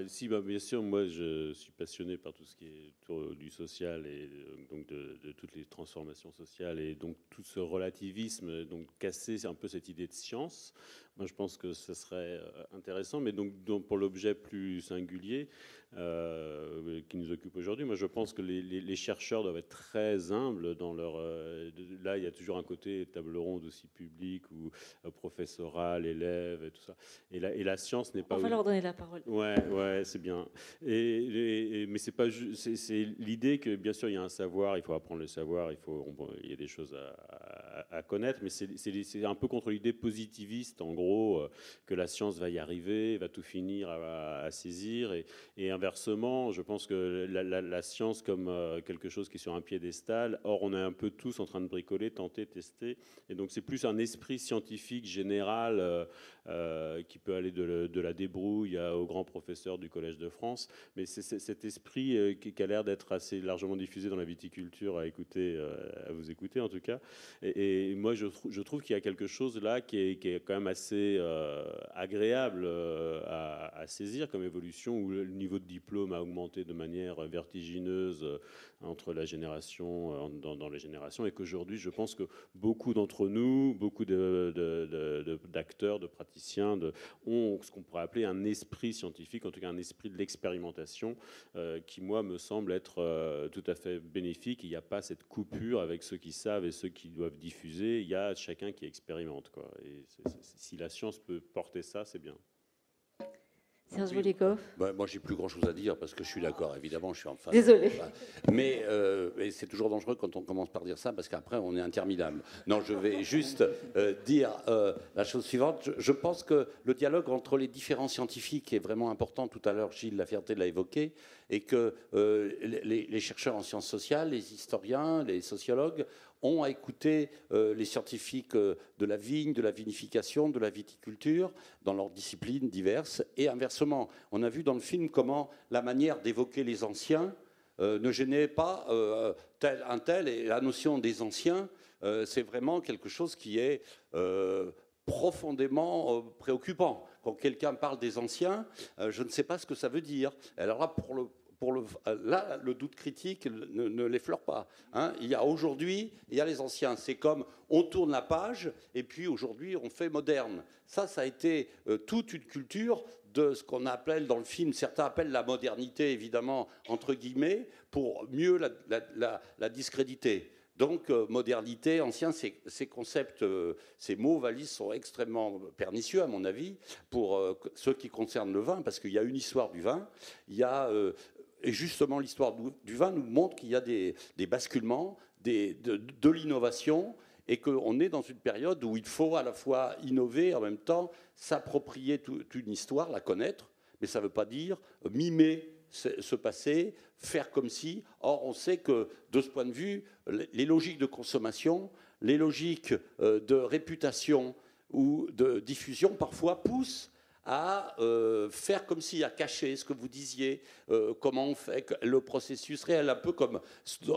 Speaker 21: si, bah, bien sûr, moi, je suis passionné par tout ce qui est autour du social et donc de, toutes les transformations sociales et donc tout ce relativisme, donc casser un peu cette idée de science. Moi, je pense que ce serait intéressant, mais donc, pour l'objet plus singulier, euh, qui nous occupe aujourd'hui. Moi, je pense que les, chercheurs doivent être très humbles dans leur. Euh, là, il y a toujours un côté table ronde aussi public ou euh, professoral, élève et tout ça. Et la, et la science n'est pas.
Speaker 18: On va leur donner la parole.
Speaker 21: Ouais, ouais, c'est bien. Et, mais c'est pas c'est l'idée que bien sûr il y a un savoir, il faut apprendre le savoir, il faut il y a des choses à, à, connaître, mais c'est un peu contre l'idée positiviste en gros que la science va y arriver, va tout finir à, saisir et, et inversement, je pense que la, science comme euh, quelque chose qui est sur un piédestal, or on est un peu tous en train de bricoler, tenter, tester, et donc c'est plus un esprit scientifique général euh, euh, qui peut aller de, la débrouille au grand professeur du Collège de France, mais c'est cet esprit qui, a l'air d'être assez largement diffusé dans la viticulture à écouter, à vous écouter en tout cas, et, moi je, trouve qu'il y a quelque chose là qui est, quand même assez agréable à, à, saisir comme évolution où le niveau de diplôme a augmenté de manière vertigineuse euh, entre la génération, euh, dans, les générations, et qu'aujourd'hui, je pense que beaucoup d'entre nous, beaucoup d'acteurs, de, ont ce qu'on pourrait appeler un esprit scientifique, en tout cas un esprit de l'expérimentation, euh, qui, moi, me semble être tout à fait bénéfique. Il n'y a pas cette coupure avec ceux qui savent et ceux qui doivent diffuser. Il y a chacun qui expérimente. Et si la science peut porter ça, c'est bien.
Speaker 18: Serge
Speaker 19: oui. bah, Moi, j'ai plus grand-chose à dire parce que je suis d'accord. Évidemment, je suis en face.
Speaker 18: Désolé.
Speaker 19: Mais, euh, c'est toujours dangereux quand on commence par dire ça parce qu'après, on est interminable. Non, je vais juste euh, dire euh, la chose suivante. Je, pense que le dialogue entre les différents scientifiques est vraiment important. Tout à l'heure, Gilles Lafierté l'a évoqué. Et que les, les chercheurs en sciences sociales, les historiens, les sociologues ont à écouter euh, les scientifiques euh, de la vigne, de la vinification, de la viticulture, dans leurs disciplines diverses. Et inversement, on a vu dans le film comment la manière d'évoquer les anciens euh, ne gênait pas tel, un tel. Et la notion des anciens, c'est vraiment quelque chose qui est profondément préoccupant. Quand quelqu'un parle des anciens, je ne sais pas ce que ça veut dire. Alors là, pour le, là, le doute critique ne, l'effleure pas. Hein. Il y a aujourd'hui, il y a les anciens. C'est comme on tourne la page et puis aujourd'hui on fait moderne. Ça, ça a été euh, toute une culture de ce qu'on appelle dans le film, certains appellent la modernité, évidemment, entre guillemets, pour mieux la, discréditer. Donc, euh, modernité, ancien, ces, ces concepts, euh, ces mots valises sont extrêmement pernicieux, à mon avis, pour ceux qui concernent le vin, parce qu'il y a une histoire du vin, il y a et justement, l'histoire du vin nous montre qu'il y a des, basculements, de, l'innovation, et qu'on est dans une période où il faut à la fois innover en même temps s'approprier toute une histoire, la connaître, mais ça ne veut pas dire mimer ce passé, faire comme si. Or, on sait que de ce point de vue, les logiques de consommation, les logiques de réputation ou de diffusion parfois poussent à faire comme s'il y a caché ce que vous disiez, comment on fait le processus réel, un peu comme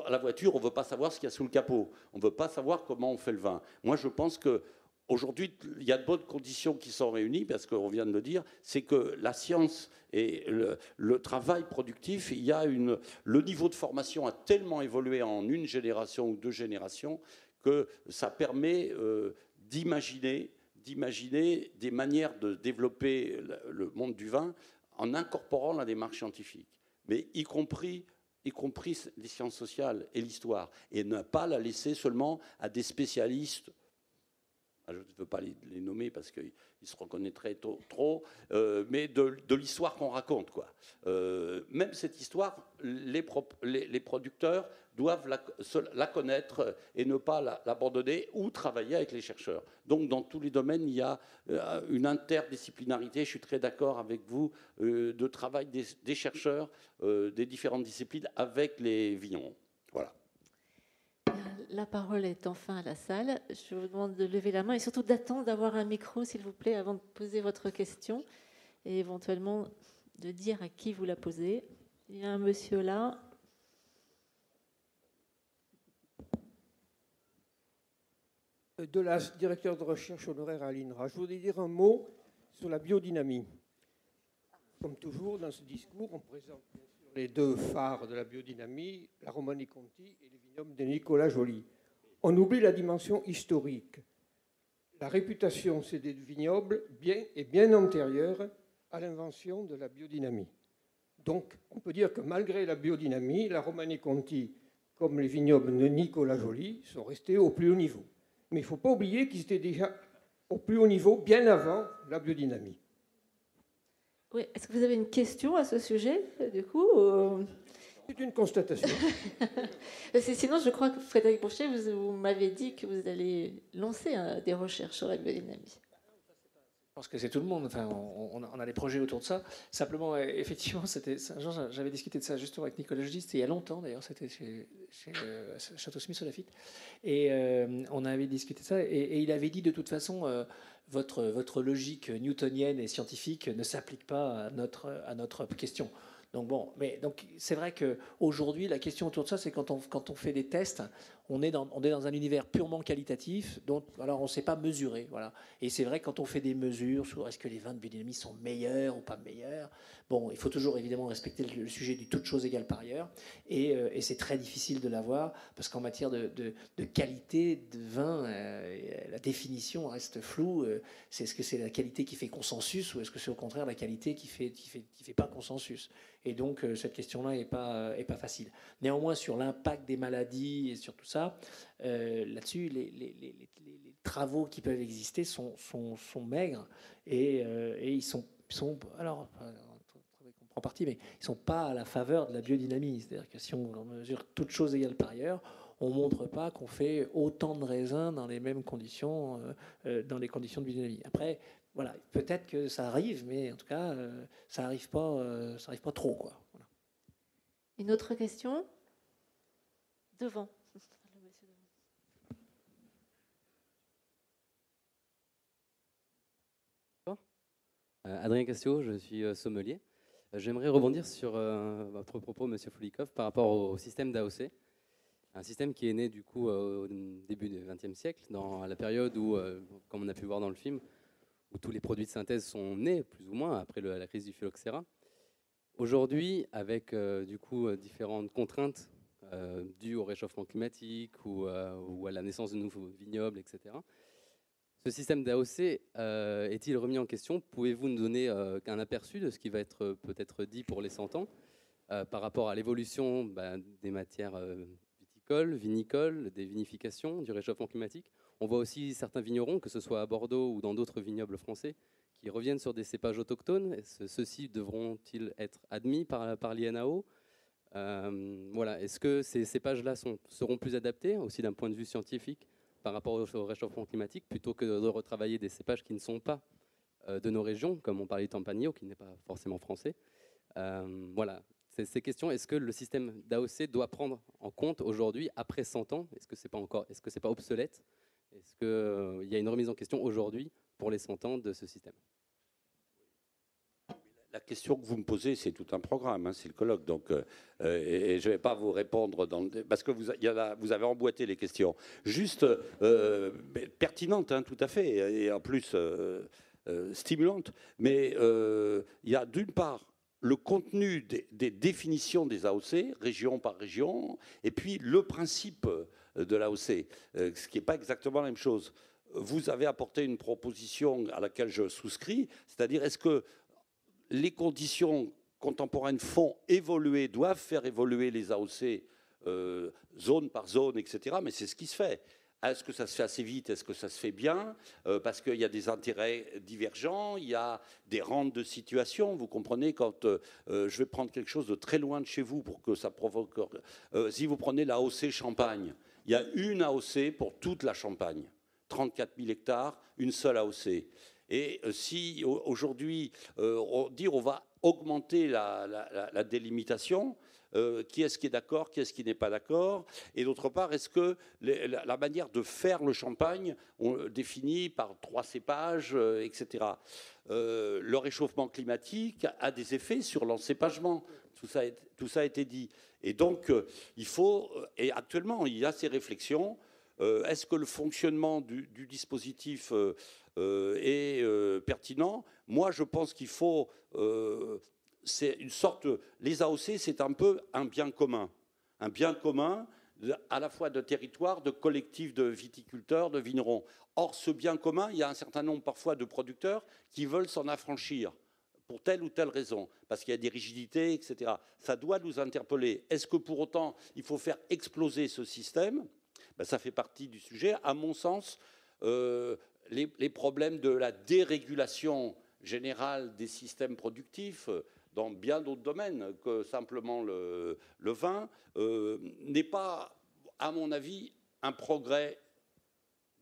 Speaker 19: la voiture, on ne veut pas savoir ce qu'il y a sous le capot, on ne veut pas savoir comment on fait le vin. Moi, je pense que Aujourd'hui, il y a de bonnes conditions qui sont réunies, parce qu'on vient de le dire, c'est que la science et le, travail productif, il y a le niveau de formation a tellement évolué en une génération ou deux générations que ça permet euh, d'imaginer, d'imaginer des manières de développer le monde du vin en incorporant la démarche scientifique, mais y compris y compris les sciences sociales et l'histoire, et ne pas la laisser seulement à des spécialistes je ne veux pas les, nommer parce qu'ils se reconnaîtraient trop, euh, mais de, l'histoire qu'on raconte. Quoi. Euh, même cette histoire, les, les, producteurs doivent la, connaître et ne pas l'abandonner ou travailler avec les chercheurs. Donc dans tous les domaines, il y a euh, une interdisciplinarité, je suis très d'accord avec vous, de travail des, des chercheurs des différentes disciplines avec les vignerons.
Speaker 18: La parole est enfin à la salle. Je vous demande de lever la main et surtout d'attendre d'avoir un micro, s'il vous plaît, avant de poser votre question et éventuellement de dire à qui vous la posez. Il y a un monsieur là.
Speaker 23: De la directeur de recherche honoraire à l'INRA. Je voudrais dire un mot sur la biodynamie. Comme toujours, dans ce discours, on présente les deux phares de la biodynamie, la Romani Conti et les vignobles de Nicolas Joly. On oublie la dimension historique. La réputation c'est des vignobles bien, est bien antérieure à l'invention de la biodynamie. Donc, on peut dire que malgré la biodynamie, la Romani Conti, comme les vignobles de Nicolas Joly, sont restés au plus haut niveau. Mais il ne faut pas oublier qu'ils étaient déjà au plus haut niveau bien avant la biodynamie.
Speaker 18: Oui, est-ce que vous avez une question à ce sujet, du coup
Speaker 23: C'est une constatation.
Speaker 18: Sinon, je crois que Frédéric Boucher, vous, m'avez dit que vous allez lancer hein, des recherches sur la biodynamie.
Speaker 20: Je pense que c'est tout le monde. Enfin, on, a des projets autour de ça. Simplement, euh, effectivement, c'était j'avais discuté de ça justement avec Nicolas c'était il y a longtemps d'ailleurs, c'était chez, euh, Château Smith au Lafitte. Et euh, on avait discuté de ça. Et, il avait dit de toute façon, votre, votre logique newtonienne et scientifique ne s'applique pas à notre, à notre question. Donc bon, mais donc c'est vrai qu'aujourd'hui, la question autour de ça, c'est quand on, quand on fait des tests, on est dans, un univers purement qualitatif, dont alors on ne sait pas mesurer. Voilà. Et c'est vrai quand on fait des mesures sur est-ce que les vins de biodynamie sont meilleurs ou pas meilleurs, bon, il faut toujours évidemment respecter le, sujet du toute chose égale par ailleurs. Et, euh, et c'est très difficile de l'avoir parce qu'en matière de, qualité de vin, euh, la définition reste floue. Euh, c'est est-ce que c'est la qualité qui fait consensus ou est-ce que c'est au contraire la qualité qui qui fait, pas consensus Et donc cette question-là n'est pas, pas facile. Néanmoins, sur l'impact des maladies et sur tout ça, là-dessus, les, travaux qui peuvent exister sont, maigres et, et, ils sont, sont alors en partie, mais ils sont pas à la faveur de la biodynamie. C'est-à-dire que si on mesure toutes choses égales par ailleurs, on montre pas qu'on fait autant de raisins dans les mêmes conditions, euh, euh, dans les conditions de biodynamie. Après, voilà, peut-être que ça arrive, mais en tout cas, euh, ça n'arrive pas, ça arrive pas trop. Quoi.
Speaker 18: Une autre question? Devant.
Speaker 24: Adrien Cassio, je suis sommelier. J'aimerais rebondir sur euh, votre propos, Monsieur Folikov, par rapport au système d'AOC. Un système qui est né du coup au début du XXe siècle, dans la période où, euh, comme on a pu voir dans le film, où tous les produits de synthèse sont nés, plus ou moins, après la crise du phylloxéra. Aujourd'hui, avec euh, du coup différentes contraintes dues au réchauffement climatique ou, à la naissance de nouveaux vignobles, etc., ce système d'AOC euh, est-il remis en question? Pouvez-vous nous donner euh, un aperçu de ce qui va être euh, peut-être dit pour les 100 ans par rapport à l'évolution bah, des matières viticoles, vinicoles, des vinifications, du réchauffement climatique? On voit aussi certains vignerons, que ce soit à Bordeaux ou dans d'autres vignobles français, qui reviennent sur des cépages autochtones. Ceux-ci devront-ils être admis par, l'INAO voilà. Est-ce que ces cépages-là seront plus adaptés aussi d'un point de vue scientifique par rapport au réchauffement climatique, plutôt que de retravailler des cépages qui ne sont pas euh, de nos régions, comme on parlait de Tempranillo, qui n'est pas forcément français. Euh, voilà, ces questions, est-ce que le système d'AOC doit prendre en compte aujourd'hui, après 100 ans? Est-ce que ce n'est pas encore, est-ce que c'est pas obsolète? Est-ce qu'il euh, y a une remise en question aujourd'hui pour les 100 ans de ce système?
Speaker 19: La question que vous me posez, c'est tout un programme, hein, c'est le colloque. Donc, euh, et, je ne vais pas vous répondre parce que vous, avez emboîté les questions. Juste euh, pertinentes, hein, tout à fait, et en plus euh, stimulantes. Mais il y a d'une part le contenu des, définitions des AOC, région par région, et puis le principe de l'AOC, ce qui n'est pas exactement la même chose. Vous avez apporté une proposition à laquelle je souscris, c'est-à-dire est-ce que les conditions contemporaines font évoluer, doivent faire évoluer les AOC euh, zone par zone, etc. Mais c'est ce qui se fait. Est-ce que ça se fait assez vite? Est-ce que ça se fait bien? Euh, Parce qu'il y a des intérêts divergents, il y a des rentes de situation. Vous comprenez, quand euh, je vais prendre quelque chose de très loin de chez vous pour que ça provoque. si vous prenez l'AOC Champagne, il y a une AOC pour toute la Champagne. 34 000 hectares, une seule AOC. Et euh, si aujourd'hui, euh, on dire on va augmenter la, délimitation, euh, qui est-ce qui est d'accord, qui est-ce qui n'est pas d'accord? Et d'autre part, est-ce que la, manière de faire le champagne, on définit par trois cépages, etc. le réchauffement climatique a des effets sur l'encépagement. Tout ça, a été dit. Et donc, il faut, et actuellement, il y a ces réflexions. est-ce que le fonctionnement du, dispositif est euh, pertinent. Moi, je pense qu'il faut. Euh, c'est une sorte. Les AOC, c'est un peu un bien commun. Un bien commun à la fois de territoire, de collectifs de viticulteurs, de vignerons. Or, ce bien commun, il y a un certain nombre parfois de producteurs qui veulent s'en affranchir pour telle ou telle raison, parce qu'il y a des rigidités, etc. Ça doit nous interpeller. Est-ce que pour autant, il faut faire exploser ce système? Ben, Ça fait partie du sujet. À mon sens, les, problèmes de la dérégulation générale des systèmes productifs euh, dans bien d'autres domaines que simplement le, vin euh, n'est pas, à mon avis, un progrès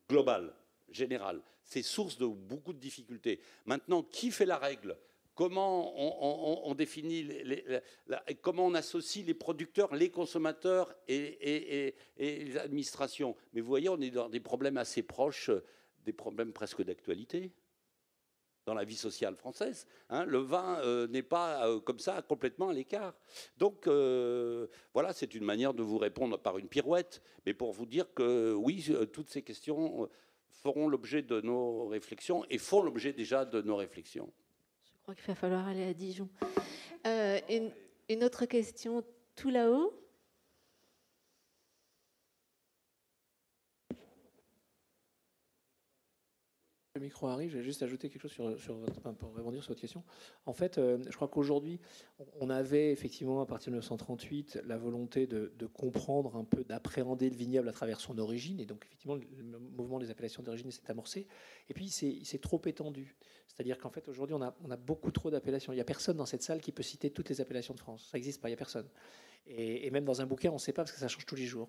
Speaker 19: global, général. C'est source de beaucoup de difficultés. Maintenant, qui fait la règle? Comment on, définit, comment on associe les producteurs, les consommateurs et, et, les administrations? Mais vous voyez, on est dans des problèmes assez proches des problèmes presque d'actualité dans la vie sociale française. Hein. le vin euh, n'est pas euh, comme ça complètement à l'écart. Donc euh, voilà, c'est une manière de vous répondre par une pirouette, mais pour vous dire que oui, toutes ces questions feront l'objet de nos réflexions et font l'objet déjà de nos réflexions.
Speaker 18: Je crois qu'il va falloir aller à Dijon. une autre question tout là-haut?
Speaker 20: Le micro arrive, je vais juste ajouter quelque chose sur pour rebondir sur votre question. En fait, euh, je crois qu'aujourd'hui, on avait effectivement, à partir de 1938, la volonté de, comprendre un peu, d'appréhender le vignoble à travers son origine. Et donc, effectivement, le mouvement des appellations d'origine s'est amorcé. Et puis, il s'est trop étendu. C'est-à-dire qu'en fait, aujourd'hui, on a, on a beaucoup trop d'appellations. Il n'y a personne dans cette salle qui peut citer toutes les appellations de France. Ça n'existe pas, il n'y a personne. Et, même dans un bouquin, on ne sait pas parce que ça change tous les jours.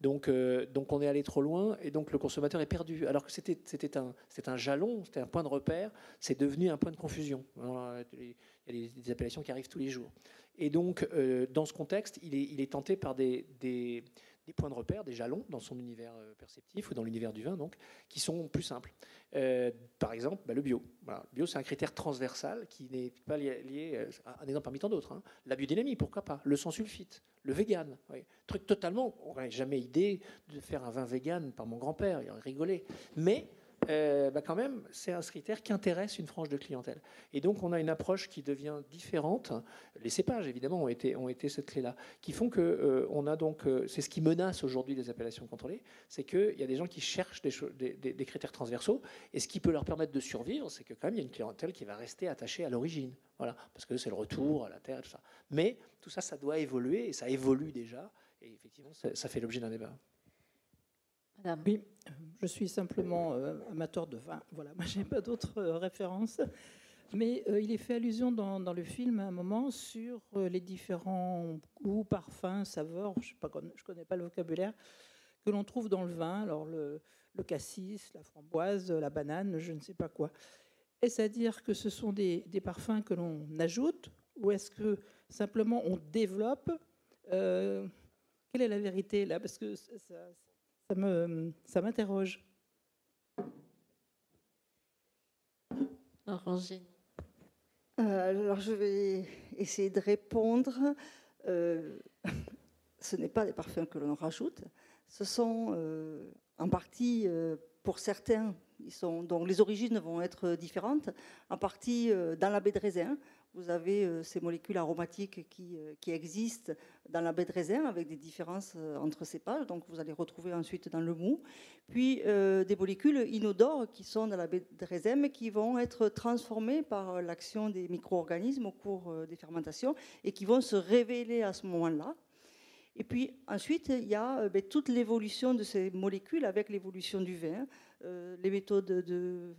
Speaker 20: Donc, euh, donc on est allé trop loin et donc le consommateur est perdu. Alors que c'était un, un jalon, c'était un point de repère, c'est devenu un point de confusion. il y a des, appellations qui arrivent tous les jours. Et donc, euh, dans ce contexte, il est, il est tenté par des, des des points de repère, des jalons dans son univers euh, perceptif ou dans l'univers du vin, donc, qui sont plus simples. Euh, par exemple, bah, le bio. le bio, c'est un critère transversal qui n'est pas lié, euh, à un exemple parmi tant d'autres. Hein. La biodynamie, pourquoi pas? Le sans sulfite, le vegan. Truc totalement. On n'aurait jamais idée de faire un vin vegan par mon grand-père, il aurait rigolé. Mais euh, bah, quand même, c'est un critère qui intéresse une frange de clientèle. Et donc, on a une approche qui devient différente. Les cépages, évidemment, ont été, ont été cette clé-là, qui font que euh, on a donc, euh, c'est ce qui menace aujourd'hui les appellations contrôlées, c'est qu'il y a des gens qui cherchent des, critères transversaux, et ce qui peut leur permettre de survivre, c'est que quand même, il y a une clientèle qui va rester attachée à l'origine, voilà, parce que c'est le retour à la terre, et tout ça. Mais tout ça, ça doit évoluer, et ça évolue déjà, et effectivement, ça fait l'objet d'un débat.
Speaker 25: Oui, je suis simplement euh, amateur de vin. Voilà, moi j'ai pas d'autres euh, références. Mais euh, il est fait allusion dans, le film à un moment sur les différents goûts, parfums, saveurs, je ne connais pas le vocabulaire, que l'on trouve dans le vin. Alors le, cassis, la framboise, la banane, je ne sais pas quoi. Est-ce à dire que ce sont des, parfums que l'on ajoute ou est-ce que simplement on développe. Quelle est la vérité là? Parce que ça, ça m'interroge.
Speaker 18: Orangine.
Speaker 22: Euh, alors je vais essayer de répondre. Euh, ce n'est pas des parfums que l'on rajoute. Ce sont euh, en partie, pour certains, ils sont, dont les origines vont être différentes, en partie dans la baie de raisin, vous avez euh, ces molécules aromatiques qui, euh, qui, existent dans la baie de raisin avec des différences euh, entre cépages, donc vous allez retrouver ensuite dans le mou. Puis des molécules inodores qui sont dans la baie de raisin mais qui vont être transformées par l'action des micro-organismes au cours des fermentations et qui vont se révéler à ce moment-là. Et puis ensuite, il y a ben, toute l'évolution de ces molécules avec l'évolution du vin, les méthodes de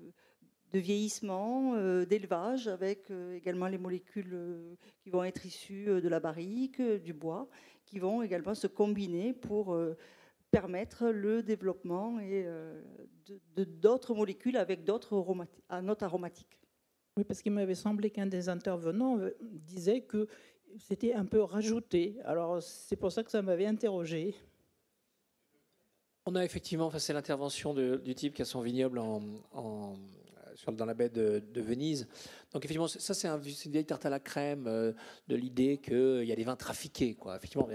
Speaker 22: de vieillissement, euh, d'élevage, avec euh, également les molécules euh, qui vont être issues de la barrique, du bois, qui vont également se combiner pour permettre le développement et de d'autres molécules avec d'autres notes aromatiques.
Speaker 25: Oui, parce qu'il m'avait semblé qu'un des intervenants disait que c'était un peu rajouté. Alors c'est pour ça que ça m'avait interrogé.
Speaker 20: On a effectivement, enfin, c'est l'intervention du type qui a son vignoble en dans la baie de, Venise. Donc effectivement, ça c'est un, une vieille tarte à la crème euh, de l'idée qu'il y a des vins trafiqués. Effectivement,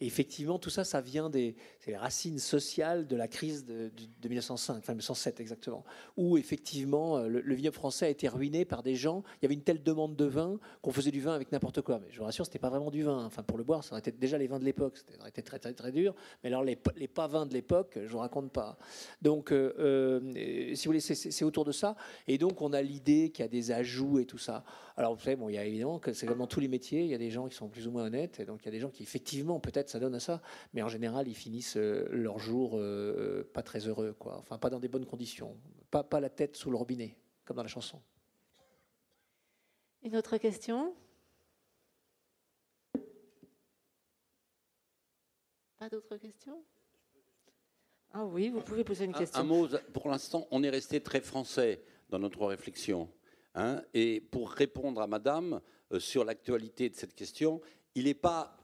Speaker 20: et effectivement, tout ça, ça vient des les racines sociales de la crise de, 1905, enfin 1907 exactement, où effectivement euh, le, le, vignoble français a été ruiné par des gens. Il y avait une telle demande de vin qu'on faisait du vin avec n'importe quoi. Mais je vous rassure, c'était pas vraiment du vin. Enfin, pour le boire, ça aurait été déjà les vins de l'époque. Ça aurait été très très très dur. Mais alors les, pas vins de l'époque, je vous raconte pas. Donc, euh, si vous voulez, c'est autour de ça. Et donc, on a l'idée qu'il y a des ajouts et tout ça. Alors, vous savez, bon, il y a évidemment que c'est comme dans tous les métiers, il y a des gens qui sont plus ou moins honnêtes, et donc il y a des gens qui, effectivement, peut-être ça donne à ça, mais en général, ils finissent euh, leur jour euh, pas très heureux, quoi. Enfin, pas dans des bonnes conditions, pas, pas la tête sous le robinet, comme dans la chanson.
Speaker 18: Une autre question? Pas d'autres questions? Ah oui, vous pouvez poser une question.
Speaker 19: Un, un mot, pour l'instant, on est resté très français dans notre réflexion. Hein. et pour répondre à Madame euh, sur l'actualité de cette question, il n'est pas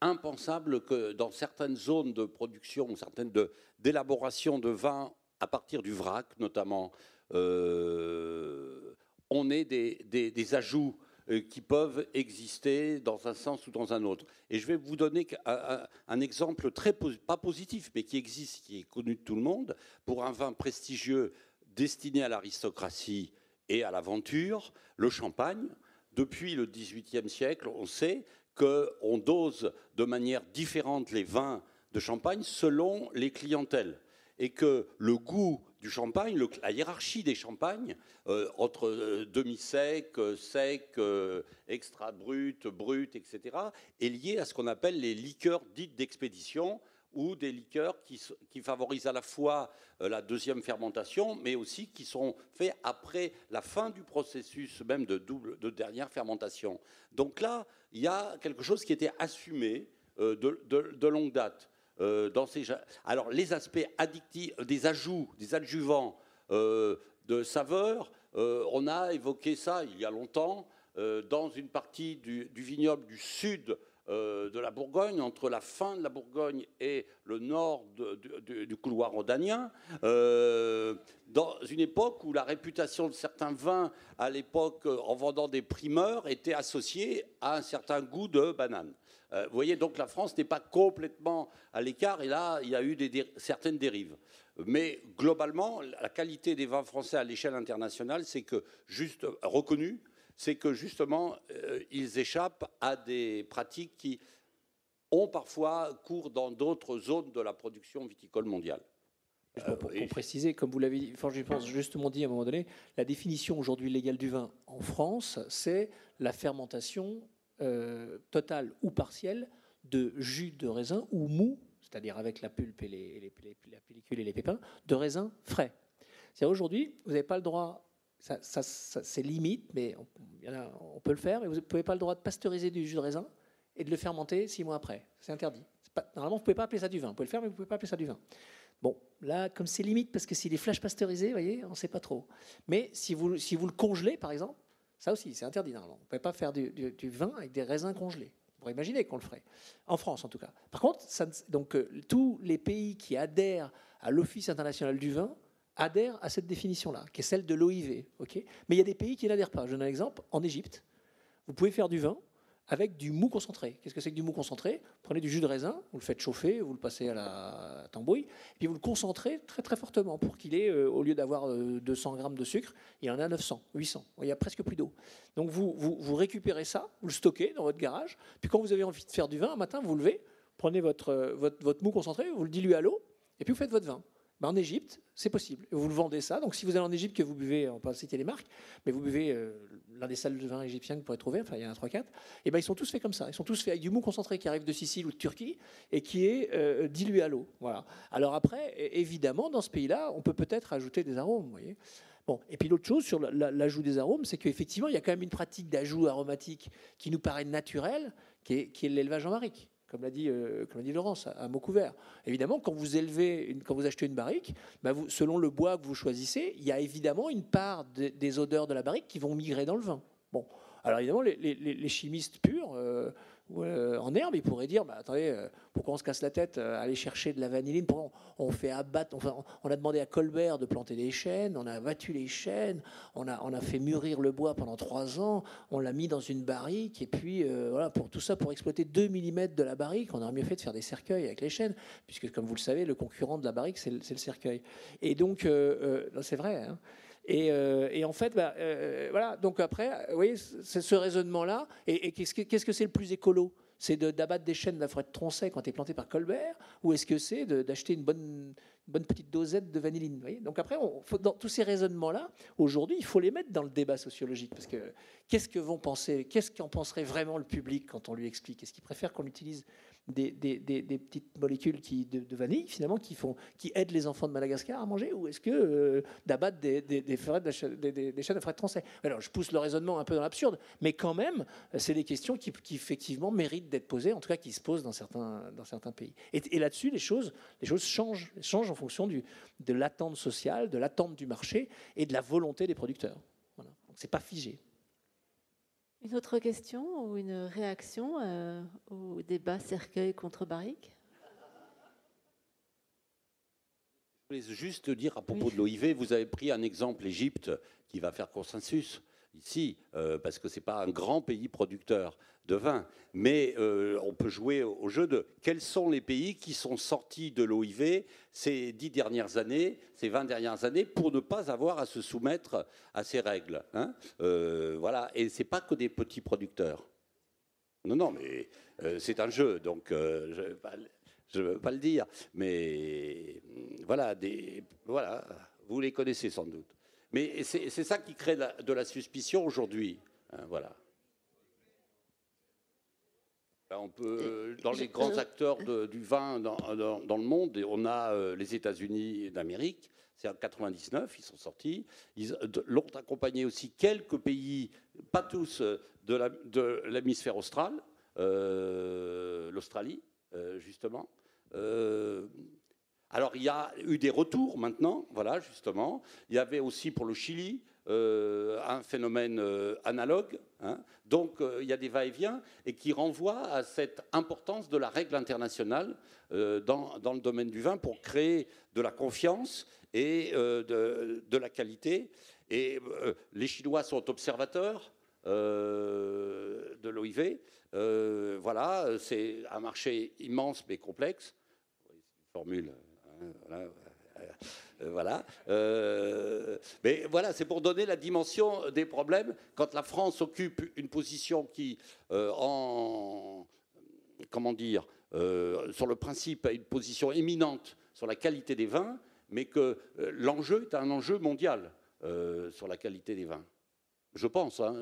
Speaker 19: impensable que dans certaines zones de production, certaines d'élaboration de, vin à partir du vrac notamment, euh, on ait des, ajouts euh, qui peuvent exister dans un sens ou dans un autre. Et je vais vous donner un, un, exemple très pas positif, mais qui existe, qui est connu de tout le monde, pour un vin prestigieux destiné à l'aristocratie et à l'aventure, le champagne. Depuis le XVIIIe siècle, on sait qu'on dose de manière différente les vins de champagne selon les clientèles et que le goût du champagne, la hiérarchie des champagnes, euh, entre euh, demi-sec, sec, euh, extra brut, brut, etc., est liée à ce qu'on appelle les liqueurs dites d'expédition, ou des liqueurs qui, favorisent à la fois euh, la deuxième fermentation, mais aussi qui sont faits après la fin du processus même de, double, de dernière fermentation. Donc là, il y a quelque chose qui était assumé euh, de, longue date. Euh, dans ces... Alors les aspects addictifs, des ajouts, des adjuvants de saveur, on a évoqué ça il y a longtemps dans une partie du, vignoble du sud de la Bourgogne, entre la fin de la Bourgogne et le nord du couloir rhodanien, euh, dans une époque où la réputation de certains vins, à l'époque, en vendant des primeurs, était associée à un certain goût de banane. Euh, vous voyez, donc la France n'est pas complètement à l'écart, et là, il y a eu certaines dérives. Mais globalement, la qualité des vins français à l'échelle internationale, c'est que, juste reconnu, c'est que justement, euh, ils échappent à des pratiques qui ont parfois cours dans d'autres zones de la production viticole mondiale.
Speaker 20: pour, euh, préciser, comme vous l'avez je pense justement dit à un moment donné, la définition aujourd'hui légale du vin en France, c'est la fermentation euh, totale ou partielle de jus de raisin ou mou, c'est-à-dire avec la pulpe et les, la pellicule et les pépins, de raisin frais. C'est aujourd'hui, vous n'avez pas le droit ça, c'est limite, mais on, peut le faire. Mais vous n'avez pas le droit de pasteuriser du jus de raisin et de le fermenter six mois après. C'est interdit. normalement, vous ne pouvez pas appeler ça du vin. Vous pouvez le faire, mais vous ne pouvez pas appeler ça du vin. Bon, là, comme c'est limite, parce que s'il est flash pasteurisé, vous voyez, on ne sait pas trop. Mais si vous, si vous le congelez, par exemple, Ça aussi, c'est interdit normalement. On ne peut pas faire du, vin avec des raisins congelés. On pourrait imaginer qu'on le ferait, en France en tout cas. Par contre, donc, euh, tous les pays qui adhèrent à l'Office international du vin adhèrent à cette définition-là, qui est celle de l'OIV. ok? Mais il y a des pays qui n'adhèrent pas. Je donne un exemple. En Égypte, vous pouvez faire du vin avec du mou concentré. Qu'est-ce que c'est que du mou concentré? Prenez du jus de raisin, vous le faites chauffer, vous le passez à la tambouille, puis vous le concentrez très très fortement pour qu'il ait, euh, au lieu d'avoir 200 euh, grammes de sucre, il en a 900, 800. Il n'y a presque plus d'eau. Donc vous, récupérez ça, vous le stockez dans votre garage, puis quand vous avez envie de faire du vin, un matin, vous levez, prenez votre, euh, votre, votre mou concentré, vous le diluez à l'eau, et puis vous faites votre vin. Ben, en Égypte, c'est possible. Vous le vendez ça. Donc si vous allez en Égypte, que vous buvez, on peut citer les marques, mais vous buvez euh, l'un des salles de vin égyptiens que vous pourrez trouver, enfin il y en a 3-4, et ben, ils sont tous faits comme ça. Ils sont tous faits avec du mou concentré qui arrive de Sicile ou de Turquie et qui est euh, dilué à l'eau. Voilà. Alors après, évidemment, dans ce pays-là, on peut peut-être ajouter des arômes. Vous voyez Bon, et puis l'autre chose sur l'ajout des arômes, c'est qu'effectivement, il y a quand même une pratique d'ajout aromatique qui nous paraît naturelle, qui est, qui est l'élevage en barrique comme l'a dit, euh, dit Laurence, à, mot couvert. Évidemment, quand vous élevez, quand vous achetez une barrique, bah, selon le bois que vous choisissez, il y a évidemment une part des odeurs de la barrique qui vont migrer dans le vin. Bon, alors évidemment, les, chimistes purs euh, euh, en herbe, il pourrait dire bah, attendez, euh, pourquoi on se casse la tête euh, aller chercher de la vanilline on, on, fait abattre, on, a demandé à Colbert de planter des chênes, on a abattu les chênes, on a, on a fait mûrir le bois pendant trois ans, on l'a mis dans une barrique, et puis voilà, pour tout ça, pour exploiter 2 mm de la barrique, on aurait mieux fait de faire des cercueils avec les chênes, puisque comme vous le savez, le concurrent de la barrique, c'est le, cercueil. Et donc, c'est vrai. Hein. Euh, et, en fait, bah, euh, voilà. Donc après, vous voyez, c'est ce raisonnement-là. Et, qu'est-ce que c'est le plus écolo? C'est d'abattre des chênes de la forêt de Troncet quand tu es planté par Colbert Ou est-ce que c'est d'acheter une bonne, petite dosette de vanilline Donc après, dans tous ces raisonnements-là, aujourd'hui, il faut les mettre dans le débat sociologique. Parce que qu'est-ce que vont penser, qu'est-ce qu'en penserait vraiment le public quand on lui explique? Est-ce qu'il préfère qu'on utilise? Des, petites molécules qui, de, vanille, finalement, qui, font, qui aident les enfants de Madagascar à manger Ou est-ce que euh, d'abattre des, des, des, de frais de français Alors, je pousse le raisonnement un peu dans l'absurde, mais quand même, c'est des questions qui, effectivement méritent d'être posées, en tout cas qui se posent dans certains, dans certains pays. Et, là-dessus, les choses, les choses changent, changent en fonction du, de l'attente sociale, de l'attente du marché et de la volonté des producteurs. Voilà. Donc, c'est pas figé.
Speaker 18: Une autre question ou une réaction euh, au débat cercueil contre barrique
Speaker 19: Je voulais juste dire à propos de l'OIV, vous avez pris un exemple, l'Égypte, qui va faire consensus ici, euh, parce que ce n'est pas un grand pays producteur de vin, mais euh, on peut jouer au jeu de quels sont les pays qui sont sortis de l'OIV ces dix dernières années, ces vingt dernières années, pour ne pas avoir à se soumettre à ces règles. Hein. Euh, voilà, et c'est pas que des petits producteurs. Non, non, mais c'est un jeu, donc je ne veux pas le dire, mais voilà, des, voilà, vous les connaissez sans doute. Mais c'est ça qui crée de la suspicion aujourd'hui. Hein, voilà. On peut, dans les grands acteurs du vin dans, le monde, on a euh, les États-Unis d'Amérique. C'est en 99, ils sont sortis. Ils l'ont accompagné aussi quelques pays, pas tous, euh, de l'hémisphère austral, euh, l'Australie, justement. Alors il y a eu des retours maintenant, voilà justement. Il y avait aussi pour le Chili euh, un phénomène euh, analogue. Hein. Donc euh, il y a des va-et-vient et qui renvoient à cette importance de la règle internationale dans, le domaine du vin pour créer de la confiance et de, de, la qualité. Et les Chinois sont observateurs de l'OIV. voilà, c'est un marché immense mais complexe. Formule voilà. Euh, mais voilà, c'est pour donner la dimension des problèmes. Quand la France occupe une position qui, euh, en comment dire, euh, sur le principe, a une position éminente sur la qualité des vins, mais que l'enjeu est un enjeu mondial sur la qualité des vins. Je pense. Hein,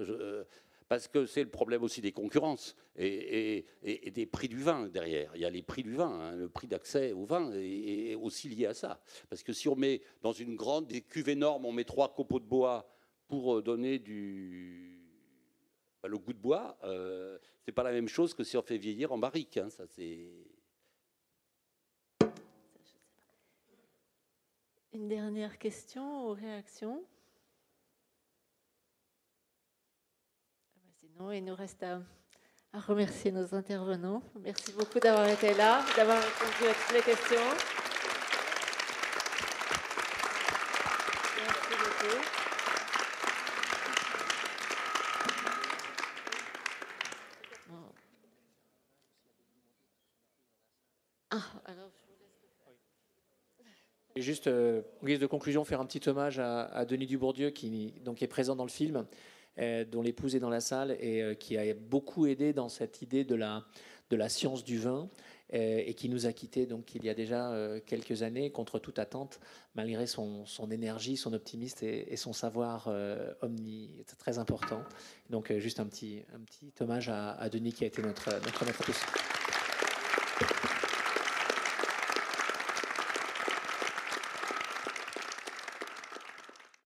Speaker 19: parce que c'est le problème aussi des concurrences et, des prix du vin derrière. Il y a les prix du vin, hein. le prix d'accès au vin est, aussi lié à ça. Parce que si on met dans une grande des cuves énormes, on met trois copeaux de bois pour euh, donner du bah, le goût de bois, euh, c'est pas la même chose que si on fait vieillir en barrique. Hein. ça c'est
Speaker 18: Une dernière question ou réaction? Il nous reste à, remercier nos intervenants. Merci beaucoup d'avoir été là, d'avoir répondu à toutes les questions. Merci beaucoup. Ah,
Speaker 20: juste, euh, en guise de conclusion, faire un petit hommage à, à Denis Dubourdieu, qui donc, est présent dans le film, euh, dont l'épouse est dans la salle, et euh, qui a beaucoup aidé dans cette idée de la, de la science du vin, euh, et qui nous a quittés donc, il y a déjà euh, quelques années, contre toute attente, malgré son, son énergie, son optimisme et, son savoir euh, omni, très important. Donc, euh, juste un petit, un petit hommage à, Denis, qui a été notre, notre maître.